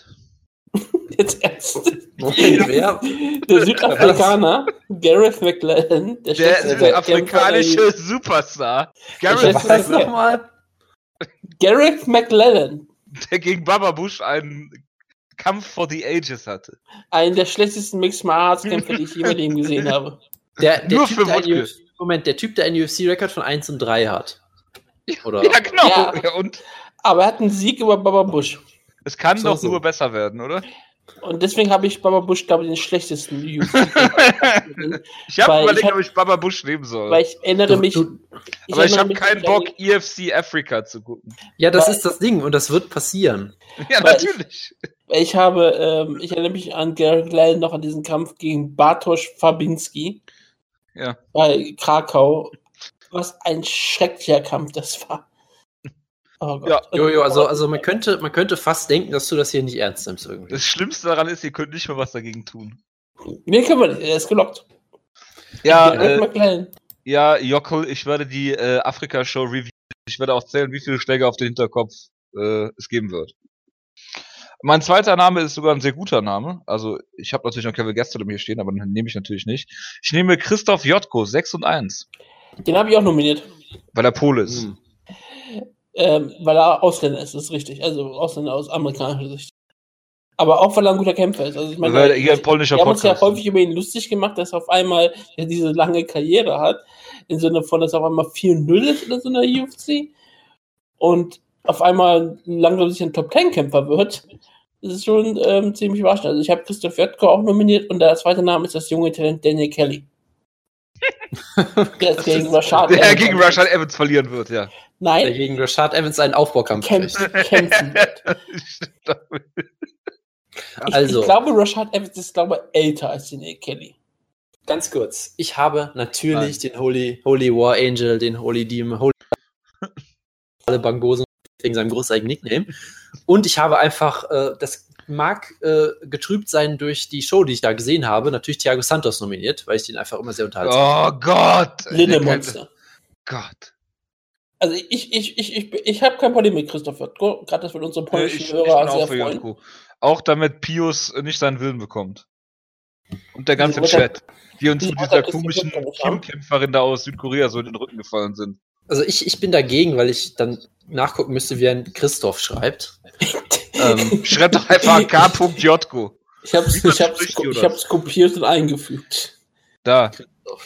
<laughs> Jetzt ernst. Wer? Der Südafrikaner, Gareth McLellan. Der, der südafrikanische Superstar. Gareth was nochmal? Gareth McLellan. Der gegen Baba Bush einen Kampf for the Ages hatte. Einen der schlechtesten Mixed Martial Kämpfe, die ich je gesehen <laughs> habe. Der, der Nur typ, für der UFC, Moment, der Typ, der einen UFC-Rekord von 1 und 3 hat. Oder? Ja, genau. Ja, ja, und? Aber er hat einen Sieg über Baba Bush. Es kann so, doch so. nur besser werden, oder? Und deswegen habe ich Baba Bush, glaube ich, den schlechtesten UFC. <laughs> ich habe überlegt, ich ob ich Baba Bush nehmen soll. Weil ich erinnere du, mich. Du, ich aber ich habe keinen Bock, EFC Africa zu gucken. Ja, das weil, ist das Ding und das wird passieren. <laughs> Ja, natürlich. Ich, ich habe, ähm, ich erinnere mich an Gary Glenn noch an diesen Kampf gegen Bartosz Fabinski. Ja. Bei Krakau. Was ein schrecklicher Kampf das war. Oh ja, Jojo, also, also man, könnte, man könnte fast denken, dass du das hier nicht ernst nimmst irgendwie. Das Schlimmste daran ist, ihr könnt nicht mal was dagegen tun. Nee, können wir nicht, er ist gelockt. Ja, äh, ja, Jockel, ich werde die äh, Afrika-Show reviewen. Ich werde auch zählen, wie viele Schläge auf den Hinterkopf äh, es geben wird. Mein zweiter Name ist sogar ein sehr guter Name. Also, ich habe natürlich noch Kevin Gastelum hier stehen, aber den nehme ich natürlich nicht. Ich nehme Christoph Jotko, 6 und 1. Den habe ich auch nominiert. Weil er Pole ist. Hm. Ähm, weil er Ausländer ist, das ist richtig. Also Ausländer aus amerikanischer Sicht. Aber auch weil er ein guter Kämpfer ist. Also ich meine, weil er ein polnischer wir haben uns ja häufig über ihn lustig gemacht, dass er auf einmal ja, diese lange Karriere hat. Im Sinne von, dass er auf einmal 4-0 ist oder so in der UFC. Und auf einmal langsam sich ein Top-10-Kämpfer wird. Das ist schon ähm, ziemlich überraschend. Also ich habe Christoph Jotko auch nominiert und der zweite Name ist das junge Talent Daniel Kelly. <laughs> der gegen Rashad der Evans gegen Rashad Evans verlieren wird, ja. Nein. Der gegen Rashad Evans einen Aufbaukampf kämpfen, kämpfen wird. also. <laughs> Ich, ich, glaube, Rashad Evans ist, glaube älter als den Kelly. Ganz kurz. Ich habe natürlich Nein. den Holy, Holy War Angel, den Holy Demon, Holy <laughs> alle Bangosen wegen seinem großartigen Nickname. Und ich habe einfach äh, das mag äh, getrübt sein durch die Show, die ich da gesehen habe. Natürlich Thiago Santos nominiert, weil ich den einfach immer sehr unterhalte. Oh Gott! Lindemonster. Gott. Also ich, ich, ich, ich, ich habe kein Problem mit Christopher. Gerade das wird unsere polnischen ich, Hörer ich sehr freuen. Janko. Auch damit Pius nicht seinen Willen bekommt. Und der ganze also, Chat, die uns mit dieser komischen Kim-Kämpferin da aus Südkorea so in den Rücken gefallen sind. Also ich, ich bin dagegen, weil ich dann nachgucken müsste, wie ein Christoph schreibt. ähm, <laughs> Schreib doch einfach K.Jotko. Ich hab's, ich hab's, ich hab's kopiert und eingefügt. Da.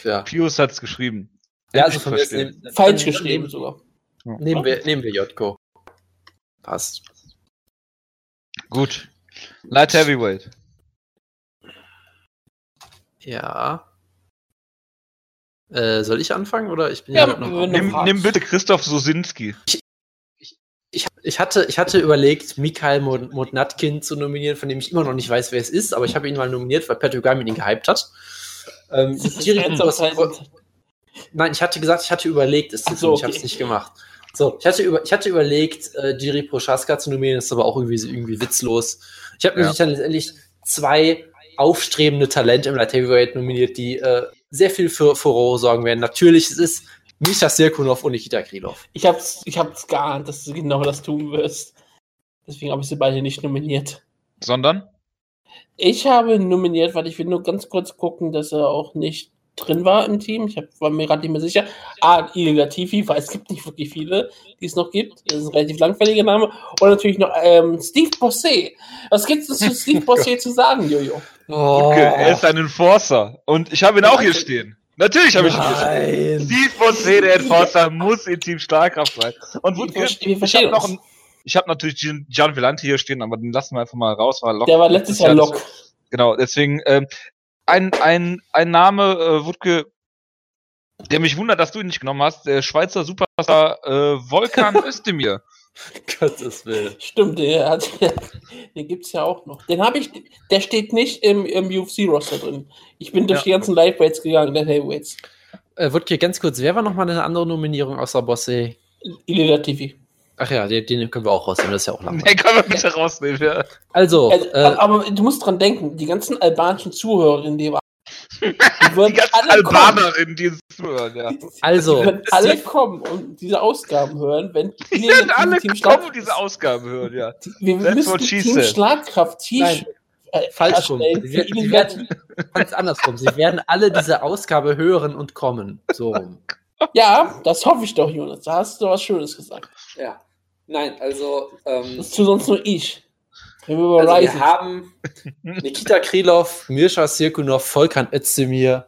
Ja. Pius hat's geschrieben. Ja, also von mir falsch geschrieben sogar. Nehmen wir, nehmen wir Jotko. Passt. Gut. Light Heavyweight. Ja. Äh, soll ich anfangen oder ich bin ja, ja noch. Nimm, nimm, bitte Christoph Sosinski. Ich, ich, ich, hatte, ich hatte überlegt, Mikhail Modnatkin zu nominieren, von dem ich immer noch nicht weiß, wer es ist, aber ich habe ihn mal nominiert, weil Patrick Gamin ihn gehypt hat. Ähm, Nein, ich hatte gesagt, ich hatte überlegt, es zu so, tun. Ich habe es nicht gemacht. So, ich hatte, über, ich hatte überlegt, äh, Jiri Prochaska zu nominieren, das ist aber auch irgendwie, irgendwie witzlos. Ich habe ja. nämlich dann letztendlich zwei aufstrebende Talente im Light Heavyweight nominiert, die äh, sehr viel für Furore sorgen werden. Natürlich, es ist Misha Sirkunov und Nikita Krylov. Ich hab's, ich hab's geahnt, dass du genau das tun wirst. Deswegen habe ich sie beide nicht nominiert. Sondern? Ich habe nominiert, weil ich will nur ganz kurz gucken, dass er auch nicht drin war im Team. Ich hab, war mir gerade nicht mehr sicher. Ah, Ilga Tifi, weil es gibt nicht wirklich viele, die es noch gibt. Das ist ein relativ langweiliger Name. Und natürlich noch ähm, Steve Bossé. Was gibt es zu <laughs> Steve Bossé zu sagen, Jojo? Oh. Okay, er ist ein Enforcer. Und ich habe ihn auch hier stehen. Natürlich habe ich ihn hier stehen. Steve Bossé, der Enforcer, muss in Team Starkraft sein. Und wir, wir ich habe noch ein, ich habe natürlich Gian Vellante hier stehen, aber den lassen wir einfach mal raus. War Der war letztes Jahr Lock. Genau, deswegen, ähm, ein, ein, ein Name, äh, Wutke, der mich wundert, dass du ihn nicht genommen hast, der Schweizer Superstar äh, Volkan <laughs> Özdemir. Gottes Willen. Stimmt, der hat, <laughs> den gibt's ja auch noch. Den habe ich, der steht nicht im, im UFC-Roster drin. Ich bin durch ja. die ganzen Lightweights gegangen, der Heavyweights. Äh, Wutke, ganz kurz, wer war nochmal eine andere Nominierung außer Bosse? Ilya TV. Ach ja, den, den, können wir auch rausnehmen, das ist ja auch langweilig. Den können wir bitte rausnehmen, ja. Also. also äh, aber du musst dran denken, die ganzen albanischen Zuhörerinnen, <laughs> die, die, die ganzen Albanerinnen, die zuhören, ja. <laughs> Also. Die werden alle kommen und diese Ausgaben hören, wenn <laughs> die werden alle Team kommen und diese Ausgaben hören, ja. Wir, wir müssen Team Schlagkraft T-Shirt. Äh, falsch rum. Sie, sie werden, ganz andersrum. Sie werden alle diese Ausgabe hören und kommen. So rum. Ja, das hoffe ich doch, Jonas. Da hast du was Schönes gesagt. Ja. Nein, also. Ähm, das tut sonst nur ich. Wir, also wir haben <laughs> Nikita Krylov, Mirsha Sirkunov, Volkan Özdemir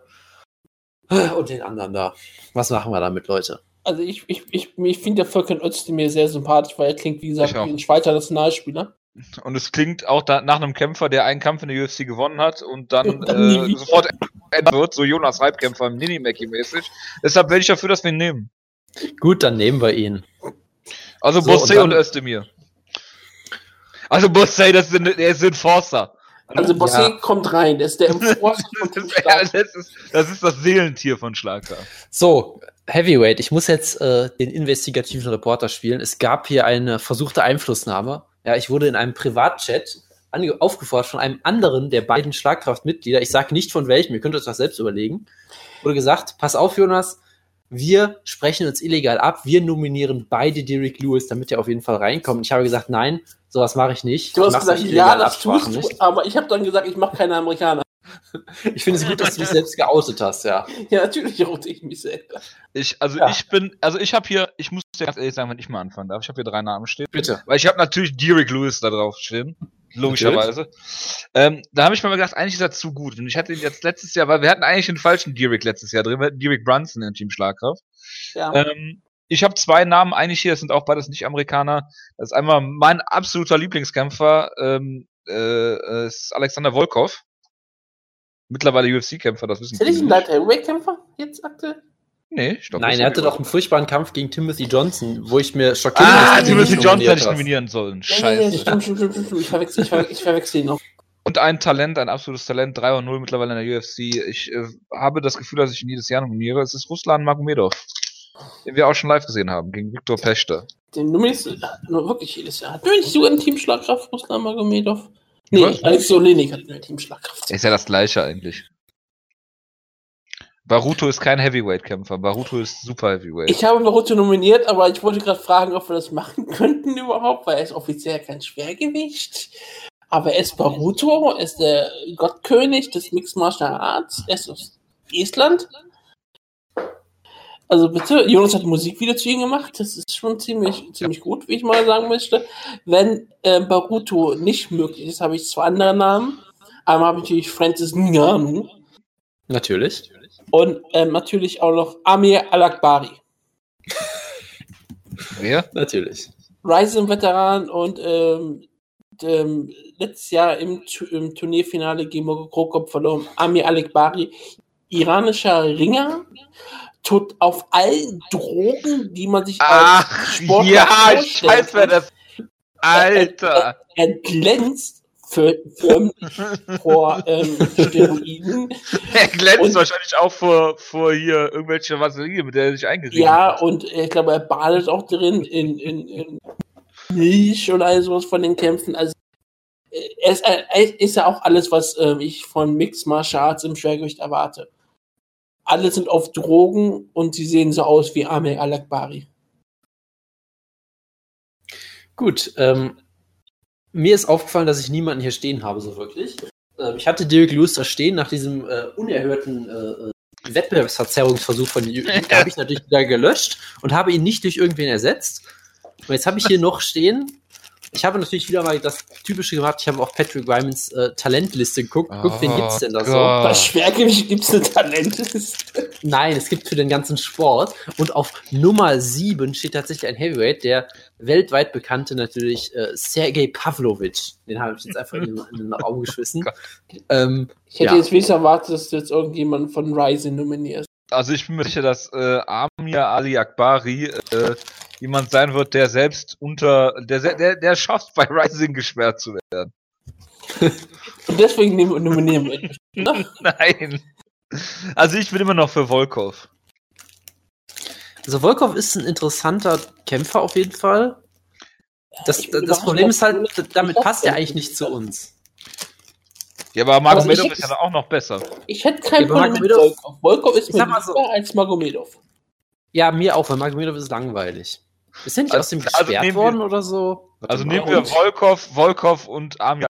und den anderen da. Was machen wir damit, Leute? Also ich, ich, ich, ich finde der Volkan Özdemir sehr sympathisch, weil er klingt, wie gesagt, wie ein Schweizer Nationalspieler. Und es klingt auch da, nach einem Kämpfer, der einen Kampf in der UFC gewonnen hat und dann, und <laughs> dann äh, sofort ändert wird, so Jonas Halbkämpfer, Nini-Mackie-mäßig. Deshalb werde ich dafür, dass wir ihn nehmen. Gut, dann nehmen wir ihn. Also so, Bossé und, und Özdemir. Also Bossé, das der ist ein Forster. Also Bossé ja. kommt rein, der ist der Enforcer das, ist, ja, das, ist, das ist das Seelentier von Schlager. So, Heavyweight, ich muss jetzt äh, den investigativen Reporter spielen. Es gab hier eine versuchte Einflussnahme. Ja, ich wurde in einem Privatchat aufgefordert von einem anderen der beiden Schlagkraftmitglieder, ich sage nicht von welchem, ihr könnt euch das selbst überlegen, wurde gesagt, pass auf, Jonas, wir sprechen uns illegal ab, wir nominieren beide Derek Lewis, damit er auf jeden Fall reinkommt. Ich habe gesagt, nein, sowas mache ich nicht. Du hast gesagt, ja, das tust du, aber ich habe dann gesagt, ich mache keine Amerikaner. Ich finde es gut, dass du dich selbst geoutet hast, ja. <laughs> Ja, natürlich oute ich mich selber. Ich, also ja. ich bin, also ich habe hier, ich muss dir ganz ehrlich sagen, wenn ich mal anfangen darf, ich habe hier drei Namen stehen. Bitte. Weil ich habe natürlich Derek Lewis da drauf stehen. Logischerweise. Ähm, da habe ich mir mal gedacht, eigentlich ist er zu gut. Und ich hatte ihn jetzt letztes Jahr, weil wir hatten eigentlich den falschen Derek letztes Jahr drin. Wir hatten Derek Brunson in Team Schlagkraft. Ja. Ähm, ich habe zwei Namen eigentlich hier, das sind auch beides nicht Amerikaner. Das ist einmal mein absoluter Lieblingskämpfer, ähm, äh, ist Alexander Volkov. Mittlerweile UFC-Kämpfer, das wissen wir. Ist er nicht ein Heavyweight-Kämpfer jetzt aktuell? Nee, ich Nein, er hatte doch einen furchtbaren Kampf gegen Timothy Johnson, wo ich mir schockiert Ah, Timothy Johnson hätte ich nominieren sollen. Scheiße. Ich verwechsel, ich, verwechsel, ich verwechsel ihn noch. Und ein Talent, ein absolutes Talent, 3 0 mittlerweile in der UFC. Ich äh, habe das Gefühl, dass ich ihn jedes Jahr nominiere. Es ist Ruslan Magomedov, den wir auch schon live gesehen haben, gegen Viktor Pechte. Den nominierst du nur wirklich jedes Jahr. Hat du nicht sogar einen Teamschlagkraft, Ruslan Magomedov? Nee, Alex Olenik hat eine Teamschlagkraft. Ist ja das gleiche eigentlich. Baruto ist kein Heavyweight-Kämpfer. Baruto ist Super Heavyweight. Ich habe Baruto nominiert, aber ich wollte gerade fragen, ob wir das machen <laughs> könnten überhaupt, weil er ist offiziell kein Schwergewicht. Aber er ist Baruto, er ist der Gottkönig des Mixed Martial Arts, er ist aus Estland. Also bitte, Jonas hat ein Musikvideo zu ihm gemacht, das ist schon ziemlich, ziemlich gut, wie ich mal sagen möchte. Wenn äh, Baruto nicht möglich ist, habe ich zwei andere Namen. Einmal habe ich natürlich Francis Ngannou. Natürlich. Und ähm, natürlich auch noch Amir Al-Akbari. Wer? Natürlich. Ryzen-Veteran und ähm, ähm, letztes Jahr im, im Turnierfinale gegen Krokop verloren. Amir Al-Akbari, iranischer Ringer, tut auf allen Drogen, die man sich Ach, als Sportler ja, ich weiß, wer das. Alter. Er, er glänzt für, für, vor ähm, Steroiden. <laughs> Er glänzt und, wahrscheinlich auch vor, vor hier irgendwelche Vaseline, mit der er sich eingesehen ja, hat. Ja, und ich glaube, er badet auch drin in, in, in Milch oder sowas von den Kämpfen. Also er ist, er ist ja auch alles, was äh, ich von Mixed Martial Arts im Schwergewicht erwarte. Alle sind auf Drogen und sie sehen so aus wie Amir Al-Akbari. Gut, ähm, mir ist aufgefallen, dass ich niemanden hier stehen habe, so wirklich. Ähm, ich hatte Derek Lewis da stehen nach diesem äh, unerhörten äh, Wettbewerbsverzerrungsversuch von Jürgen. <laughs> Da habe ich natürlich wieder gelöscht und habe ihn nicht durch irgendwen ersetzt. Und jetzt habe ich hier noch stehen ich habe natürlich wieder mal das Typische gemacht. Ich habe auf Patrick Rymans äh, Talentliste geguckt. Oh, Guck, wen oh gibt's denn da so? Bei Schwergewicht gibt's eine Talentliste. Nein, es gibt für den ganzen Sport. Und auf Nummer 7 steht tatsächlich ein Heavyweight, der weltweit bekannte natürlich äh, Sergei Pavlovic. Den habe ich jetzt einfach in, in den Raum geschmissen. <laughs> Ähm, ich hätte ja. jetzt wenigstens erwartet, dass du jetzt irgendjemanden von Ryzen nominierst. Also ich bin mir sicher, dass äh, Amir Ali Akbari äh, jemand sein wird, der selbst unter, der, der, der schafft, bei Rising gesperrt zu werden. <laughs> Und deswegen nominieren wir ihn. <laughs> Nein. Also ich bin immer noch für Volkov. Also Volkov ist ein interessanter Kämpfer auf jeden Fall. Das, das Problem ist halt, damit passt er eigentlich nicht zu uns. Ja, aber Magomedov ist ja auch noch besser. Ich hätte kein Problem mit Volkov. Volkov ist mir lieber so, als Magomedov. Ja, mir auch, weil Magomedov ist langweilig. Ist er nicht also, aus dem also gesperrt also worden wir, oder so? Also nehmen wir Volkov, Volkov und Amir.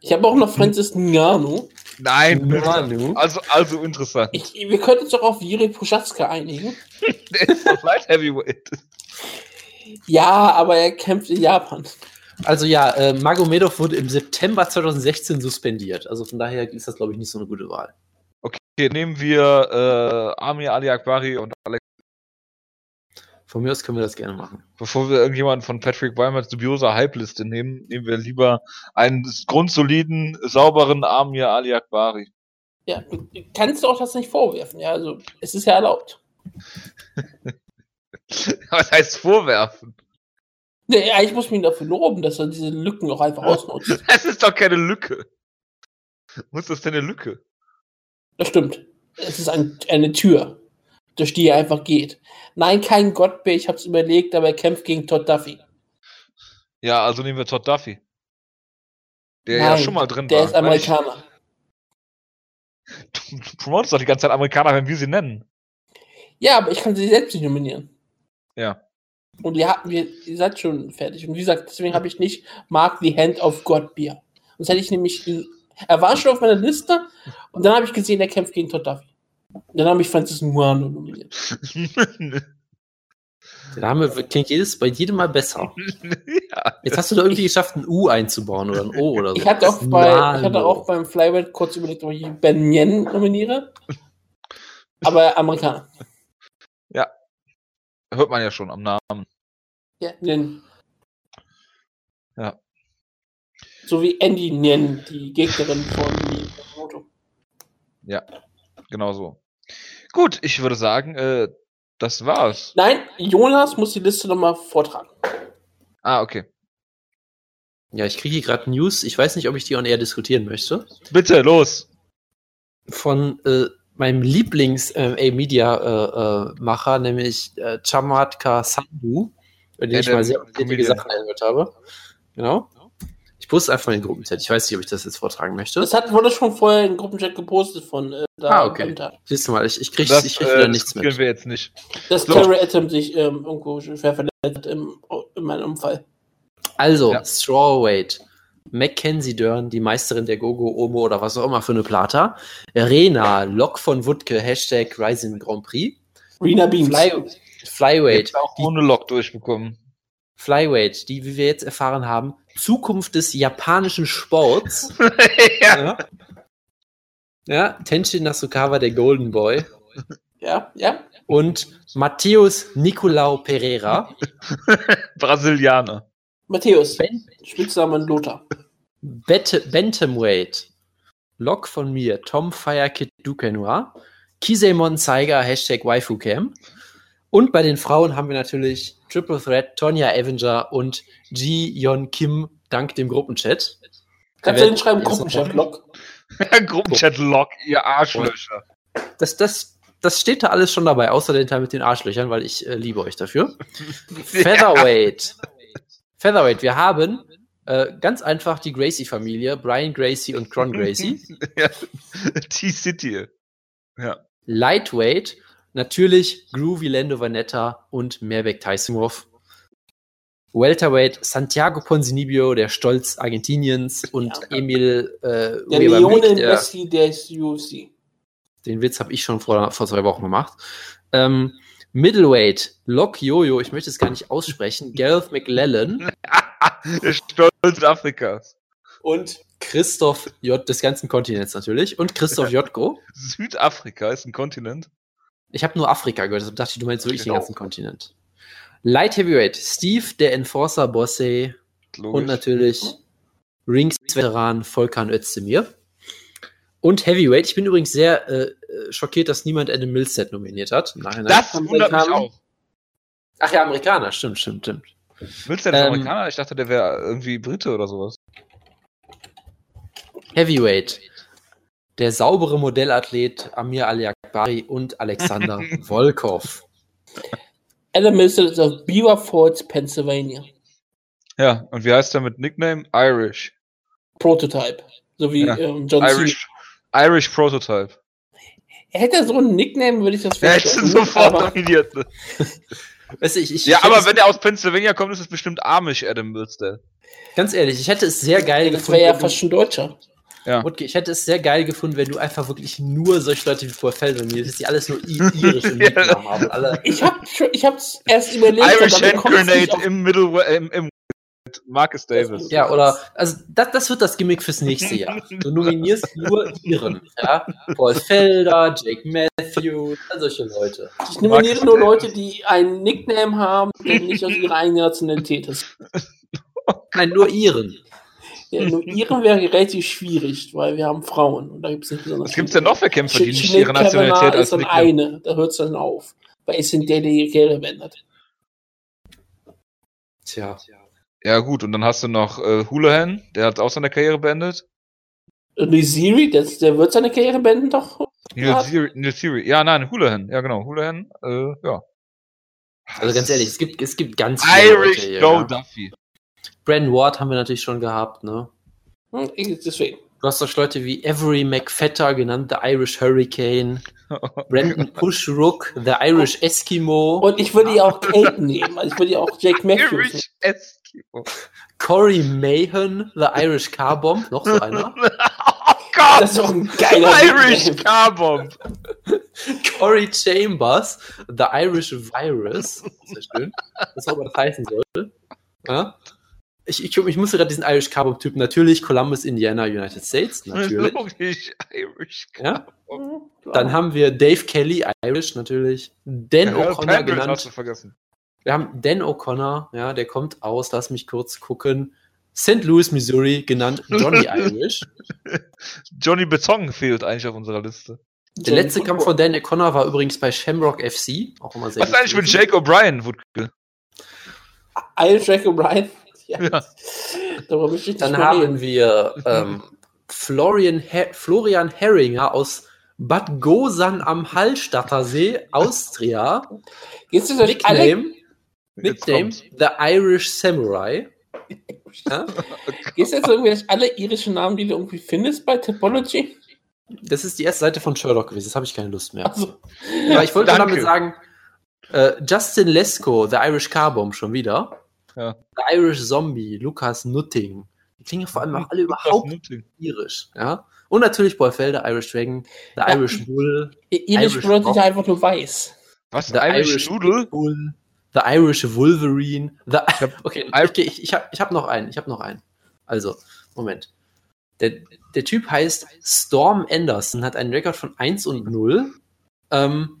Ich habe auch noch Francis Ngannou. Nein, Ngannou. Also, also interessant. Ich, wir könnten uns doch auf Jiri Puschatzka einigen. <laughs> Der ist doch Light Heavyweight. Ja, aber er kämpft in Japan. Also ja, äh, Magomedov wurde im September 2016 suspendiert. Also von daher ist das, glaube ich, nicht so eine gute Wahl. Okay, nehmen wir äh, Amir Ali Akbari und Alex von mir aus können wir das gerne machen. Bevor wir irgendjemanden von Patrick Weimers dubioser Hype-Liste nehmen, nehmen wir lieber einen grundsoliden, sauberen Amir Ali Akbari. Ja, du kannst du auch das nicht vorwerfen. Ja, also es ist ja erlaubt. <laughs> Was heißt vorwerfen? Nee, ich muss mich dafür loben, dass er diese Lücken auch einfach ausnutzt. <laughs> Es ist doch keine Lücke. Muss das denn eine Lücke? Das stimmt. Es ist ein, eine Tür durch die er einfach geht. Nein, kein Gottbär, ich hab's überlegt, aber er kämpft gegen Todd Duffy. Ja, also nehmen wir Todd Duffy. Der Nein, ja schon mal drin der war. Der ist Amerikaner. Du, du promotest doch die ganze Zeit Amerikaner, wenn wir sie nennen. Ja, aber ich kann sie selbst nicht nominieren. Ja. Und ihr, habt, ihr, ihr seid schon fertig. Und wie gesagt, deswegen habe ich nicht Mark the Hand of God Beer. Sonst hätte ich nämlich. Er war schon auf meiner Liste und dann habe ich gesehen, er kämpft gegen Todd Duffy. Dann habe ich Francis Nguano nominiert. <laughs> Der Name klingt jedes, bei jedem Mal besser. <laughs> ja. Jetzt hast du da irgendwie geschafft, ein U einzubauen oder ein O oder so. Ich hatte auch, bei, ich hatte auch beim Flyweight kurz überlegt, ob ich Ben Yen nominiere. <laughs> Aber Amerikaner. Ja. Hört man ja schon am Namen. Ja, Nen. Ja. So wie Andy Nen, die Gegnerin von Moto. Ja, genau so. Gut, ich würde sagen, äh, das war's. Nein, Jonas muss die Liste nochmal vortragen. Ah, okay. Ja, ich kriege hier gerade News. Ich weiß nicht, ob ich die on air diskutieren möchte. Bitte, los. Von äh, meinem Lieblings-A-Media-Macher, äh, äh, nämlich äh, Chamatka Sandhu, bei dem ja, ich mal sehr wichtige Sachen angehört habe. Genau. Ich wusste einfach in den Gruppenchat. Ich weiß nicht, ob ich das jetzt vortragen möchte. Das hat, wurde schon vorher in den Gruppenchat gepostet von äh, da. Ah, okay. Siehst du mal, ich, ich kriege ich krieg wieder äh, nichts mit. wir jetzt nicht. Dass so. Terry Atom sich ähm, irgendwo schwer verletzt hat im, in meinem Unfall. Also, ja. Strawweight. Mackenzie Dern, die Meisterin der Gogo, Omo oder was auch immer für eine Plata. Rena, Lok von Wutke, Hashtag Rising Grand Prix. Rena Beams. Fly, Flyweight. auch ohne Lok durchbekommen. Flyweight, die, wie wir jetzt erfahren haben, Zukunft des japanischen Sports. <laughs> ja. ja. Ja, Tenshin Nasukawa, der Golden Boy. Ja, ja. Und Matthäus Nicolau Pereira. <laughs> Brasilianer. Matthäus, ben Spitzname Lothar. Bantamweight. Log von mir, Tom Firekit Dukenua. Kisemon Zeiger, Hashtag WaifuCam. Und bei den Frauen haben wir natürlich Triple Threat, Tonya Avenger und Ji Yon Kim dank dem Gruppenchat. Kannst du den schreiben, Gruppenchat-Log? Gruppenchat-Log, ihr Arschlöcher. Das, das, das steht da alles schon dabei, außer den Teil mit den Arschlöchern, weil ich äh, liebe euch dafür. <laughs> Featherweight. Featherweight, wir haben äh, ganz einfach die Gracie-Familie, Brian Gracie und Cron Gracie. <laughs> ja, T-City. Ja. Lightweight, natürlich Groovy Lando Vanetta und Merbek Tysonov. Welterweight Santiago Ponzinibio, der Stolz Argentiniens und ja. Emil äh, der Lionel Messi des UFC. Den Witz habe ich schon vor, vor zwei Wochen gemacht. Ähm, Middleweight, Lok Jojo, ich möchte es gar nicht aussprechen, <laughs> Gareth McLellan. <laughs> der Stolz Afrikas. Und Christoph J. des ganzen Kontinents natürlich. Und Christoph <laughs> Jotko. Südafrika ist ein Kontinent. Ich habe nur Afrika gehört, deshalb dachte ich, du meinst wirklich genau. den ganzen Kontinent. Light Heavyweight, Steve, der Enforcer Bosse. Und natürlich Rings-Veteran Volkan Özdemir. Und Heavyweight, ich bin übrigens sehr äh, schockiert, dass niemand Adam Millset nominiert hat. Nein, das wundert mich auch. Ach ja, Amerikaner, stimmt, stimmt, stimmt. Millset ist ähm, Amerikaner? Ich dachte, der wäre irgendwie Brite oder sowas. Heavyweight. Der saubere Modellathlet Amir Ali-Akbari und Alexander <laughs> Volkov. Adam Millset ist aus Beaver Falls, Pennsylvania. Ja, und wie heißt er mit Nickname? Irish. Prototype. So wie ja. ähm, John Irish, Irish Prototype. Hätte so einen Nickname, würde ich das vielleicht. Ja, hätte sofort nominiert. <laughs> Weißt du, ich, ich, ja, aber wenn er aus Pennsylvania kommt, ist es bestimmt Amish Adam Millstead. Ganz ehrlich, ich hätte es sehr geil das gefunden. Das wäre ja fast schon Deutscher. Ja. Und ich hätte es sehr geil gefunden, wenn du einfach wirklich nur solche Leute wie Vorfeld nominierst, die alles nur irische <laughs> Nicknamen haben. Alle. Ich habe ich hab's erst überlegt. Irish Hand Grenade im Middle, im, im Marcus Davis. Ja, oder, also das, das wird das Gimmick fürs nächste Jahr. Du nominierst nur Iren. Ja? Paul Felder, Jake Matthews, solche Leute. Ich nominiere nur Leute, die einen Nickname haben, der nicht aus ihrer eigenen Nationalität ist. Nein, nur Iren. Ja, nur Iren wäre relativ schwierig, weil wir haben Frauen und da gibt es nicht besonders. Was gibt es denn noch für Kämpfer, die nicht ihre Nationalität als ist dann eine, da hört es dann auf. Weil es sind der, der ihre Karriere beendet. Tja. Ja, gut, und dann hast du noch äh, Houlihan, der hat auch seine Karriere beendet. Niziri, der, der wird seine Karriere beenden, doch? Niziri, ja, nein, Houlihan, ja, genau, Houlihan, äh, ja. Also ganz ehrlich, es gibt, es gibt ganz viele Irish Leute Joe ja. Duffy. Brandon Ward haben wir natürlich schon gehabt, ne? Hm, deswegen. Du hast doch Leute wie Avery McFetter, genannt The Irish Hurricane, <laughs> Brandon Pushrook, The Irish Eskimo. Und ich würde ja auch Kate nehmen, also ich würde ja auch Jake Matthews Irish Eskimo. Corey Mahan, The Irish Car Bomb, noch so einer. <laughs> oh Gott! Das ist doch ein geiler Irish Car Bomb. Corey Chambers, The Irish Virus. Sehr schön. Was auch immer das heißen soll. Ja? Ich, ich, ich musste gerade diesen Irish Bomb Typen. Natürlich Columbus, Indiana, United States. Natürlich. Logisch, Irish. Ja? Dann haben wir Dave Kelly, Irish natürlich. Dan ja, O'Connor genannt. Hast du vergessen. Wir haben Dan O'Connor, ja, der kommt aus, lass mich kurz gucken. St. Louis, Missouri, genannt Johnny <laughs> Irish. Johnny Beton fehlt eigentlich auf unserer Liste. Der letzte Kampf von Dan O'Connor war übrigens bei Shamrock FC. Auch immer sehr Was ist eigentlich mit Jake O'Brien, Wutke? Irish Jake O'Brien? Ja. ja. Dann haben reden. wir ähm, Florian, Her Florian Herringer aus Bad Gosan am Hallstattersee, Austria. Jetzt ist Nickname, Nickname The Irish Samurai. ja? Ist jetzt irgendwie alle irischen Namen, die du irgendwie findest bei Typology? Das ist die erste Seite von Sherlock gewesen, das habe ich keine Lust mehr. Also, Aber ich wollte damit sagen, äh, Justin Lesko, The Irish Car Bomb schon wieder. Ja. The Irish Zombie, Lukas Nutting. Die klingen vor allem auch alle überhaupt Nutting. irisch. Ja? Und natürlich Paul Felder, Irish Dragon, The ja, Irish Bull. Irish Bull ist einfach nur weiß. Was? Der Irish, Irish Doodle? Bull. The Irish Wolverine. The, <laughs> okay, okay, ich, ich habe ich hab noch einen. Ich habe noch einen. Also, Moment. Der, der Typ heißt Storm Anderson, hat einen Rekord von 1 und 0. Ähm,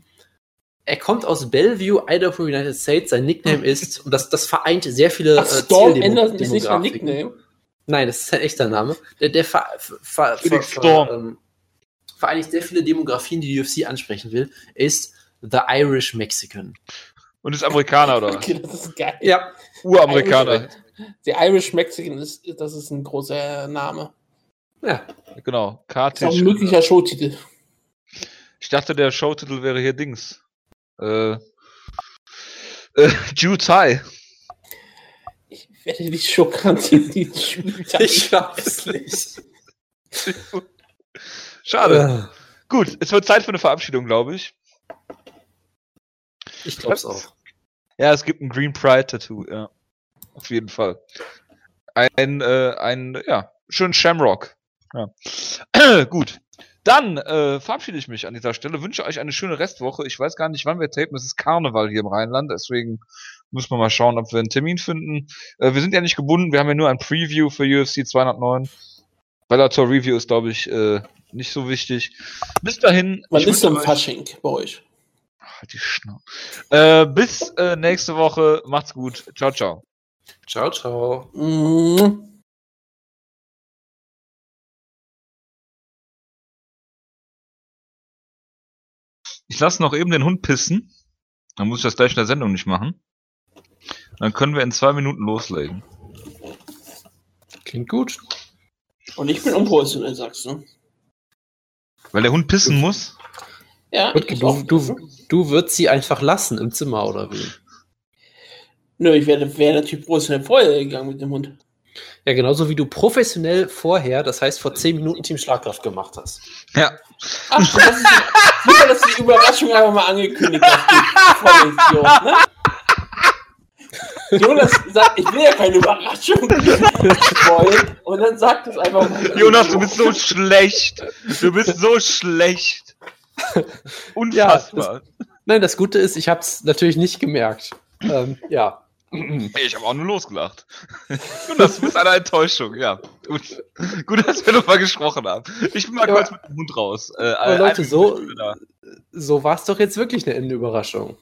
er kommt aus Bellevue, Idaho, United States. Sein Nickname <laughs> ist, und das, das vereint sehr viele. Ach, äh, Storm Anderson ist nicht sein Nickname. Nein, das ist sein echter Name. Der, der ver, ver, ver, ver ähm, vereinigt sehr viele Demografien, die die UFC ansprechen will. Ist The Irish Mexican. Und ist Amerikaner, oder? <laughs> Okay, das ist geil. Ja. Uramerikaner. Der Irish Mexican ist, das ist ein großer Name. Ja. Genau. Kartisch. Das ist auch ein möglicher Showtitel. Ich dachte, der Showtitel wäre hier Dings. Äh, äh, <laughs> Jew Thai. Ich werde dich schockieren, die Ich schaff's nicht. Schade. Äh. Gut, es wird Zeit für eine Verabschiedung, glaube ich. Ich glaube es auch. Ja, es gibt ein Green Pride Tattoo, ja. Auf jeden Fall. Ein, äh, ein, ja, schön Shamrock. Ja. <clears throat> Gut. Dann äh, verabschiede ich mich an dieser Stelle, wünsche euch eine schöne Restwoche. Ich weiß gar nicht, wann wir tapen. Es ist Karneval hier im Rheinland, deswegen müssen wir mal schauen, ob wir einen Termin finden. Äh, wir sind ja nicht gebunden, wir haben ja nur ein Preview für UFC 209. Bellator Review ist, glaube ich, äh, nicht so wichtig. Bis dahin. Wann ist denn Fasching bei euch? Halt die Schnauze. Äh, bis äh, nächste Woche. Macht's gut. Ciao, ciao. Ciao, ciao. Mhm. Ich lasse noch eben den Hund pissen. Dann muss ich das gleich in der Sendung nicht machen. Dann können wir in zwei Minuten loslegen. Klingt gut. Und ich bin unprofessionell, sagst du. Weil der Hund pissen muss? Ja. Du, du, du, du würdest sie einfach lassen im Zimmer, oder wie? Nö, ich wäre wär natürlich professionell vorher gegangen mit dem Hund. Ja, genauso wie du professionell vorher, das heißt vor 10 Minuten Team Schlagkraft gemacht hast. Ja. Ach, das ist super, dass du die Überraschung einfach mal angekündigt hast. ne? Jonas sagt, ich will ja keine Überraschung wollen. Und dann sagt es einfach mal. Jonas, du bist so schlecht. Du bist so schlecht. Unfassbar. Ja, das, nein, das Gute ist, ich habe es natürlich nicht gemerkt. Ähm, ja. Ich habe auch nur losgelacht. Jonas, du bist eine Enttäuschung, ja. Gut, Gut dass wir nochmal gesprochen haben. Ich bin mal ja, kurz mit dem Hund raus. Äh, aber Leute, so, so war es doch jetzt wirklich eine Ende Überraschung.